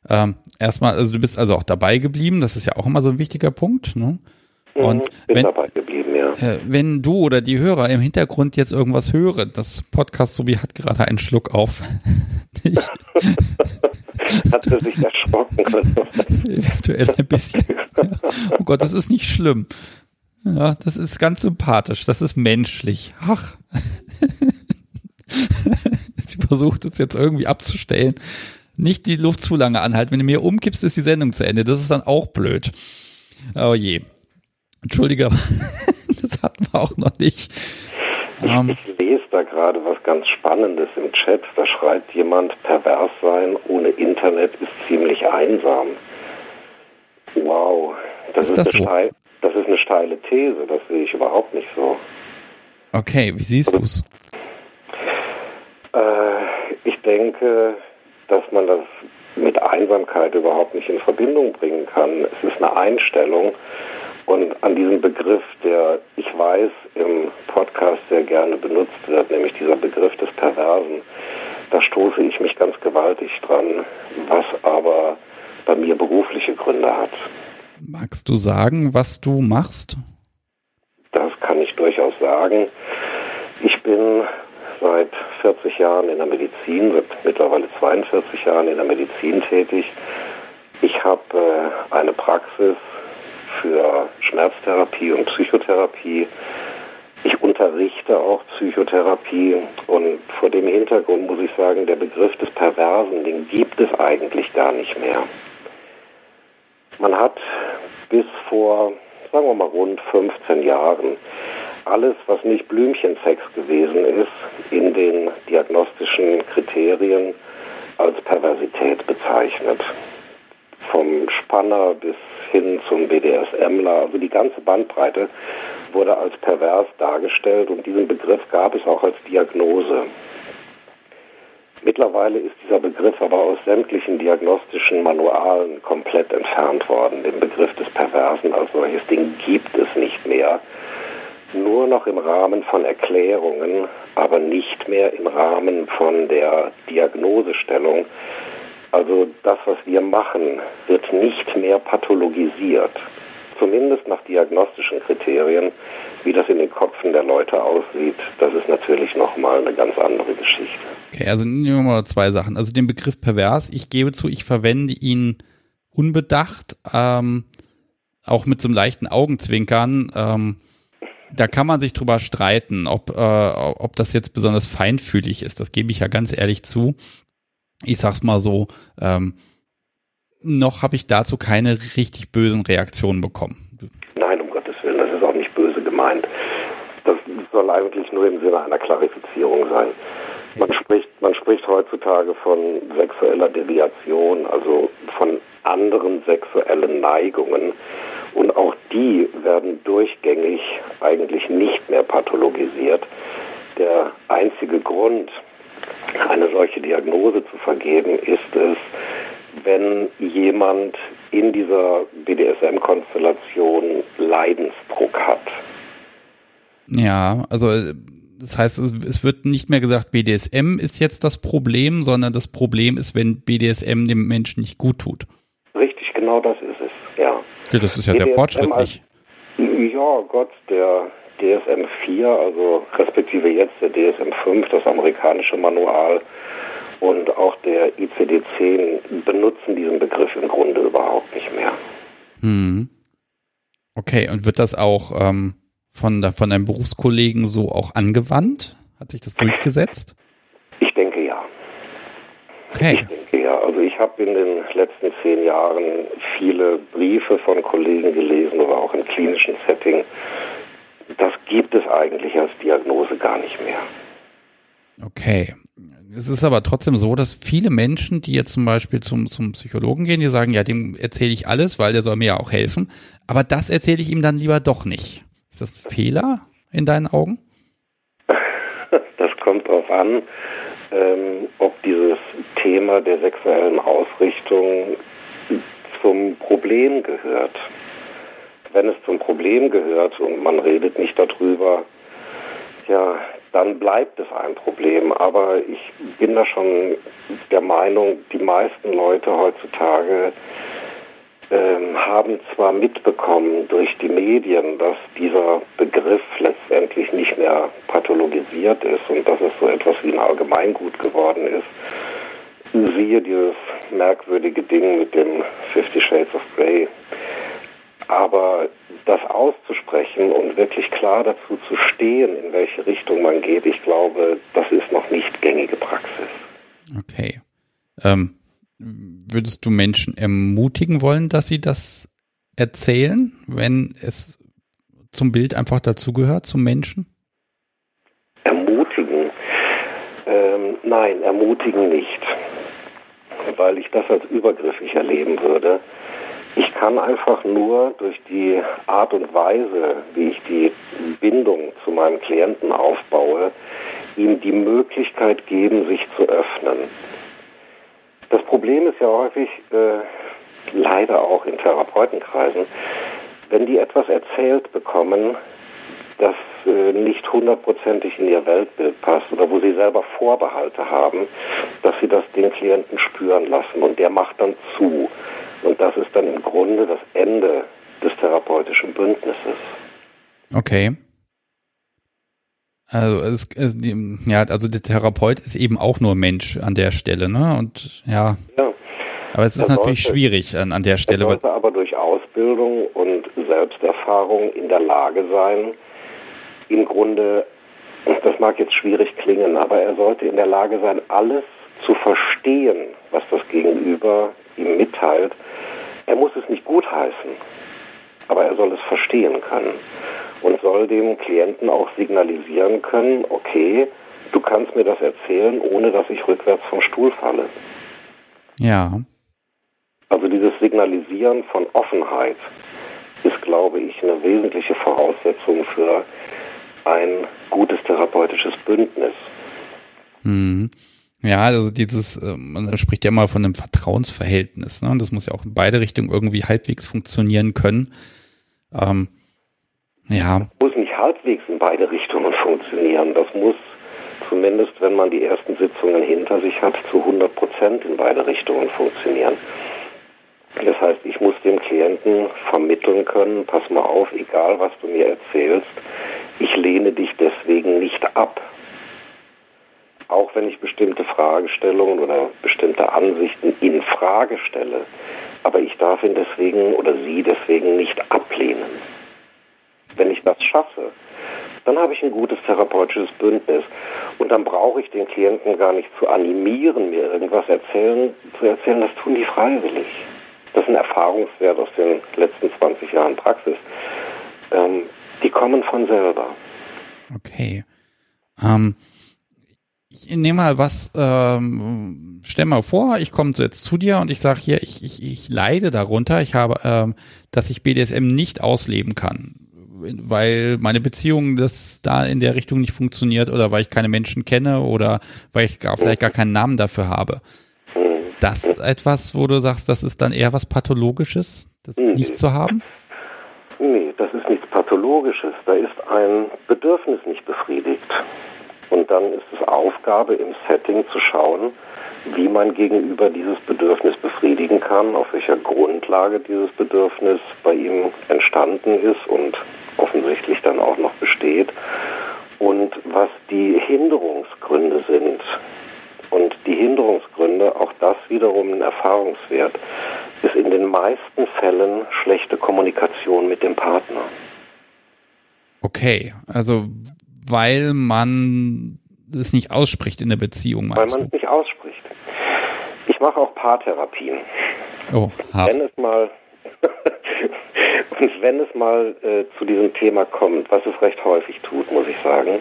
Ähm, erstmal, also du bist also auch dabei geblieben, das ist ja auch immer so ein wichtiger Punkt. Ne? Mhm, Und bin wenn, ja. Äh, wenn du oder die Hörer im Hintergrund jetzt irgendwas hören, das Podcast so wie hat gerade einen Schluck auf. hat er sich erschrocken? Eventuell ein bisschen. Oh Gott, das ist nicht schlimm. Ja, das ist ganz sympathisch. Das ist menschlich. Ach. Sie versucht es jetzt irgendwie abzustellen. nicht die Luft zu lange anhalten. Wenn du mir umkippst, ist die Sendung zu Ende. Das ist dann auch blöd. Oh je. Entschuldige, das hatten wir auch noch nicht. Ich, ähm. ich lese da gerade was ganz Spannendes im Chat. Da schreibt jemand, pervers sein ohne Internet ist ziemlich einsam. Wow, das ist, ist das, eine so? steil, das ist eine steile These. Das sehe ich überhaupt nicht so. Okay, wie siehst du es? Äh, ich denke, dass man das mit Einsamkeit überhaupt nicht in Verbindung bringen kann. Es ist eine Einstellung und an diesem Begriff, der ich weiß im Podcast sehr gerne benutzt wird, nämlich dieser Begriff des Perversen, da stoße ich mich ganz gewaltig dran, was aber bei mir berufliche Gründe hat. Magst du sagen, was du machst? Das kann ich durchaus sagen. Ich bin seit 40 Jahren in der Medizin, seit mittlerweile 42 Jahren in der Medizin tätig. Ich habe äh, eine Praxis für Schmerztherapie und Psychotherapie. Ich unterrichte auch Psychotherapie und vor dem Hintergrund muss ich sagen, der Begriff des Perversen, den gibt es eigentlich gar nicht mehr. Man hat bis vor, sagen wir mal, rund 15 Jahren alles, was nicht Blümchensex gewesen ist, in den diagnostischen Kriterien als Perversität bezeichnet. Vom Spanner bis hin zum BDSMler, also die ganze Bandbreite wurde als pervers dargestellt und diesen Begriff gab es auch als Diagnose. Mittlerweile ist dieser Begriff aber aus sämtlichen diagnostischen Manualen komplett entfernt worden. Den Begriff des Perversen als solches Ding gibt es nicht mehr nur noch im Rahmen von Erklärungen, aber nicht mehr im Rahmen von der Diagnosestellung. Also das, was wir machen, wird nicht mehr pathologisiert. Zumindest nach diagnostischen Kriterien, wie das in den Köpfen der Leute aussieht, das ist natürlich nochmal eine ganz andere Geschichte. Okay, also nehmen wir mal zwei Sachen. Also den Begriff pervers, ich gebe zu, ich verwende ihn unbedacht, ähm, auch mit so einem leichten Augenzwinkern. Ähm, da kann man sich drüber streiten, ob, äh, ob das jetzt besonders feinfühlig ist. Das gebe ich ja ganz ehrlich zu. Ich sag's mal so, ähm, noch habe ich dazu keine richtig bösen Reaktionen bekommen. Nein, um Gottes Willen, das ist auch nicht böse gemeint. Das soll eigentlich nur im Sinne einer Klarifizierung sein. Man spricht, man spricht heutzutage von sexueller Deviation, also von anderen sexuellen Neigungen. Und auch die werden durchgängig eigentlich nicht mehr pathologisiert. Der einzige Grund, eine solche Diagnose zu vergeben, ist es, wenn jemand in dieser BDSM-Konstellation Leidensdruck hat. Ja, also das heißt, es wird nicht mehr gesagt, BDSM ist jetzt das Problem, sondern das Problem ist, wenn BDSM dem Menschen nicht gut tut. Richtig, genau das ist es, ja. Ja, das ist ja sehr fortschrittlich. ja, Gott, der DSM 4, also respektive jetzt der DSM 5, das amerikanische Manual und auch der ICD 10 benutzen diesen Begriff im Grunde überhaupt nicht mehr. Hm. Okay, und wird das auch ähm, von, von deinem Berufskollegen so auch angewandt? Hat sich das durchgesetzt? Ich denke ja. Okay. Ich denke ja. Also ich habe in den letzten zehn Jahren viele Briefe von Kollegen gelesen, aber auch im klinischen Setting. Das gibt es eigentlich als Diagnose gar nicht mehr. Okay. Es ist aber trotzdem so, dass viele Menschen, die jetzt zum Beispiel zum, zum Psychologen gehen, die sagen, ja, dem erzähle ich alles, weil der soll mir ja auch helfen. Aber das erzähle ich ihm dann lieber doch nicht. Ist das ein Fehler in deinen Augen? Das kommt darauf an, ähm, ob dieses Thema der sexuellen Ausrichtung zum Problem gehört. Wenn es zum Problem gehört und man redet nicht darüber, ja, dann bleibt es ein Problem. Aber ich bin da schon der Meinung, die meisten Leute heutzutage ähm, haben zwar mitbekommen durch die Medien, dass dieser Begriff letztendlich nicht mehr pathologisiert ist und dass es so etwas wie ein Allgemeingut geworden ist. Siehe dieses merkwürdige Ding mit dem Fifty Shades of Grey. Aber das auszusprechen und wirklich klar dazu zu stehen, in welche Richtung man geht, ich glaube, das ist noch nicht gängige Praxis. Okay. Ähm, würdest du Menschen ermutigen wollen, dass sie das erzählen, wenn es zum Bild einfach dazugehört, zum Menschen? Ermutigen? Ähm, nein, ermutigen nicht, weil ich das als übergriffig erleben würde. Ich kann einfach nur durch die Art und Weise, wie ich die Bindung zu meinem Klienten aufbaue, ihm die Möglichkeit geben, sich zu öffnen. Das Problem ist ja häufig, äh, leider auch in Therapeutenkreisen, wenn die etwas erzählt bekommen, das äh, nicht hundertprozentig in ihr Weltbild passt oder wo sie selber Vorbehalte haben, dass sie das den Klienten spüren lassen und der macht dann zu. Und das ist dann im Grunde das Ende des therapeutischen Bündnisses. Okay. Also es, es, ja, also der Therapeut ist eben auch nur Mensch an der Stelle, ne? Und ja. ja. Aber es ist er natürlich sollte, schwierig an, an der Stelle. Er sollte aber durch Ausbildung und Selbsterfahrung in der Lage sein, im Grunde, das mag jetzt schwierig klingen, aber er sollte in der Lage sein, alles zu verstehen, was das Gegenüber ihm mitteilt. Er muss es nicht gutheißen, aber er soll es verstehen können und soll dem Klienten auch signalisieren können, okay, du kannst mir das erzählen, ohne dass ich rückwärts vom Stuhl falle. Ja. Also dieses Signalisieren von Offenheit ist, glaube ich, eine wesentliche Voraussetzung für ein gutes therapeutisches Bündnis. Mhm. Ja, also dieses, äh, man spricht ja mal von einem Vertrauensverhältnis, ne? Und das muss ja auch in beide Richtungen irgendwie halbwegs funktionieren können. Ähm, ja. Das muss nicht halbwegs in beide Richtungen funktionieren. Das muss zumindest, wenn man die ersten Sitzungen hinter sich hat, zu 100 Prozent in beide Richtungen funktionieren. Das heißt, ich muss dem Klienten vermitteln können, pass mal auf, egal was du mir erzählst, ich lehne dich deswegen nicht ab. Auch wenn ich bestimmte Fragestellungen oder bestimmte Ansichten in Frage stelle, aber ich darf ihn deswegen oder sie deswegen nicht ablehnen. Wenn ich das schaffe, dann habe ich ein gutes therapeutisches Bündnis. Und dann brauche ich den Klienten gar nicht zu animieren, mir irgendwas erzählen, zu erzählen, das tun die freiwillig. Das ist ein Erfahrungswert aus den letzten 20 Jahren Praxis. Ähm, die kommen von selber. Okay. Ähm, ich nehme mal was, ähm, stell mal vor, ich komme jetzt zu dir und ich sage hier, ich, ich, ich leide darunter, ich habe, ähm, dass ich BDSM nicht ausleben kann, weil meine Beziehung das da in der Richtung nicht funktioniert oder weil ich keine Menschen kenne oder weil ich gar, vielleicht gar keinen Namen dafür habe das etwas, wo du sagst, das ist dann eher was Pathologisches, das nee. nicht zu haben? Nee, das ist nichts Pathologisches. Da ist ein Bedürfnis nicht befriedigt. Und dann ist es Aufgabe im Setting zu schauen, wie man gegenüber dieses Bedürfnis befriedigen kann, auf welcher Grundlage dieses Bedürfnis bei ihm entstanden ist und offensichtlich dann auch noch besteht und was die Hinderungsgründe sind, und die Hinderungsgründe, auch das wiederum ein Erfahrungswert, ist in den meisten Fällen schlechte Kommunikation mit dem Partner. Okay, also weil man es nicht ausspricht in der Beziehung, Weil man es nicht ausspricht. Ich mache auch Paartherapien. Oh, hart. Wenn es mal und wenn es mal äh, zu diesem Thema kommt, was es recht häufig tut, muss ich sagen,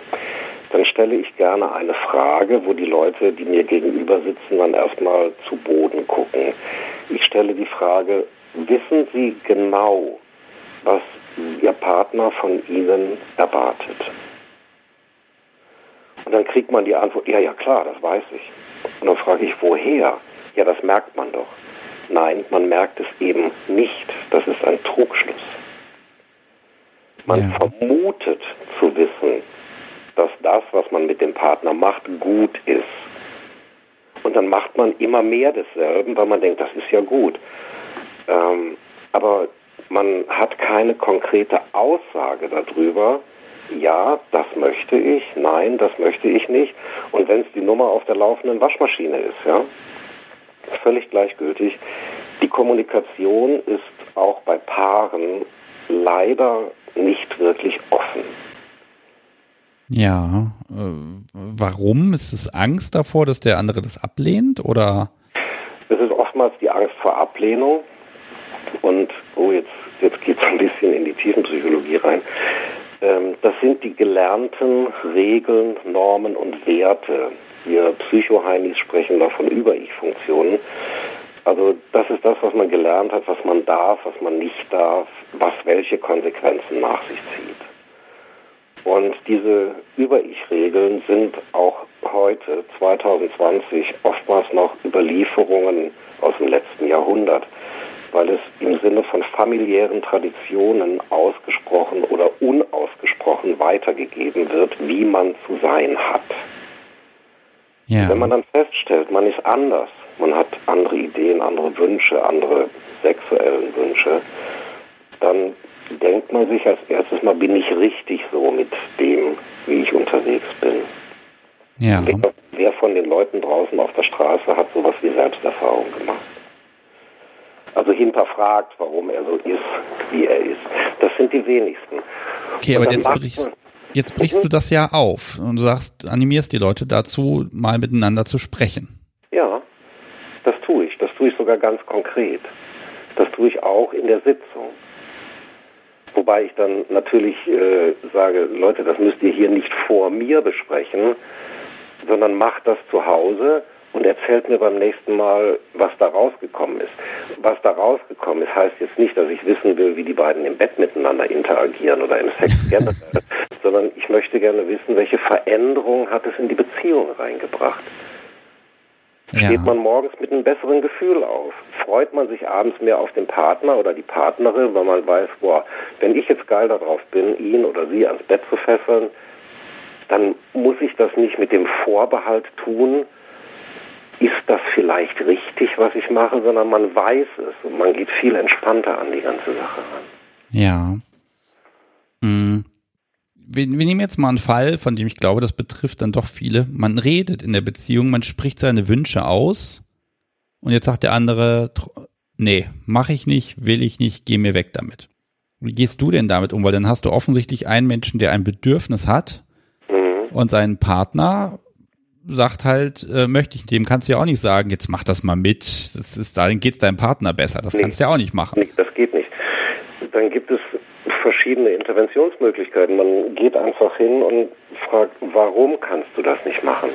dann stelle ich gerne eine Frage, wo die Leute, die mir gegenüber sitzen, dann erstmal zu Boden gucken. Ich stelle die Frage, wissen Sie genau, was Ihr Partner von Ihnen erwartet? Und dann kriegt man die Antwort, ja, ja klar, das weiß ich. Und dann frage ich, woher? Ja, das merkt man doch. Nein, man merkt es eben nicht. Das ist ein Trugschluss. Man ja. vermutet zu wissen, dass das, was man mit dem Partner macht, gut ist. Und dann macht man immer mehr desselben, weil man denkt, das ist ja gut. Ähm, aber man hat keine konkrete Aussage darüber, ja, das möchte ich, nein, das möchte ich nicht. Und wenn es die Nummer auf der laufenden Waschmaschine ist, ja, völlig gleichgültig. Die Kommunikation ist auch bei Paaren leider nicht wirklich offen. Ja, äh, warum? Ist es Angst davor, dass der andere das ablehnt oder? Es ist oftmals die Angst vor Ablehnung und, oh, jetzt, jetzt geht es ein bisschen in die Tiefenpsychologie rein. Ähm, das sind die gelernten Regeln, Normen und Werte. Wir Psychoheinis sprechen da von Über-Ich-Funktionen. Also das ist das, was man gelernt hat, was man darf, was man nicht darf, was welche Konsequenzen nach sich zieht. Und diese Über-Ich-Regeln sind auch heute, 2020, oftmals noch Überlieferungen aus dem letzten Jahrhundert, weil es im Sinne von familiären Traditionen ausgesprochen oder unausgesprochen weitergegeben wird, wie man zu sein hat. Ja. Wenn man dann feststellt, man ist anders, man hat andere Ideen, andere Wünsche, andere sexuellen Wünsche, dann denkt man sich als erstes mal, bin ich richtig so mit dem, wie ich unterwegs bin. Ja. Wer, wer von den Leuten draußen auf der Straße hat sowas wie Selbsterfahrung gemacht? Also hinterfragt, warum er so ist, wie er ist. Das sind die wenigsten. Okay, aber jetzt brichst, jetzt brichst du das ja auf und du sagst, animierst die Leute dazu, mal miteinander zu sprechen. Ja, das tue ich. Das tue ich sogar ganz konkret. Das tue ich auch in der Sitzung. Wobei ich dann natürlich äh, sage, Leute, das müsst ihr hier nicht vor mir besprechen, sondern macht das zu Hause und erzählt mir beim nächsten Mal, was da rausgekommen ist. Was da rausgekommen ist, heißt jetzt nicht, dass ich wissen will, wie die beiden im Bett miteinander interagieren oder im Sex generell, sondern ich möchte gerne wissen, welche Veränderung hat es in die Beziehung reingebracht. Ja. Steht man morgens mit einem besseren Gefühl auf? Freut man sich abends mehr auf den Partner oder die Partnerin, weil man weiß, boah, wenn ich jetzt geil darauf bin, ihn oder sie ans Bett zu fesseln, dann muss ich das nicht mit dem Vorbehalt tun, ist das vielleicht richtig, was ich mache, sondern man weiß es und man geht viel entspannter an die ganze Sache ran. Ja. Mhm. Wir, wir, nehmen jetzt mal einen Fall, von dem ich glaube, das betrifft dann doch viele. Man redet in der Beziehung, man spricht seine Wünsche aus und jetzt sagt der andere, nee, mache ich nicht, will ich nicht, geh mir weg damit. Wie gehst du denn damit um? Weil dann hast du offensichtlich einen Menschen, der ein Bedürfnis hat mhm. und seinen Partner sagt halt, äh, möchte ich, dem kannst du ja auch nicht sagen, jetzt mach das mal mit, das ist, dann geht es deinem Partner besser. Das nee, kannst du ja auch nicht machen. Nee, das geht nicht. Dann gibt es verschiedene Interventionsmöglichkeiten. Man geht einfach hin und fragt, warum kannst du das nicht machen?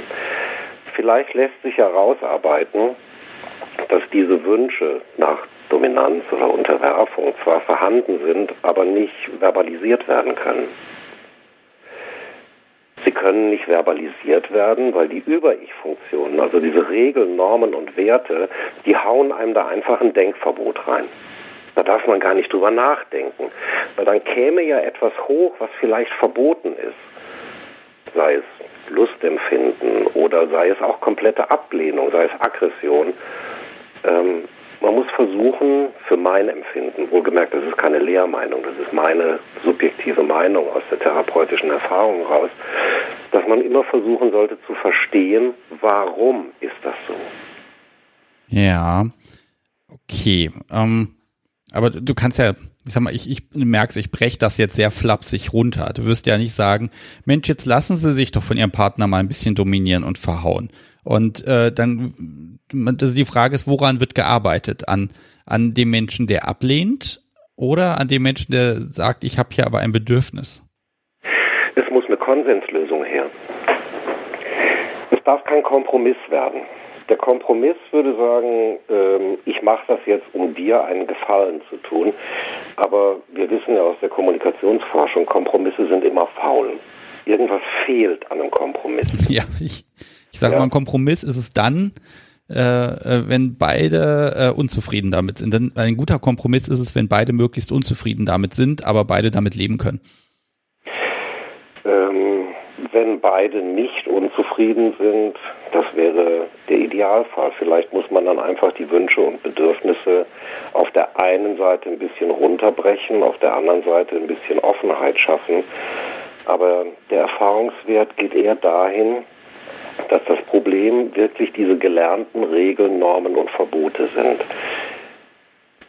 Vielleicht lässt sich herausarbeiten, dass diese Wünsche nach Dominanz oder Unterwerfung zwar vorhanden sind, aber nicht verbalisiert werden können. Sie können nicht verbalisiert werden, weil die Über-Ich-Funktionen, also diese Regeln, Normen und Werte, die hauen einem da einfach ein Denkverbot rein. Da darf man gar nicht drüber nachdenken, weil dann käme ja etwas hoch, was vielleicht verboten ist. Sei es Lustempfinden oder sei es auch komplette Ablehnung, sei es Aggression. Ähm, man muss versuchen, für mein Empfinden, wohlgemerkt, das ist keine Lehrmeinung, das ist meine subjektive Meinung aus der therapeutischen Erfahrung raus, dass man immer versuchen sollte zu verstehen, warum ist das so. Ja, okay. Ähm, aber du kannst ja, ich sag mal, ich, ich merk's, ich breche das jetzt sehr flapsig runter. Du wirst ja nicht sagen, Mensch, jetzt lassen Sie sich doch von Ihrem Partner mal ein bisschen dominieren und verhauen. Und äh, dann, also die Frage ist, woran wird gearbeitet? An, an dem Menschen, der ablehnt oder an dem Menschen, der sagt, ich habe hier aber ein Bedürfnis? Es muss eine Konsenslösung her. Es darf kein Kompromiss werden. Der Kompromiss würde sagen, ähm, ich mache das jetzt, um dir einen Gefallen zu tun. Aber wir wissen ja aus der Kommunikationsforschung, Kompromisse sind immer faul. Irgendwas fehlt an einem Kompromiss. Ja, ich, ich sage ja. mal, ein Kompromiss ist es dann, äh, äh, wenn beide äh, unzufrieden damit sind. Denn ein guter Kompromiss ist es, wenn beide möglichst unzufrieden damit sind, aber beide damit leben können. Ähm, wenn beide nicht unzufrieden sind, das wäre der Idealfall. Vielleicht muss man dann einfach die Wünsche und Bedürfnisse auf der einen Seite ein bisschen runterbrechen, auf der anderen Seite ein bisschen Offenheit schaffen. Aber der Erfahrungswert geht eher dahin, dass das Problem wirklich diese gelernten Regeln, Normen und Verbote sind.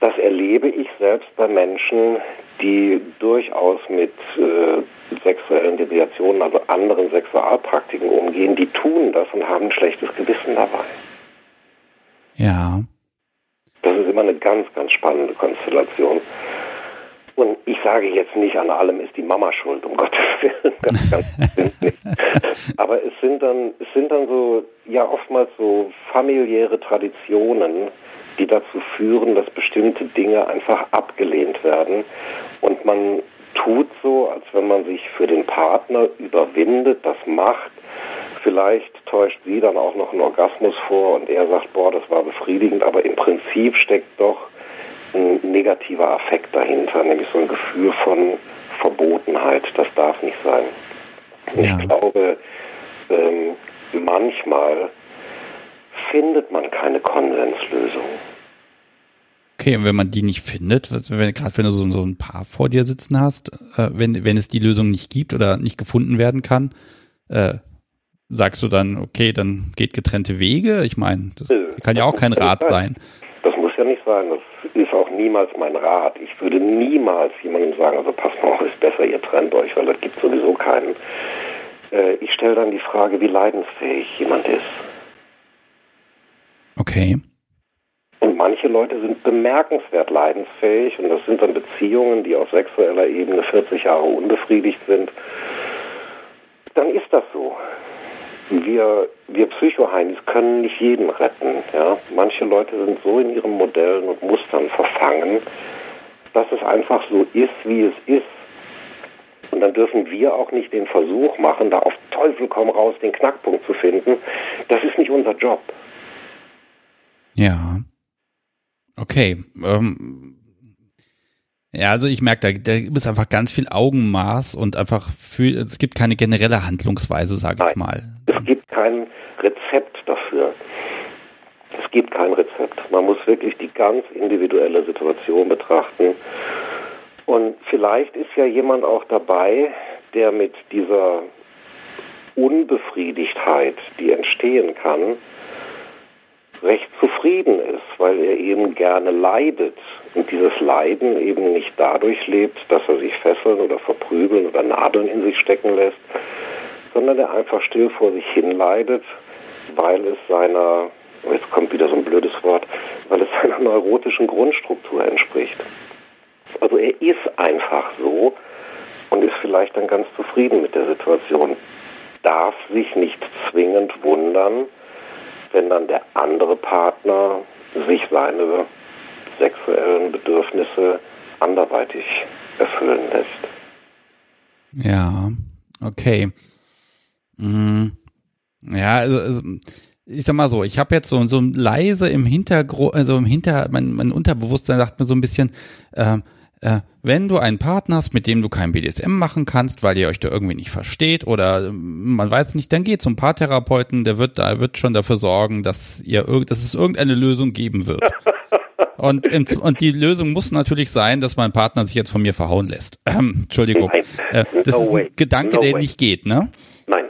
Das erlebe ich selbst bei Menschen, die durchaus mit äh, sexuellen Deviationen, also anderen Sexualpraktiken umgehen, die tun das und haben ein schlechtes Gewissen dabei. Ja. Das ist immer eine ganz, ganz spannende Konstellation. Und ich sage jetzt nicht, an allem ist die Mama schuld, um Gottes Willen. Ganz, ganz nicht. Aber es sind dann, es sind dann so, ja, oftmals so familiäre Traditionen, die dazu führen, dass bestimmte Dinge einfach abgelehnt werden. Und man tut so, als wenn man sich für den Partner überwindet, das macht. Vielleicht täuscht sie dann auch noch einen Orgasmus vor und er sagt, boah, das war befriedigend, aber im Prinzip steckt doch ein negativer Affekt dahinter, nämlich so ein Gefühl von Verbotenheit. Das darf nicht sein. Ja. Ich glaube, ähm, manchmal findet man keine Konsenslösung. Okay, und wenn man die nicht findet, wenn, gerade wenn du so, so, ein Paar vor dir sitzen hast, äh, wenn, wenn es die Lösung nicht gibt oder nicht gefunden werden kann, äh, sagst du dann, okay, dann geht getrennte Wege? Ich meine, das, das kann ja auch kein Rat sein. Muss ja nicht sein. Das ist auch niemals mein Rat. Ich würde niemals jemandem sagen, also pass mal auf, ist besser, ihr trennt euch, weil das gibt sowieso keinen. Äh, ich stelle dann die Frage, wie leidensfähig jemand ist. Okay. Und manche Leute sind bemerkenswert leidensfähig und das sind dann Beziehungen, die auf sexueller Ebene 40 Jahre unbefriedigt sind. Dann ist das so. Wir, wir Psychoheinis können nicht jeden retten. Ja? Manche Leute sind so in ihren Modellen und Mustern verfangen, dass es einfach so ist, wie es ist. Und dann dürfen wir auch nicht den Versuch machen, da auf Teufel komm raus den Knackpunkt zu finden. Das ist nicht unser Job. Ja. Okay. Ähm, ja, also ich merke, da, da gibt es einfach ganz viel Augenmaß und einfach für, es gibt keine generelle Handlungsweise, sage ich mal. Es gibt kein Rezept dafür. Es gibt kein Rezept. Man muss wirklich die ganz individuelle Situation betrachten. Und vielleicht ist ja jemand auch dabei, der mit dieser Unbefriedigtheit, die entstehen kann, recht zufrieden ist, weil er eben gerne leidet und dieses Leiden eben nicht dadurch lebt, dass er sich fesseln oder verprügeln oder Nadeln in sich stecken lässt, sondern er einfach still vor sich hin leidet, weil es seiner, jetzt kommt wieder so ein blödes Wort, weil es seiner neurotischen Grundstruktur entspricht. Also er ist einfach so und ist vielleicht dann ganz zufrieden mit der Situation, darf sich nicht zwingend wundern, wenn dann der andere Partner sich seine sexuellen Bedürfnisse anderweitig erfüllen lässt. Ja, okay. Mhm. Ja, also, also ich sag mal so, ich habe jetzt so, so leise im Hintergrund, also im Hinter, mein, mein Unterbewusstsein sagt mir so ein bisschen, äh, äh, wenn du einen Partner hast, mit dem du kein BDSM machen kannst, weil ihr euch da irgendwie nicht versteht oder man weiß nicht, dann geht zum Paartherapeuten, der wird da wird schon dafür sorgen, dass ihr dass es irgendeine Lösung geben wird. Und, und die Lösung muss natürlich sein, dass mein Partner sich jetzt von mir verhauen lässt. Ähm, Entschuldigung. Äh, das no ist ein Gedanke, no der way. nicht geht, ne? Nein.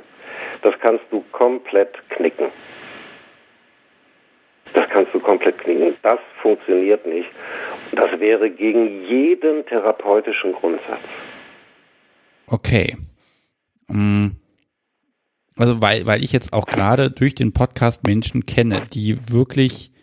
Das kannst du komplett knicken. Das kannst du komplett knicken. Das funktioniert nicht. Das wäre gegen jeden therapeutischen Grundsatz. Okay. Mm. Also weil, weil ich jetzt auch gerade durch den Podcast Menschen kenne, die wirklich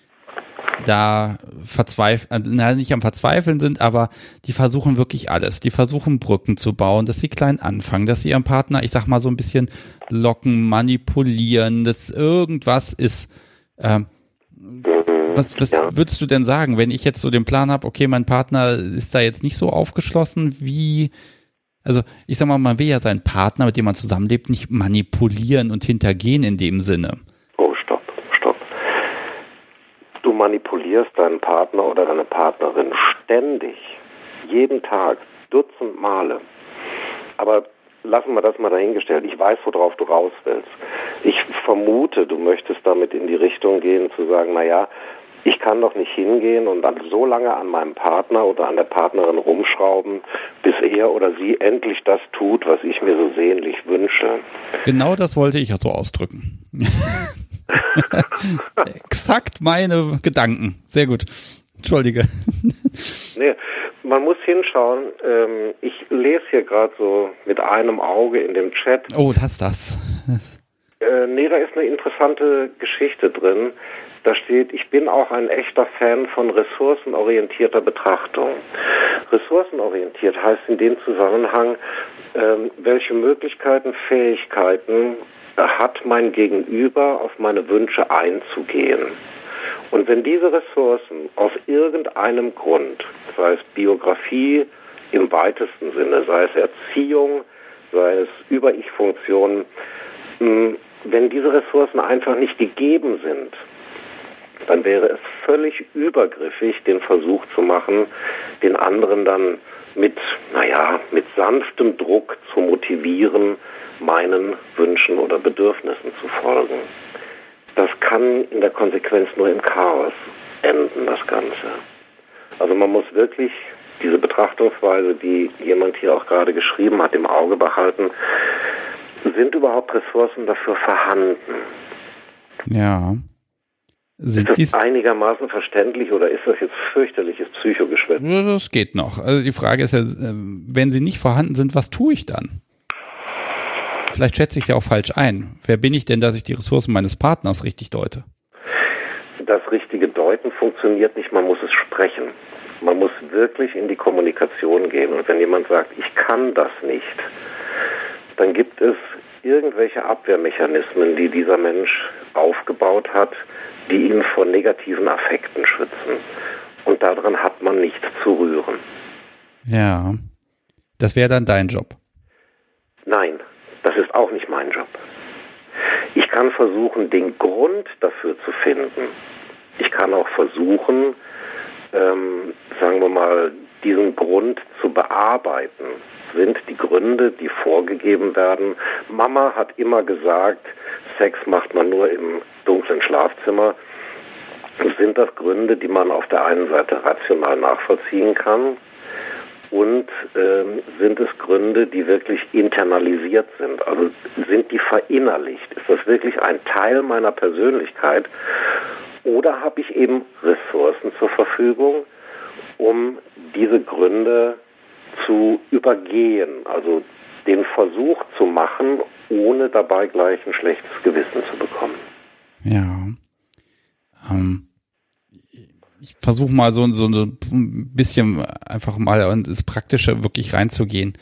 da verzweifeln, na, nicht am Verzweifeln sind, aber die versuchen wirklich alles. Die versuchen Brücken zu bauen, dass sie klein anfangen, dass sie ihren Partner, ich sag mal, so ein bisschen locken, manipulieren, dass irgendwas ist. Ähm, was, was ja. würdest du denn sagen, wenn ich jetzt so den Plan habe, okay, mein Partner ist da jetzt nicht so aufgeschlossen, wie, also ich sag mal, man will ja seinen Partner, mit dem man zusammenlebt, nicht manipulieren und hintergehen in dem Sinne. Du manipulierst deinen Partner oder deine Partnerin ständig, jeden Tag, Dutzend Male. Aber lassen wir das mal dahingestellt. Ich weiß, worauf du raus willst. Ich vermute, du möchtest damit in die Richtung gehen, zu sagen, naja, ich kann doch nicht hingehen und dann so lange an meinem Partner oder an der Partnerin rumschrauben, bis er oder sie endlich das tut, was ich mir so sehnlich wünsche. Genau das wollte ich ja so ausdrücken. Exakt meine Gedanken. Sehr gut. Entschuldige. nee, man muss hinschauen. Ähm, ich lese hier gerade so mit einem Auge in dem Chat. Oh, das, das. Äh, nee, da ist eine interessante Geschichte drin Da steht, ich bin auch ein echter Fan von ressourcenorientierter Betrachtung. Ressourcenorientiert heißt in dem Zusammenhang, ähm, welche Möglichkeiten, Fähigkeiten hat mein Gegenüber, auf meine Wünsche einzugehen. Und wenn diese Ressourcen aus irgendeinem Grund, sei es Biografie im weitesten Sinne, sei es Erziehung, sei es Über-Ich-Funktionen, hm, wenn diese Ressourcen einfach nicht gegeben sind, dann wäre es völlig übergriffig, den Versuch zu machen, den anderen dann mit, naja, mit sanftem Druck zu motivieren, meinen Wünschen oder Bedürfnissen zu folgen. Das kann in der Konsequenz nur im Chaos enden, das Ganze. Also man muss wirklich diese Betrachtungsweise, die jemand hier auch gerade geschrieben hat, im Auge behalten. Sind überhaupt Ressourcen dafür vorhanden? Ja. Sind ist das einigermaßen verständlich oder ist das jetzt fürchterliches Psychogeschwätz? Das geht noch. Also die Frage ist ja, äh, wenn sie nicht vorhanden sind, was tue ich dann? Vielleicht schätze ich sie auch falsch ein. Wer bin ich denn, dass ich die Ressourcen meines Partners richtig deute? Das richtige Deuten funktioniert nicht, man muss es sprechen. Man muss wirklich in die Kommunikation gehen. Und wenn jemand sagt, ich kann das nicht, dann gibt es irgendwelche Abwehrmechanismen, die dieser Mensch aufgebaut hat, die ihn vor negativen Affekten schützen. Und daran hat man nichts zu rühren. Ja, das wäre dann dein Job. Nein, das ist auch nicht mein Job. Ich kann versuchen, den Grund dafür zu finden. Ich kann auch versuchen, ähm, sagen wir mal, diesen Grund zu bearbeiten. Sind die Gründe, die vorgegeben werden. Mama hat immer gesagt, Sex macht man nur im dunklen Schlafzimmer. Sind das Gründe, die man auf der einen Seite rational nachvollziehen kann? Und ähm, sind es Gründe, die wirklich internalisiert sind? Also sind die verinnerlicht? Ist das wirklich ein Teil meiner Persönlichkeit? Oder habe ich eben Ressourcen zur Verfügung, um diese Gründe zu übergehen? Also den Versuch zu machen, ohne dabei gleich ein schlechtes Gewissen zu bekommen. Ja. Ähm, ich versuche mal so, so ein bisschen einfach mal ins Praktische wirklich reinzugehen.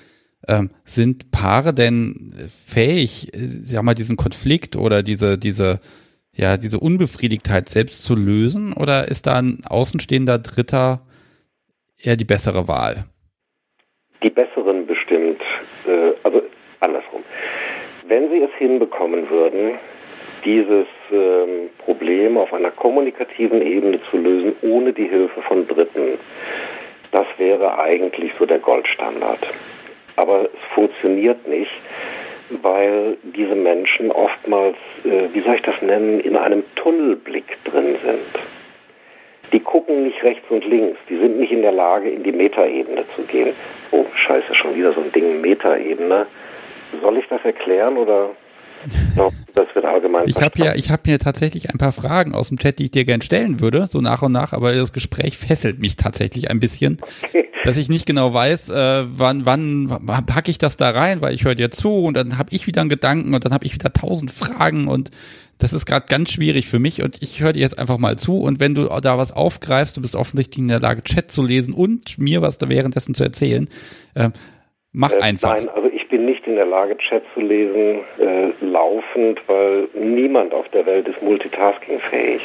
Ähm, sind Paare denn fähig, sag mal, diesen Konflikt oder diese, diese, ja, diese Unbefriedigtheit selbst zu lösen? Oder ist da ein außenstehender Dritter eher die bessere Wahl? Die besseren bestimmt, äh, also andersrum. Wenn sie es hinbekommen würden, dieses ähm, Problem auf einer kommunikativen Ebene zu lösen, ohne die Hilfe von Dritten, das wäre eigentlich so der Goldstandard. Aber es funktioniert nicht, weil diese Menschen oftmals, äh, wie soll ich das nennen, in einem Tunnelblick drin sind. Die gucken nicht rechts und links, die sind nicht in der Lage, in die Metaebene zu gehen. Oh, scheiße, schon wieder so ein Ding, Metaebene. Soll ich das erklären oder das wird allgemein. Ich habe ja, ich habe mir tatsächlich ein paar Fragen aus dem Chat, die ich dir gern stellen würde, so nach und nach, aber das Gespräch fesselt mich tatsächlich ein bisschen, okay. dass ich nicht genau weiß, äh, wann, wann packe ich das da rein, weil ich höre dir zu und dann habe ich wieder einen Gedanken und dann habe ich wieder tausend Fragen und das ist gerade ganz schwierig für mich und ich höre dir jetzt einfach mal zu und wenn du da was aufgreifst, du bist offensichtlich in der Lage, Chat zu lesen und mir was da währenddessen zu erzählen, äh, mach äh, einfach. Nein, also bin nicht in der Lage, Chat zu lesen, äh, laufend, weil niemand auf der Welt ist multitaskingfähig.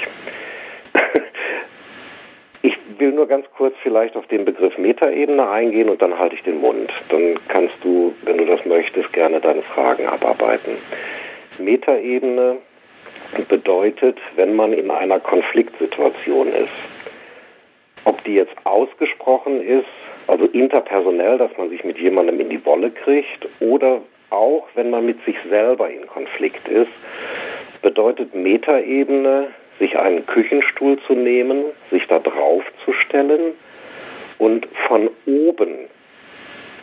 ich will nur ganz kurz vielleicht auf den Begriff Metaebene eingehen und dann halte ich den Mund. Dann kannst du, wenn du das möchtest, gerne deine Fragen abarbeiten. Metaebene bedeutet, wenn man in einer Konfliktsituation ist, ob die jetzt ausgesprochen ist also interpersonell, dass man sich mit jemandem in die Wolle kriegt oder auch, wenn man mit sich selber in Konflikt ist, bedeutet Metaebene, sich einen Küchenstuhl zu nehmen, sich da drauf zu stellen und von oben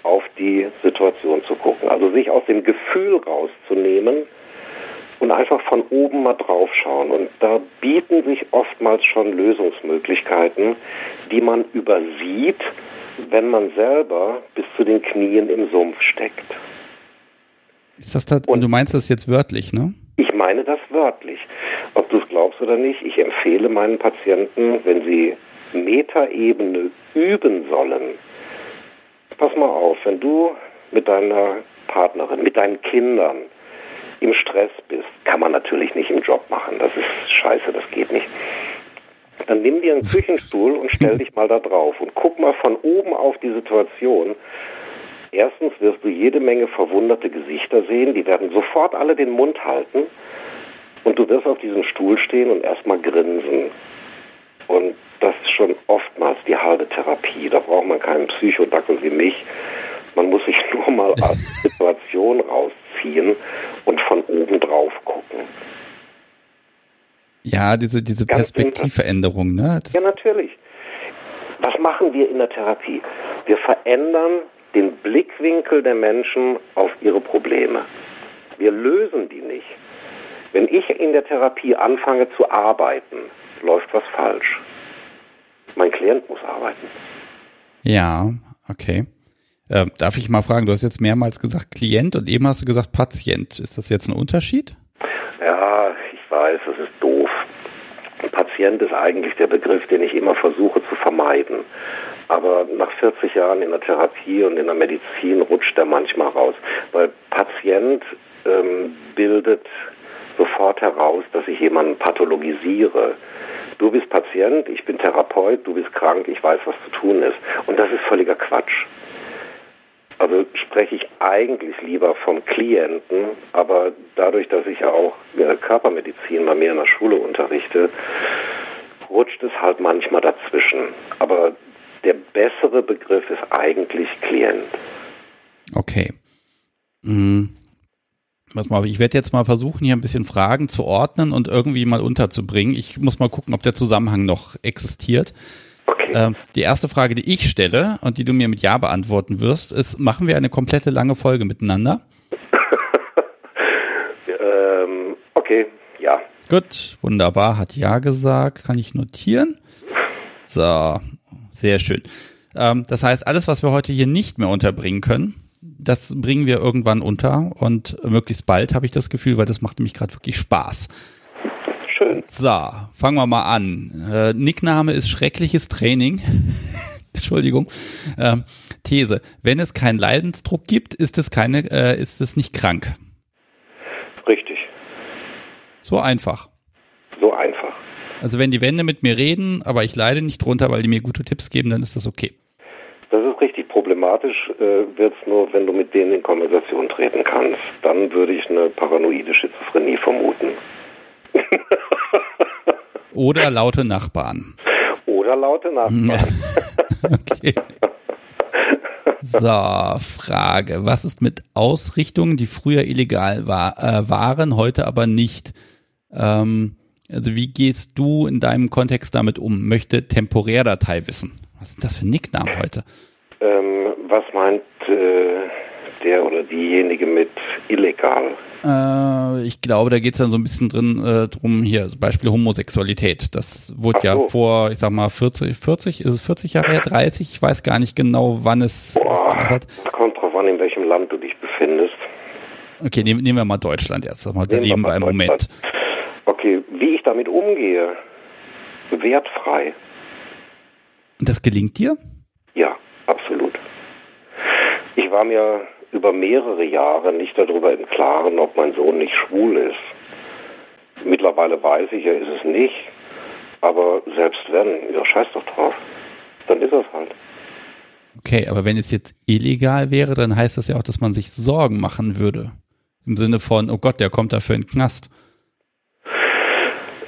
auf die Situation zu gucken. Also sich aus dem Gefühl rauszunehmen und einfach von oben mal drauf schauen. Und da bieten sich oftmals schon Lösungsmöglichkeiten, die man übersieht, wenn man selber bis zu den Knien im Sumpf steckt. Ist das, das und du meinst das jetzt wörtlich, ne? Ich meine das wörtlich. Ob du es glaubst oder nicht, ich empfehle meinen Patienten, wenn sie Metaebene üben sollen, pass mal auf, wenn du mit deiner Partnerin, mit deinen Kindern im Stress bist, kann man natürlich nicht im Job machen. Das ist scheiße, das geht nicht. Dann nimm dir einen Küchenstuhl und stell dich mal da drauf und guck mal von oben auf die Situation. Erstens wirst du jede Menge verwunderte Gesichter sehen, die werden sofort alle den Mund halten und du wirst auf diesem Stuhl stehen und erstmal grinsen. Und das ist schon oftmals die halbe Therapie. Da braucht man keinen Psychodackel wie mich. Man muss sich nur mal als Situation rausziehen und von oben drauf gucken. Ja, diese, diese Perspektivveränderung, ne? Das ja, natürlich. Was machen wir in der Therapie? Wir verändern den Blickwinkel der Menschen auf ihre Probleme. Wir lösen die nicht. Wenn ich in der Therapie anfange zu arbeiten, läuft was falsch. Mein Klient muss arbeiten. Ja, okay. Äh, darf ich mal fragen, du hast jetzt mehrmals gesagt Klient und eben hast du gesagt Patient. Ist das jetzt ein Unterschied? Ja, ich weiß, das ist doof. Patient ist eigentlich der Begriff, den ich immer versuche zu vermeiden. Aber nach 40 Jahren in der Therapie und in der Medizin rutscht er manchmal raus. Weil Patient ähm, bildet sofort heraus, dass ich jemanden pathologisiere. Du bist Patient, ich bin Therapeut, du bist krank, ich weiß, was zu tun ist. Und das ist völliger Quatsch. Also spreche ich eigentlich lieber vom Klienten, aber dadurch, dass ich ja auch Körpermedizin bei mir in der Schule unterrichte, rutscht es halt manchmal dazwischen. Aber der bessere Begriff ist eigentlich Klient. Okay. Mhm. Was mal, ich werde jetzt mal versuchen, hier ein bisschen Fragen zu ordnen und irgendwie mal unterzubringen. Ich muss mal gucken, ob der Zusammenhang noch existiert. Okay. Ähm, die erste Frage, die ich stelle und die du mir mit Ja beantworten wirst, ist, machen wir eine komplette lange Folge miteinander? ähm, okay, ja. Gut, wunderbar, hat Ja gesagt, kann ich notieren. So, sehr schön. Ähm, das heißt, alles, was wir heute hier nicht mehr unterbringen können, das bringen wir irgendwann unter und möglichst bald habe ich das Gefühl, weil das macht nämlich gerade wirklich Spaß. Schön. So, fangen wir mal an. Äh, Nickname ist schreckliches Training. Entschuldigung. Ähm, These. Wenn es keinen Leidensdruck gibt, ist es keine, äh, ist es nicht krank. Richtig. So einfach. So einfach. Also wenn die Wände mit mir reden, aber ich leide nicht drunter, weil die mir gute Tipps geben, dann ist das okay. Das ist richtig. Problematisch äh, wird es nur, wenn du mit denen in Konversation treten kannst. Dann würde ich eine paranoide Schizophrenie vermuten. Oder laute Nachbarn. Oder laute Nachbarn. okay. So, Frage. Was ist mit Ausrichtungen, die früher illegal war, äh, waren, heute aber nicht? Ähm, also wie gehst du in deinem Kontext damit um? Möchte Temporärdatei wissen. Was ist das für ein Nickname heute? Ähm, was meint äh, der oder diejenige mit illegal? Äh, ich glaube, da geht es dann so ein bisschen drin äh, drum, hier, Beispiel Homosexualität. Das wurde so. ja vor, ich sag mal, 40, 40, ist es 40 Jahre her, 30? Ich weiß gar nicht genau, wann es Boah, hat. Kommt drauf an, in welchem Land du dich befindest. Okay, nehmen, nehmen wir mal Deutschland jetzt. Sag mal, da leben wir im Moment. Okay, wie ich damit umgehe, wertfrei. Das gelingt dir? Ja, absolut. Ich war mir über mehrere Jahre nicht darüber im Klaren, ob mein Sohn nicht schwul ist. Mittlerweile weiß ich, er ist es nicht. Aber selbst wenn, ja, scheiß doch drauf. Dann ist es halt. Okay, aber wenn es jetzt illegal wäre, dann heißt das ja auch, dass man sich Sorgen machen würde. Im Sinne von, oh Gott, der kommt dafür in den Knast.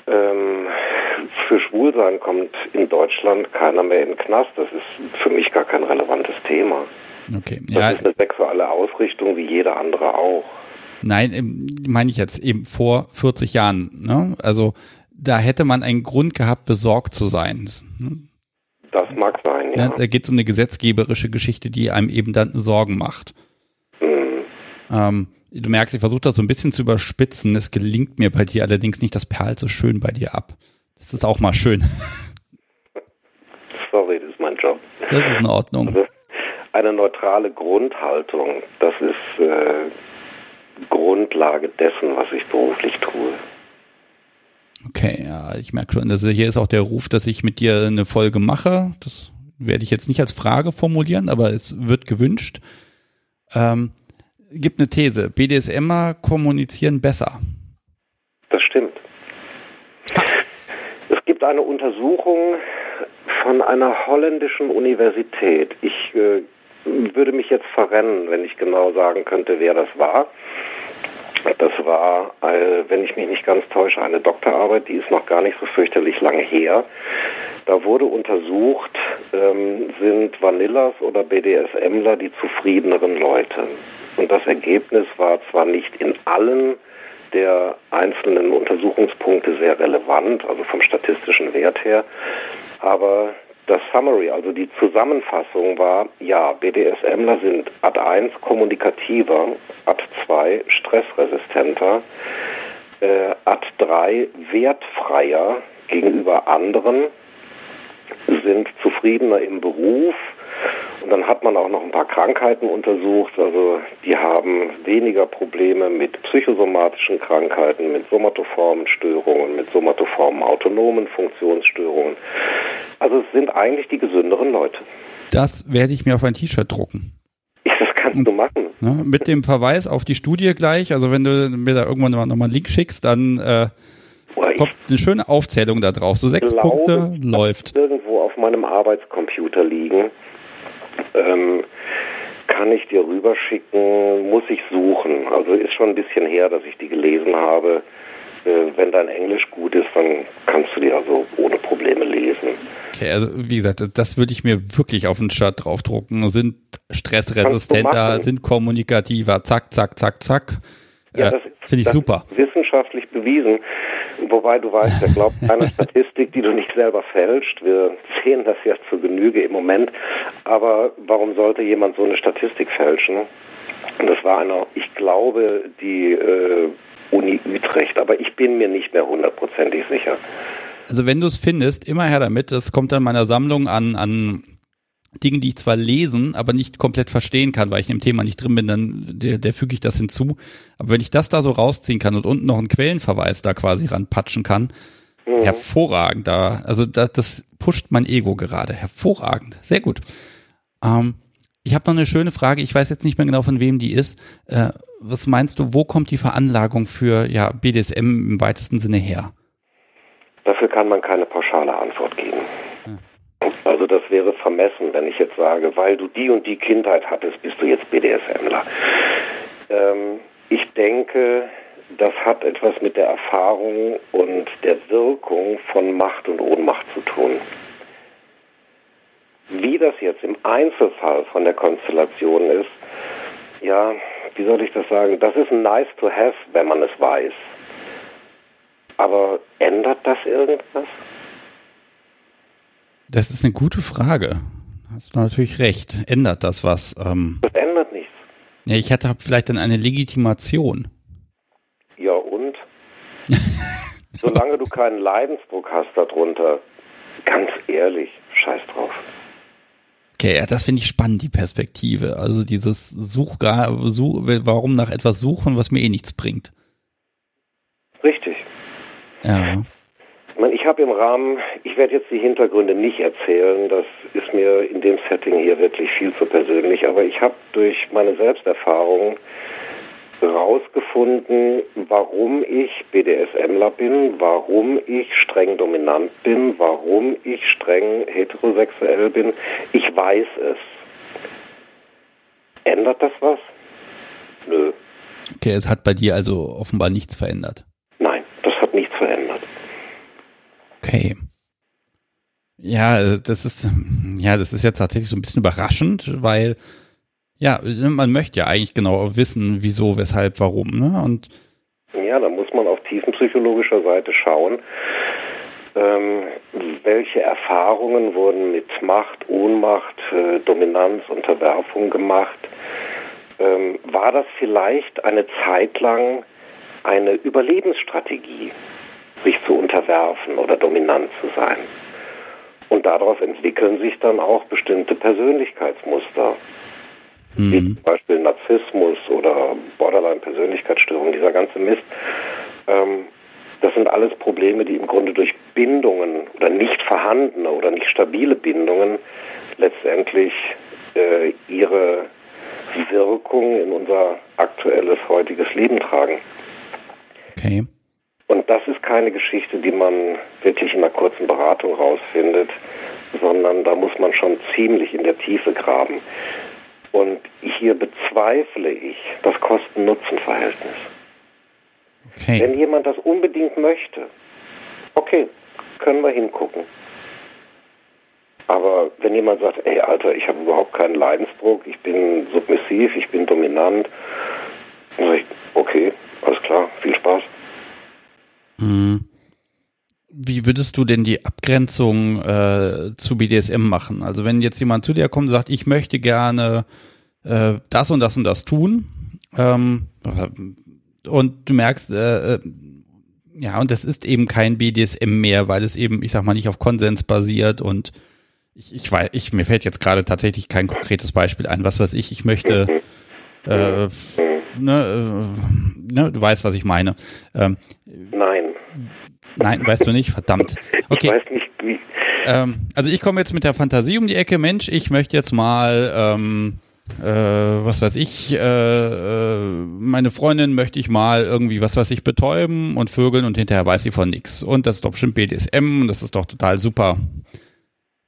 Ähm, für Schwulsein kommt in Deutschland keiner mehr in den Knast. Das ist für mich gar kein relevantes Thema. Okay. Das ja. ist eine sexuelle Ausrichtung wie jeder andere auch. Nein, ähm, meine ich jetzt eben vor 40 Jahren. Ne? Also da hätte man einen Grund gehabt, besorgt zu sein. Das mag sein, ja. Da geht es um eine gesetzgeberische Geschichte, die einem eben dann Sorgen macht. Mhm. Ähm, du merkst, ich versuche das so ein bisschen zu überspitzen. Es gelingt mir bei dir allerdings nicht, das perlt so schön bei dir ab. Das ist auch mal schön. Sorry, das ist mein Job. Das ist in Ordnung. Also eine neutrale Grundhaltung, das ist, äh, Grundlage dessen, was ich beruflich tue. Okay, ja, ich merke schon, also hier ist auch der Ruf, dass ich mit dir eine Folge mache. Das werde ich jetzt nicht als Frage formulieren, aber es wird gewünscht. Ähm, gibt eine These. BDSMer kommunizieren besser. Das stimmt. Gibt eine Untersuchung von einer holländischen Universität. Ich äh, würde mich jetzt verrennen, wenn ich genau sagen könnte, wer das war. Das war, äh, wenn ich mich nicht ganz täusche, eine Doktorarbeit, die ist noch gar nicht so fürchterlich lange her. Da wurde untersucht, ähm, sind Vanillas oder BDSMler die zufriedeneren Leute. Und das Ergebnis war zwar nicht in allen der einzelnen Untersuchungspunkte sehr relevant, also vom statistischen Wert her, aber das Summary, also die Zusammenfassung war, ja, BDSMler sind Ad 1 kommunikativer, Ad 2 stressresistenter, äh, Ad 3 wertfreier gegenüber anderen, sind zufriedener im Beruf, und dann hat man auch noch ein paar Krankheiten untersucht. Also die haben weniger Probleme mit psychosomatischen Krankheiten, mit somatoformen Störungen, mit somatoformen autonomen Funktionsstörungen. Also es sind eigentlich die gesünderen Leute. Das werde ich mir auf ein T-Shirt drucken. Das kannst du machen. Ja, mit dem Verweis auf die Studie gleich. Also wenn du mir da irgendwann nochmal einen Link schickst, dann äh, kommt eine schöne Aufzählung da drauf. So sechs glaube, Punkte läuft. Irgendwo auf meinem Arbeitscomputer liegen ähm, kann ich dir rüberschicken, muss ich suchen. Also ist schon ein bisschen her, dass ich die gelesen habe. Äh, wenn dein Englisch gut ist, dann kannst du die also ohne Probleme lesen. Okay, also wie gesagt, das würde ich mir wirklich auf den Shirt draufdrucken. Sind stressresistenter, sind kommunikativer, zack, zack, zack, zack. Ja, äh, finde ich super. wissenschaftlich bewiesen. Wobei du weißt, er glaubt keine Statistik, die du nicht selber fälscht. Wir sehen das ja zur Genüge im Moment. Aber warum sollte jemand so eine Statistik fälschen? Und das war einer, ich glaube, die äh, Uni Utrecht, aber ich bin mir nicht mehr hundertprozentig sicher. Also wenn du es findest, immer her damit. Das kommt dann meiner Sammlung an, an Dinge, die ich zwar lesen, aber nicht komplett verstehen kann, weil ich in dem Thema nicht drin bin, dann der, der füge ich das hinzu. Aber wenn ich das da so rausziehen kann und unten noch einen Quellenverweis da quasi ranpatschen kann, mhm. hervorragend. Da, also da, das pusht mein Ego gerade. Hervorragend. Sehr gut. Ähm, ich habe noch eine schöne Frage. Ich weiß jetzt nicht mehr genau, von wem die ist. Äh, was meinst du, wo kommt die Veranlagung für ja, BDSM im weitesten Sinne her? Dafür kann man keine pauschale Antwort geben. Also das wäre vermessen, wenn ich jetzt sage, weil du die und die Kindheit hattest, bist du jetzt BDSMler. Ähm, ich denke, das hat etwas mit der Erfahrung und der Wirkung von Macht und Ohnmacht zu tun. Wie das jetzt im Einzelfall von der Konstellation ist, ja, wie soll ich das sagen, das ist nice to have, wenn man es weiß. Aber ändert das irgendwas? Das ist eine gute Frage. Hast du natürlich recht. Ändert das was? Ähm, das ändert nichts. Ja, ich hatte vielleicht dann eine Legitimation. Ja, und? Solange du keinen Leidensdruck hast darunter, ganz ehrlich, scheiß drauf. Okay, ja, das finde ich spannend, die Perspektive. Also dieses Such, warum nach etwas suchen, was mir eh nichts bringt. Richtig. Ja ich habe im Rahmen, ich werde jetzt die Hintergründe nicht erzählen, das ist mir in dem Setting hier wirklich viel zu persönlich, aber ich habe durch meine Selbsterfahrung herausgefunden, warum ich BDSMler bin, warum ich streng dominant bin, warum ich streng heterosexuell bin. Ich weiß es. Ändert das was? Nö. Okay, es hat bei dir also offenbar nichts verändert. Nein, das hat nichts verändert. Okay. Ja, das ist, ja, das ist jetzt tatsächlich so ein bisschen überraschend, weil, ja, man möchte ja eigentlich genau wissen, wieso, weshalb, warum, ne? Und ja, da muss man auf tiefenpsychologischer Seite schauen, ähm, welche Erfahrungen wurden mit Macht, Ohnmacht, äh, Dominanz, Unterwerfung gemacht. Ähm, war das vielleicht eine Zeit lang eine Überlebensstrategie? Sich zu unterwerfen oder dominant zu sein. Und daraus entwickeln sich dann auch bestimmte Persönlichkeitsmuster. mhm. wie zum Beispiel Narzissmus oder Borderline-Persönlichkeitsstörung, dieser ganze Mist. Ähm, das sind alles Probleme, die im Grunde durch Bindungen oder nicht vorhandene oder nicht stabile Bindungen letztendlich äh, ihre Wirkung in unser aktuelles heutiges Leben tragen. Okay. Und das ist keine Geschichte, die man wirklich in einer kurzen Beratung rausfindet, sondern da muss man schon ziemlich in der Tiefe graben. Und hier bezweifle ich das Kosten-Nutzen-Verhältnis. Okay. Wenn jemand das unbedingt möchte, okay, können wir hingucken. Aber wenn jemand sagt, ey Alter, ich habe überhaupt keinen Leidensdruck, ich bin submissiv, ich bin dominant, dann sage ich, okay, alles klar, viel Spaß. Wie würdest du denn die Abgrenzung äh, zu BDSM machen? Also wenn jetzt jemand zu dir kommt und sagt, ich möchte gerne äh, das und das und das tun, ähm, und du merkst, äh, äh, ja, und das ist eben kein BDSM mehr, weil es eben, ich sag mal, nicht auf Konsens basiert und ich, ich weiß, ich, mir fällt jetzt gerade tatsächlich kein konkretes Beispiel ein. Was weiß ich, ich möchte, äh, ne, äh, ne, du weißt, was ich meine. Ähm, Nein. Nein, weißt du nicht, verdammt. Okay. Ich weiß nicht, wie. Ähm, also ich komme jetzt mit der Fantasie um die Ecke, Mensch, ich möchte jetzt mal ähm, äh, was weiß ich, äh, äh, meine Freundin möchte ich mal irgendwie, was weiß ich, betäuben und vögeln und hinterher weiß sie von nichts. Und das ist doch bestimmt BDSM und das ist doch total super.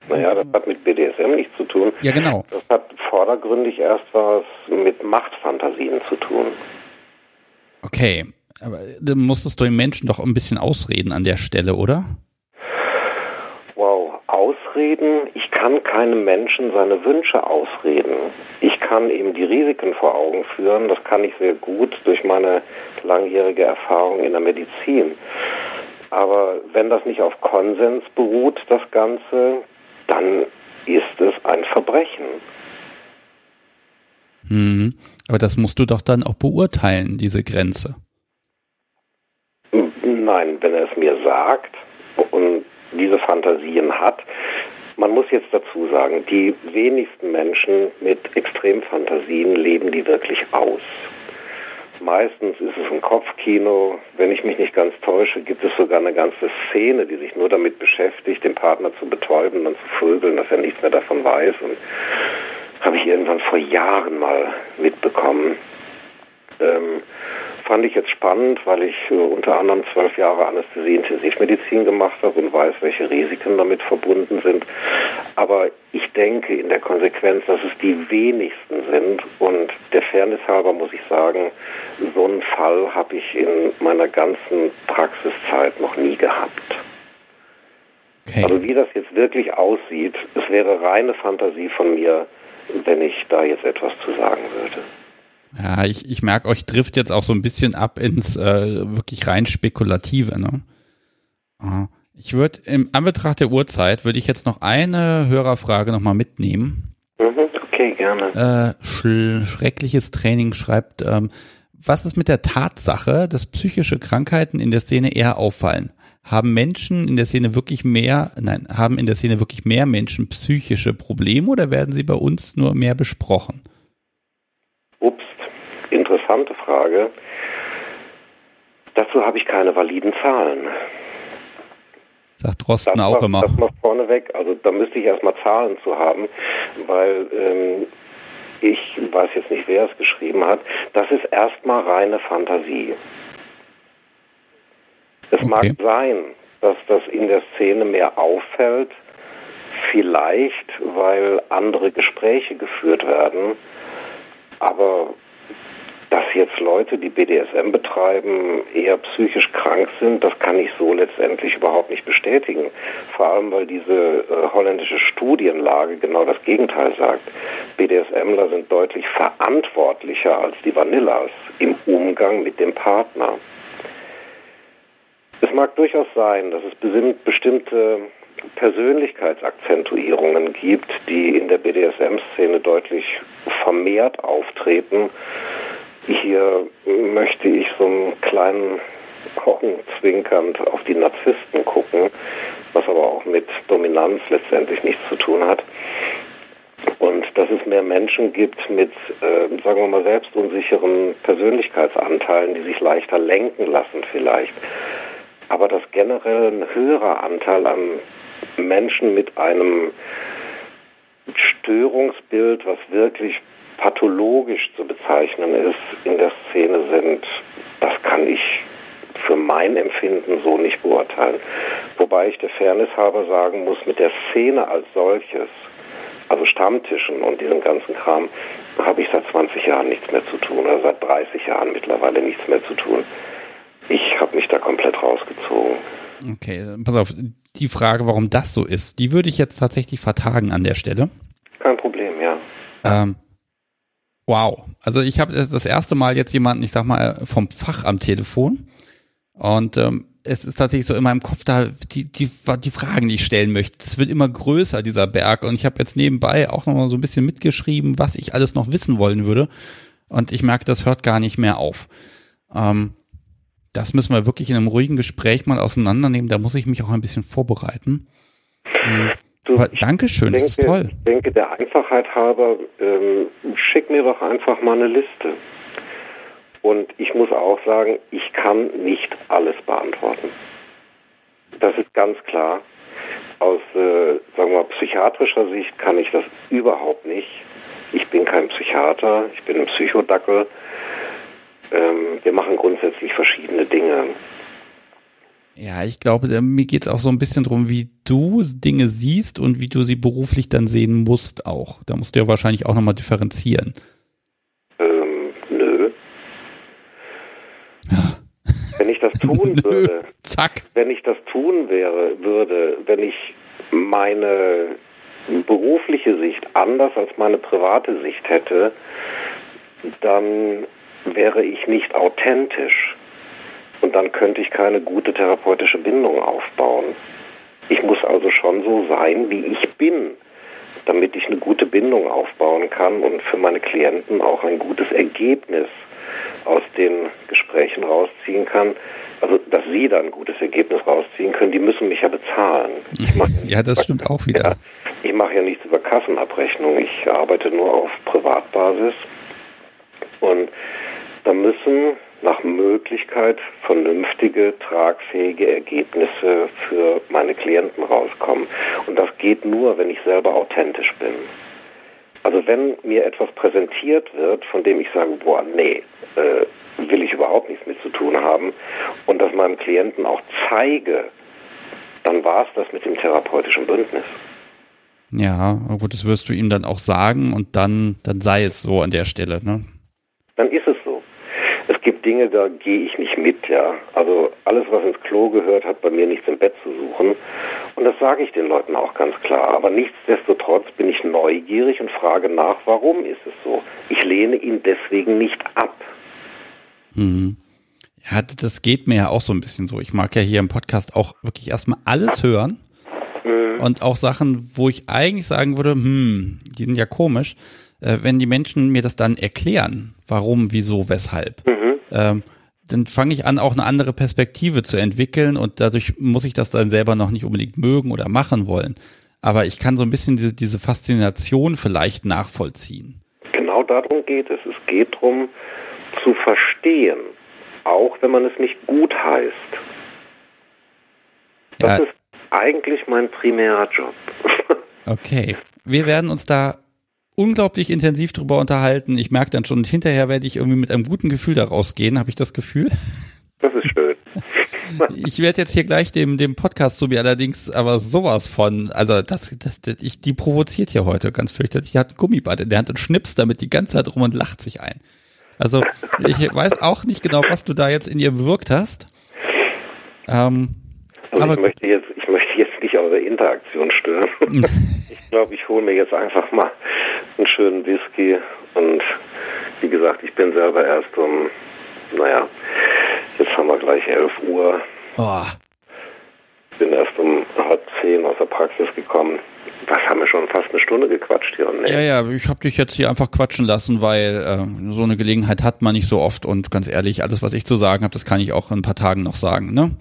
Naja, das hat mit BDSM nichts zu tun. Ja, genau. Das hat vordergründig erst was mit Machtfantasien zu tun. Okay, aber dann musstest du den Menschen doch ein bisschen ausreden an der Stelle, oder? ausreden. Ich kann keinem Menschen seine Wünsche ausreden. Ich kann ihm die Risiken vor Augen führen. Das kann ich sehr gut durch meine langjährige Erfahrung in der Medizin. Aber wenn das nicht auf Konsens beruht, das Ganze, dann ist es ein Verbrechen. Hm, aber das musst du doch dann auch beurteilen, diese Grenze. Nein, wenn er es mir sagt und diese Fantasien hat. Man muss jetzt dazu sagen, die wenigsten Menschen mit Extremfantasien leben die wirklich aus. Meistens ist es ein Kopfkino. Wenn ich mich nicht ganz täusche, gibt es sogar eine ganze Szene, die sich nur damit beschäftigt, den Partner zu betäuben und zu vögeln, dass er nichts mehr davon weiß. Und habe ich irgendwann vor Jahren mal mitbekommen. Ähm, fand ich jetzt spannend, weil ich äh, unter anderem zwölf Jahre Anästhesie-Intensivmedizin gemacht habe und weiß, welche Risiken damit verbunden sind. Aber ich denke in der Konsequenz, dass es die wenigsten sind. Und der Fairness halber muss ich sagen, so einen Fall habe ich in meiner ganzen Praxiszeit noch nie gehabt. Okay. Also wie das jetzt wirklich aussieht, es wäre reine Fantasie von mir, wenn ich da jetzt etwas zu sagen würde. Ja, ich, ich merke, euch trifft jetzt auch so ein bisschen ab ins äh, wirklich rein spekulative. Ne? Ich würde im Anbetracht der Uhrzeit würde ich jetzt noch eine Hörerfrage nochmal mitnehmen. Mhm, okay, gerne. Äh, sch schreckliches Training schreibt, ähm, was ist mit der Tatsache, dass psychische Krankheiten in der Szene eher auffallen? Haben Menschen in der Szene wirklich mehr, nein, haben in der Szene wirklich mehr Menschen psychische Probleme oder werden sie bei uns nur mehr besprochen? Ups, interessante Frage. Dazu habe ich keine validen Zahlen. Sagt Rosten auch immer. Das mal vorneweg, also da müsste ich erstmal Zahlen zu haben, weil ähm, ich weiß jetzt nicht, wer es geschrieben hat. Das ist erstmal reine Fantasie. Es okay. mag sein, dass das in der Szene mehr auffällt, vielleicht weil andere Gespräche geführt werden, aber dass jetzt Leute, die BDSM betreiben, eher psychisch krank sind, das kann ich so letztendlich überhaupt nicht bestätigen. Vor allem, weil diese äh, holländische Studienlage genau das Gegenteil sagt. BDSMler sind deutlich verantwortlicher als die Vanillas im Umgang mit dem Partner. Es mag durchaus sein, dass es bestimmte Persönlichkeitsakzentuierungen gibt, die in der BDSM-Szene deutlich vermehrt auftreten hier möchte ich so einen kleinen augenzwinkernd auf die Narzissten gucken, was aber auch mit Dominanz letztendlich nichts zu tun hat. Und dass es mehr Menschen gibt mit, äh, sagen wir mal, selbstunsicheren Persönlichkeitsanteilen, die sich leichter lenken lassen vielleicht. Aber dass generell ein höherer Anteil an Menschen mit einem Störungsbild, was wirklich pathologisch zu bezeichnen ist, in der Szene sind, das kann ich für mein Empfinden so nicht beurteilen. Wobei ich der Fairness halber sagen muss, mit der Szene als solches, also Stammtischen und diesem ganzen Kram, habe ich seit 20 Jahren nichts mehr zu tun, oder seit 30 Jahren mittlerweile nichts mehr zu tun. Ich habe mich da komplett rausgezogen. Okay, pass auf, die Frage, warum das so ist, die würde ich jetzt tatsächlich vertagen an der Stelle. Kein Problem, ja. Ähm, wow, also ich habe das erste Mal jetzt jemanden, ich sag mal, vom Fach am Telefon und ähm, es ist tatsächlich so in meinem Kopf da die, die, die Fragen, die ich stellen möchte. Es wird immer größer, dieser Berg. Und ich habe jetzt nebenbei auch noch mal so ein bisschen mitgeschrieben, was ich alles noch wissen wollen würde. Und ich merke, das hört gar nicht mehr auf. Ähm, das müssen wir wirklich in einem ruhigen Gespräch mal auseinandernehmen. Da muss ich mich auch ein bisschen vorbereiten. Mhm. Du, Aber Dankeschön, denke, das ist toll. Ich denke, der Einfachheit halber, ähm, schick mir doch einfach mal eine Liste. Und ich muss auch sagen, ich kann nicht alles beantworten. Das ist ganz klar. Aus äh, sagen wir psychiatrischer Sicht kann ich das überhaupt nicht. Ich bin kein Psychiater, ich bin ein Psychodackel. Ähm, wir machen grundsätzlich verschiedene Dinge. Ja, ich glaube, mir geht es auch so ein bisschen darum, wie du Dinge siehst und wie du sie beruflich dann sehen musst auch. Da musst du ja wahrscheinlich auch nochmal differenzieren. Wenn ich das tun würde, Zack. wenn ich das tun wäre, würde, wenn ich meine berufliche Sicht anders als meine private Sicht hätte, dann wäre ich nicht authentisch. Und dann könnte ich keine gute therapeutische Bindung aufbauen. Ich muss also schon so sein, wie ich bin, damit ich eine gute Bindung aufbauen kann und für meine Klienten auch ein gutes Ergebnis aus den Gesprächen rausziehen kann. Also, dass sie da ein gutes Ergebnis rausziehen können, die müssen mich ja bezahlen. ja, das stimmt auch wieder. Ja, ich mache ja nichts über Kassenabrechnung, ich arbeite nur auf Privatbasis. Und da müssen nach Möglichkeit vernünftige, tragfähige Ergebnisse für meine Klienten rauskommen. Und das geht nur, wenn ich selber authentisch bin. Also wenn mir etwas präsentiert wird, von dem ich sage, boah, nee, äh, will ich überhaupt nichts mit zu tun haben und das meinem Klienten auch zeige, dann war es das mit dem therapeutischen Bündnis. Ja, gut, das wirst du ihm dann auch sagen und dann, dann sei es so an der Stelle, ne? Dann ist es. Es gibt Dinge, da gehe ich nicht mit, ja. Also alles, was ins Klo gehört, hat bei mir nichts im Bett zu suchen. Und das sage ich den Leuten auch ganz klar. Aber nichtsdestotrotz bin ich neugierig und frage nach, warum ist es so? Ich lehne ihn deswegen nicht ab. Mhm. Ja, das geht mir ja auch so ein bisschen so. Ich mag ja hier im Podcast auch wirklich erstmal alles hören. Mhm. Und auch Sachen, wo ich eigentlich sagen würde, hm, die sind ja komisch, äh, wenn die Menschen mir das dann erklären, warum, wieso, weshalb. Ähm, dann fange ich an, auch eine andere Perspektive zu entwickeln und dadurch muss ich das dann selber noch nicht unbedingt mögen oder machen wollen. Aber ich kann so ein bisschen diese, diese Faszination vielleicht nachvollziehen. Genau darum geht es. Es geht darum zu verstehen, auch wenn man es nicht gut heißt. Das ja. ist eigentlich mein primärer Job. okay. Wir werden uns da unglaublich intensiv drüber unterhalten. Ich merke dann schon, hinterher werde ich irgendwie mit einem guten Gefühl daraus gehen, habe ich das Gefühl. Das ist schön. Ich werde jetzt hier gleich dem, dem Podcast zu mir allerdings aber sowas von, also das, das, das ich, die provoziert hier heute ganz fürchterlich. Die hat ein Gummiband in der Hand und schnipst damit die ganze Zeit rum und lacht sich ein. Also ich weiß auch nicht genau, was du da jetzt in ihr bewirkt hast. Ähm, also aber ich möchte jetzt, ich möchte jetzt nicht eure Interaktion stören. ich glaube, ich hole mir jetzt einfach mal einen schönen Whisky und wie gesagt, ich bin selber erst um, naja, jetzt haben wir gleich 11 Uhr. Oh. Bin erst um halb zehn aus der Praxis gekommen. Was haben wir schon fast eine Stunde gequatscht hier? Nee. Ja, ja, ich habe dich jetzt hier einfach quatschen lassen, weil äh, so eine Gelegenheit hat man nicht so oft und ganz ehrlich, alles, was ich zu sagen habe, das kann ich auch in ein paar Tagen noch sagen, ne?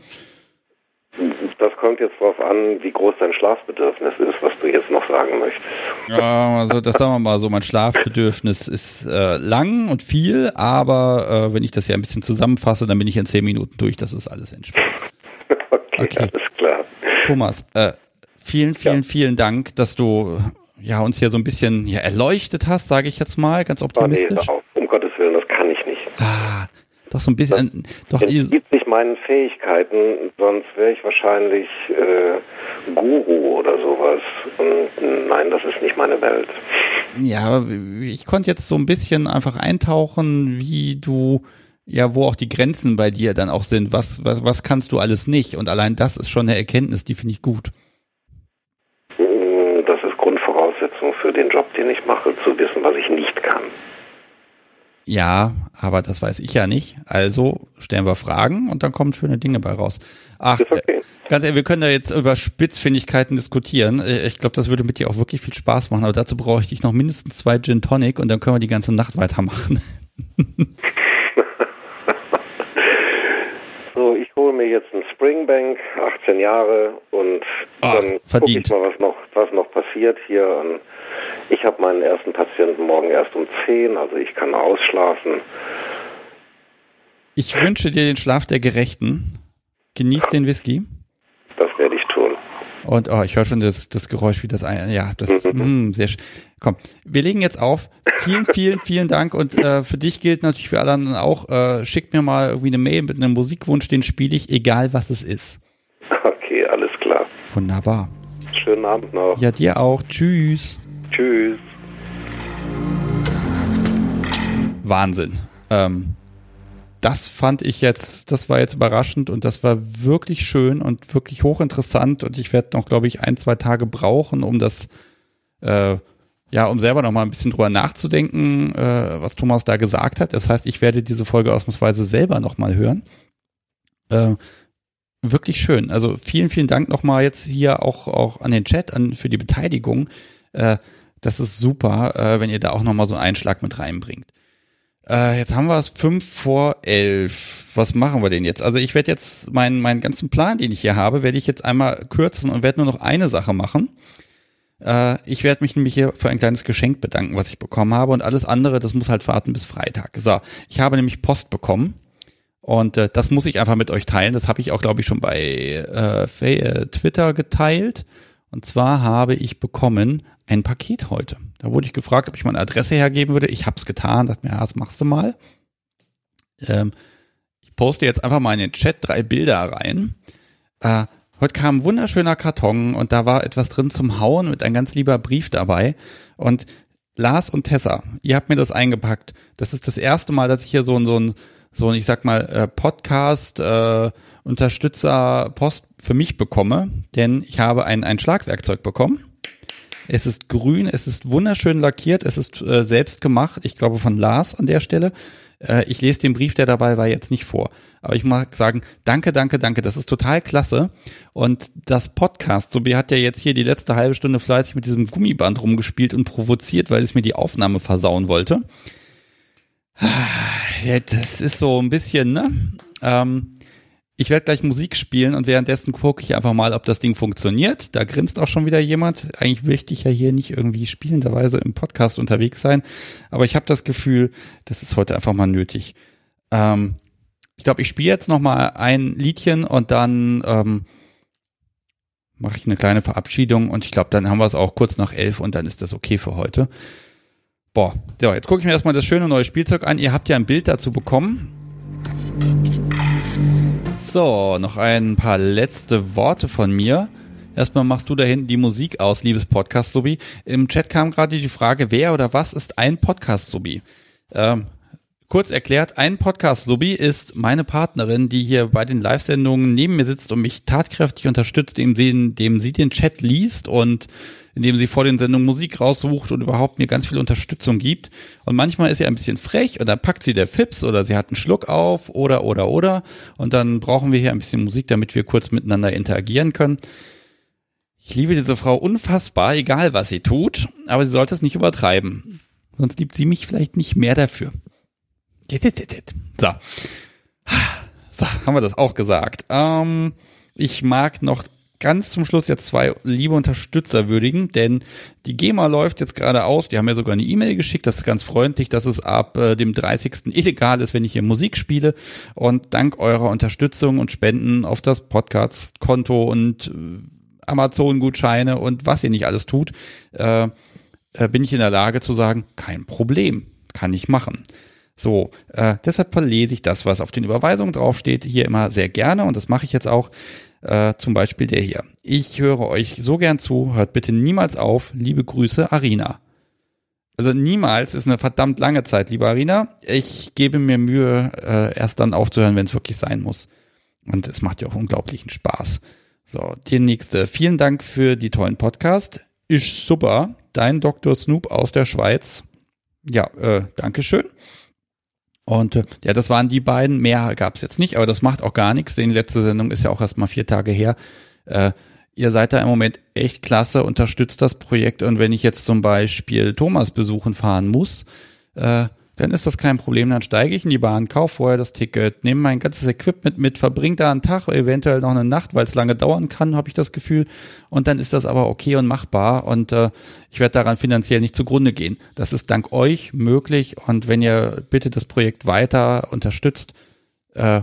Das kommt jetzt darauf an, wie groß dein Schlafbedürfnis ist, was du jetzt noch sagen möchtest. Ja, also das sagen wir mal so, mein Schlafbedürfnis ist äh, lang und viel, aber äh, wenn ich das ja ein bisschen zusammenfasse, dann bin ich in zehn Minuten durch, das ist alles entspannt. okay, okay, alles klar. Thomas, äh, vielen, vielen, ja. vielen Dank, dass du ja uns hier so ein bisschen ja, erleuchtet hast, sage ich jetzt mal, ganz optimistisch. Oh, nee, um Gottes Willen, das kann ich nicht. Ah, doch so ein bisschen. Das doch gibt sich meinen Fähigkeiten, sonst wäre ich wahrscheinlich äh, Guru oder sowas. Und nein, das ist nicht meine Welt. Ja, ich konnte jetzt so ein bisschen einfach eintauchen, wie du ja, wo auch die Grenzen bei dir dann auch sind. Was, was, was kannst du alles nicht? Und allein das ist schon eine Erkenntnis, die finde ich gut. Das ist Grundvoraussetzung für den Job, den ich mache, zu wissen, was ich nicht kann. Ja, aber das weiß ich ja nicht. Also stellen wir Fragen und dann kommen schöne Dinge bei raus. Ach, okay. Ganz ehrlich, wir können da jetzt über Spitzfindigkeiten diskutieren. Äh, ich glaube, das würde mit dir auch wirklich viel Spaß machen. Aber dazu brauche ich dich noch mindestens zwei Gin Tonic und dann können wir die ganze Nacht weitermachen. so, ich hole mir jetzt einen Springbank, 18 Jahre und oh, dann gucke ich mal, was noch, was noch passiert hier. Und ich habe meinen ersten Patienten morgen erst um 10, also ich kann ausschlafen. Ich wünsche dir den Schlaf der Gerechten. Genieß den Whisky. Das werde. Und oh, ich höre schon das, das Geräusch, wie das ein, ja, das mh, mm, sehr Komm, wir legen jetzt auf. Vielen, vielen, vielen Dank und äh, für dich gilt natürlich für alle anderen auch. Äh, schick mir mal irgendwie eine Mail mit einem Musikwunsch, den spiele ich, egal was es ist. Okay, alles klar. Wunderbar. Schönen Abend noch. Ja, dir auch. Tschüss. Tschüss. Wahnsinn. Ähm, das fand ich jetzt, das war jetzt überraschend und das war wirklich schön und wirklich hochinteressant und ich werde noch, glaube ich, ein, zwei Tage brauchen, um das, äh, ja, um selber noch mal ein bisschen drüber nachzudenken, äh, was Thomas da gesagt hat. Das heißt, ich werde diese Folge ausnahmsweise selber noch mal hören. Äh, wirklich schön. Also vielen, vielen Dank noch mal jetzt hier auch, auch an den Chat, an, für die Beteiligung. Äh, das ist super, äh, wenn ihr da auch nochmal so einen Einschlag mit reinbringt. Äh, jetzt haben wir es fünf vor elf. Was machen wir denn jetzt? Also ich werde jetzt meinen, meinen ganzen Plan, den ich hier habe, werde ich jetzt einmal kürzen und werde nur noch eine Sache machen. Äh, ich werde mich nämlich hier für ein kleines Geschenk bedanken, was ich bekommen habe und alles andere, das muss halt warten bis Freitag. So, ich habe nämlich Post bekommen und äh, das muss ich einfach mit euch teilen. Das habe ich auch, glaube ich, schon bei äh, äh Twitter geteilt. Und zwar habe ich bekommen ein Paket heute. Da wurde ich gefragt, ob ich meine Adresse hergeben würde. Ich habe es getan, dachte mir, ja, das machst du mal. Ähm, ich poste jetzt einfach mal in den Chat drei Bilder rein. Äh, heute kam ein wunderschöner Karton und da war etwas drin zum Hauen mit ein ganz lieber Brief dabei. Und Lars und Tessa, ihr habt mir das eingepackt. Das ist das erste Mal, dass ich hier so ein, so ein, so ein, ich sag mal, äh, Podcast, äh, Unterstützer Post für mich bekomme, denn ich habe ein, ein Schlagwerkzeug bekommen. Es ist grün, es ist wunderschön lackiert, es ist äh, selbst gemacht, ich glaube von Lars an der Stelle. Äh, ich lese den Brief, der dabei war, jetzt nicht vor. Aber ich mag sagen, danke, danke, danke, das ist total klasse. Und das Podcast, so hat ja jetzt hier die letzte halbe Stunde fleißig mit diesem Gummiband rumgespielt und provoziert, weil es mir die Aufnahme versauen wollte. Ja, das ist so ein bisschen, ne? Ähm, ich werde gleich Musik spielen und währenddessen gucke ich einfach mal, ob das Ding funktioniert. Da grinst auch schon wieder jemand. Eigentlich möchte ich ja hier nicht irgendwie spielenderweise im Podcast unterwegs sein, aber ich habe das Gefühl, das ist heute einfach mal nötig. Ähm, ich glaube, ich spiele jetzt noch mal ein Liedchen und dann ähm, mache ich eine kleine Verabschiedung und ich glaube, dann haben wir es auch kurz nach elf und dann ist das okay für heute. Boah, so, jetzt gucke ich mir erstmal das schöne neue Spielzeug an. Ihr habt ja ein Bild dazu bekommen. So, noch ein paar letzte Worte von mir. Erstmal machst du da hinten die Musik aus, liebes Podcast-Subi. Im Chat kam gerade die Frage, wer oder was ist ein Podcast-Subi? Ähm, kurz erklärt, ein Podcast-Subi ist meine Partnerin, die hier bei den Live-Sendungen neben mir sitzt und mich tatkräftig unterstützt, indem sie, indem sie den Chat liest und indem sie vor den Sendungen Musik raussucht und überhaupt mir ganz viel Unterstützung gibt. Und manchmal ist sie ein bisschen frech und dann packt sie der Fips oder sie hat einen Schluck auf oder, oder, oder. Und dann brauchen wir hier ein bisschen Musik, damit wir kurz miteinander interagieren können. Ich liebe diese Frau unfassbar, egal was sie tut, aber sie sollte es nicht übertreiben. Sonst liebt sie mich vielleicht nicht mehr dafür. So. So, haben wir das auch gesagt. Ähm, Ich mag noch ganz zum Schluss jetzt zwei liebe Unterstützer würdigen, denn die GEMA läuft jetzt gerade aus. Die haben mir sogar eine E-Mail geschickt. Das ist ganz freundlich, dass es ab äh, dem 30. illegal ist, wenn ich hier Musik spiele. Und dank eurer Unterstützung und Spenden auf das Podcast-Konto und äh, Amazon-Gutscheine und was ihr nicht alles tut, äh, äh, bin ich in der Lage zu sagen, kein Problem, kann ich machen. So, äh, deshalb verlese ich das, was auf den Überweisungen draufsteht, hier immer sehr gerne und das mache ich jetzt auch. Äh, zum Beispiel der hier. Ich höre euch so gern zu, hört bitte niemals auf. Liebe Grüße, Arina. Also niemals ist eine verdammt lange Zeit, liebe Arina. Ich gebe mir Mühe, äh, erst dann aufzuhören, wenn es wirklich sein muss. Und es macht ja auch unglaublichen Spaß. So, die nächste. Vielen Dank für die tollen Podcast. Ist super. Dein Dr. Snoop aus der Schweiz. Ja, äh, Dankeschön. Und äh, ja, das waren die beiden. Mehr gab's jetzt nicht, aber das macht auch gar nichts. Die letzte Sendung ist ja auch erst mal vier Tage her. Äh, ihr seid da im Moment echt klasse, unterstützt das Projekt. Und wenn ich jetzt zum Beispiel Thomas besuchen fahren muss, äh, dann ist das kein Problem. Dann steige ich in die Bahn, kaufe vorher das Ticket, nehme mein ganzes Equipment mit, verbringe da einen Tag, eventuell noch eine Nacht, weil es lange dauern kann, habe ich das Gefühl. Und dann ist das aber okay und machbar und äh, ich werde daran finanziell nicht zugrunde gehen. Das ist dank euch möglich und wenn ihr bitte das Projekt weiter unterstützt, äh,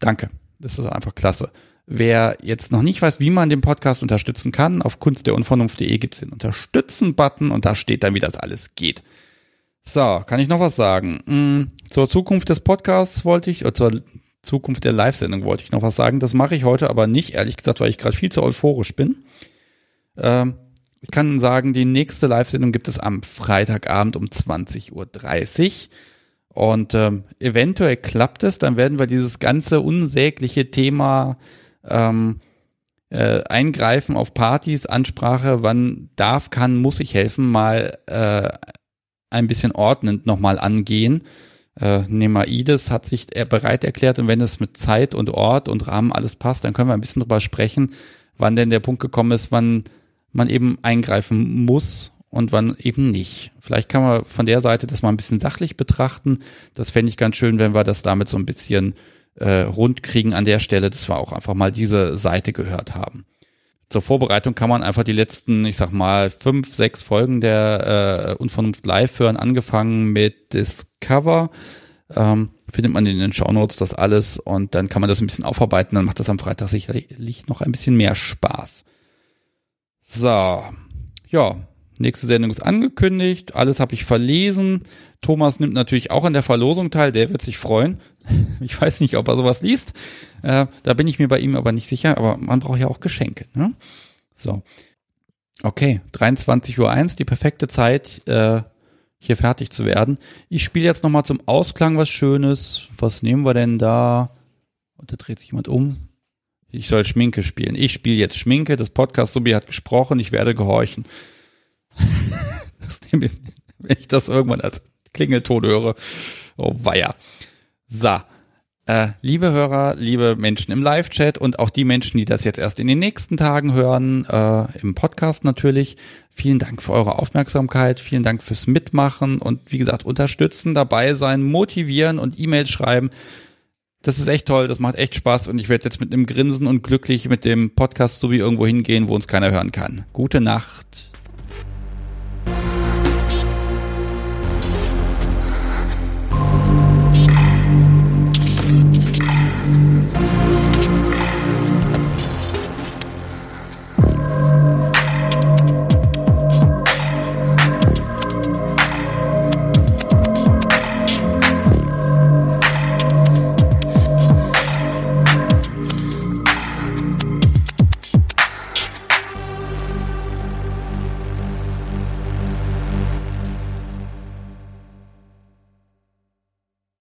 danke. Das ist einfach klasse. Wer jetzt noch nicht weiß, wie man den Podcast unterstützen kann, auf kunstderunvernunft.de gibt es den Unterstützen-Button und da steht dann, wie das alles geht. So, kann ich noch was sagen? Hm, zur Zukunft des Podcasts wollte ich, oder zur Zukunft der Live-Sendung wollte ich noch was sagen. Das mache ich heute aber nicht, ehrlich gesagt, weil ich gerade viel zu euphorisch bin. Ähm, ich kann sagen, die nächste Live-Sendung gibt es am Freitagabend um 20.30 Uhr. Und ähm, eventuell klappt es, dann werden wir dieses ganze unsägliche Thema ähm, äh, Eingreifen auf Partys, Ansprache, wann darf, kann, muss ich helfen, mal äh, ein bisschen ordnend nochmal angehen. Äh, Nemaides hat sich er bereit erklärt und wenn es mit Zeit und Ort und Rahmen alles passt, dann können wir ein bisschen drüber sprechen, wann denn der Punkt gekommen ist, wann man eben eingreifen muss und wann eben nicht. Vielleicht kann man von der Seite das mal ein bisschen sachlich betrachten. Das fände ich ganz schön, wenn wir das damit so ein bisschen äh, rund kriegen an der Stelle, dass wir auch einfach mal diese Seite gehört haben zur Vorbereitung kann man einfach die letzten, ich sag mal, fünf, sechs Folgen der äh, Unvernunft live hören, angefangen mit Discover. Ähm, findet man in den Shownotes das alles und dann kann man das ein bisschen aufarbeiten, dann macht das am Freitag sicherlich noch ein bisschen mehr Spaß. So, ja, nächste Sendung ist angekündigt, alles habe ich verlesen. Thomas nimmt natürlich auch an der Verlosung teil, der wird sich freuen. Ich weiß nicht, ob er sowas liest. Äh, da bin ich mir bei ihm aber nicht sicher, aber man braucht ja auch Geschenke. Ne? So. Okay, 23.01 Uhr, die perfekte Zeit, äh, hier fertig zu werden. Ich spiele jetzt nochmal zum Ausklang was Schönes. Was nehmen wir denn da? Und da dreht sich jemand um. Ich soll Schminke spielen. Ich spiele jetzt Schminke. Das Podcast-Subi hat gesprochen. Ich werde gehorchen. wenn ich das irgendwann als Klingelton höre. Oh weia. So. Äh, liebe Hörer, liebe Menschen im Live-Chat und auch die Menschen, die das jetzt erst in den nächsten Tagen hören, äh, im Podcast natürlich, vielen Dank für eure Aufmerksamkeit, vielen Dank fürs Mitmachen und wie gesagt, unterstützen, dabei sein, motivieren und E-Mails schreiben. Das ist echt toll, das macht echt Spaß und ich werde jetzt mit einem Grinsen und glücklich mit dem Podcast so wie irgendwo hingehen, wo uns keiner hören kann. Gute Nacht.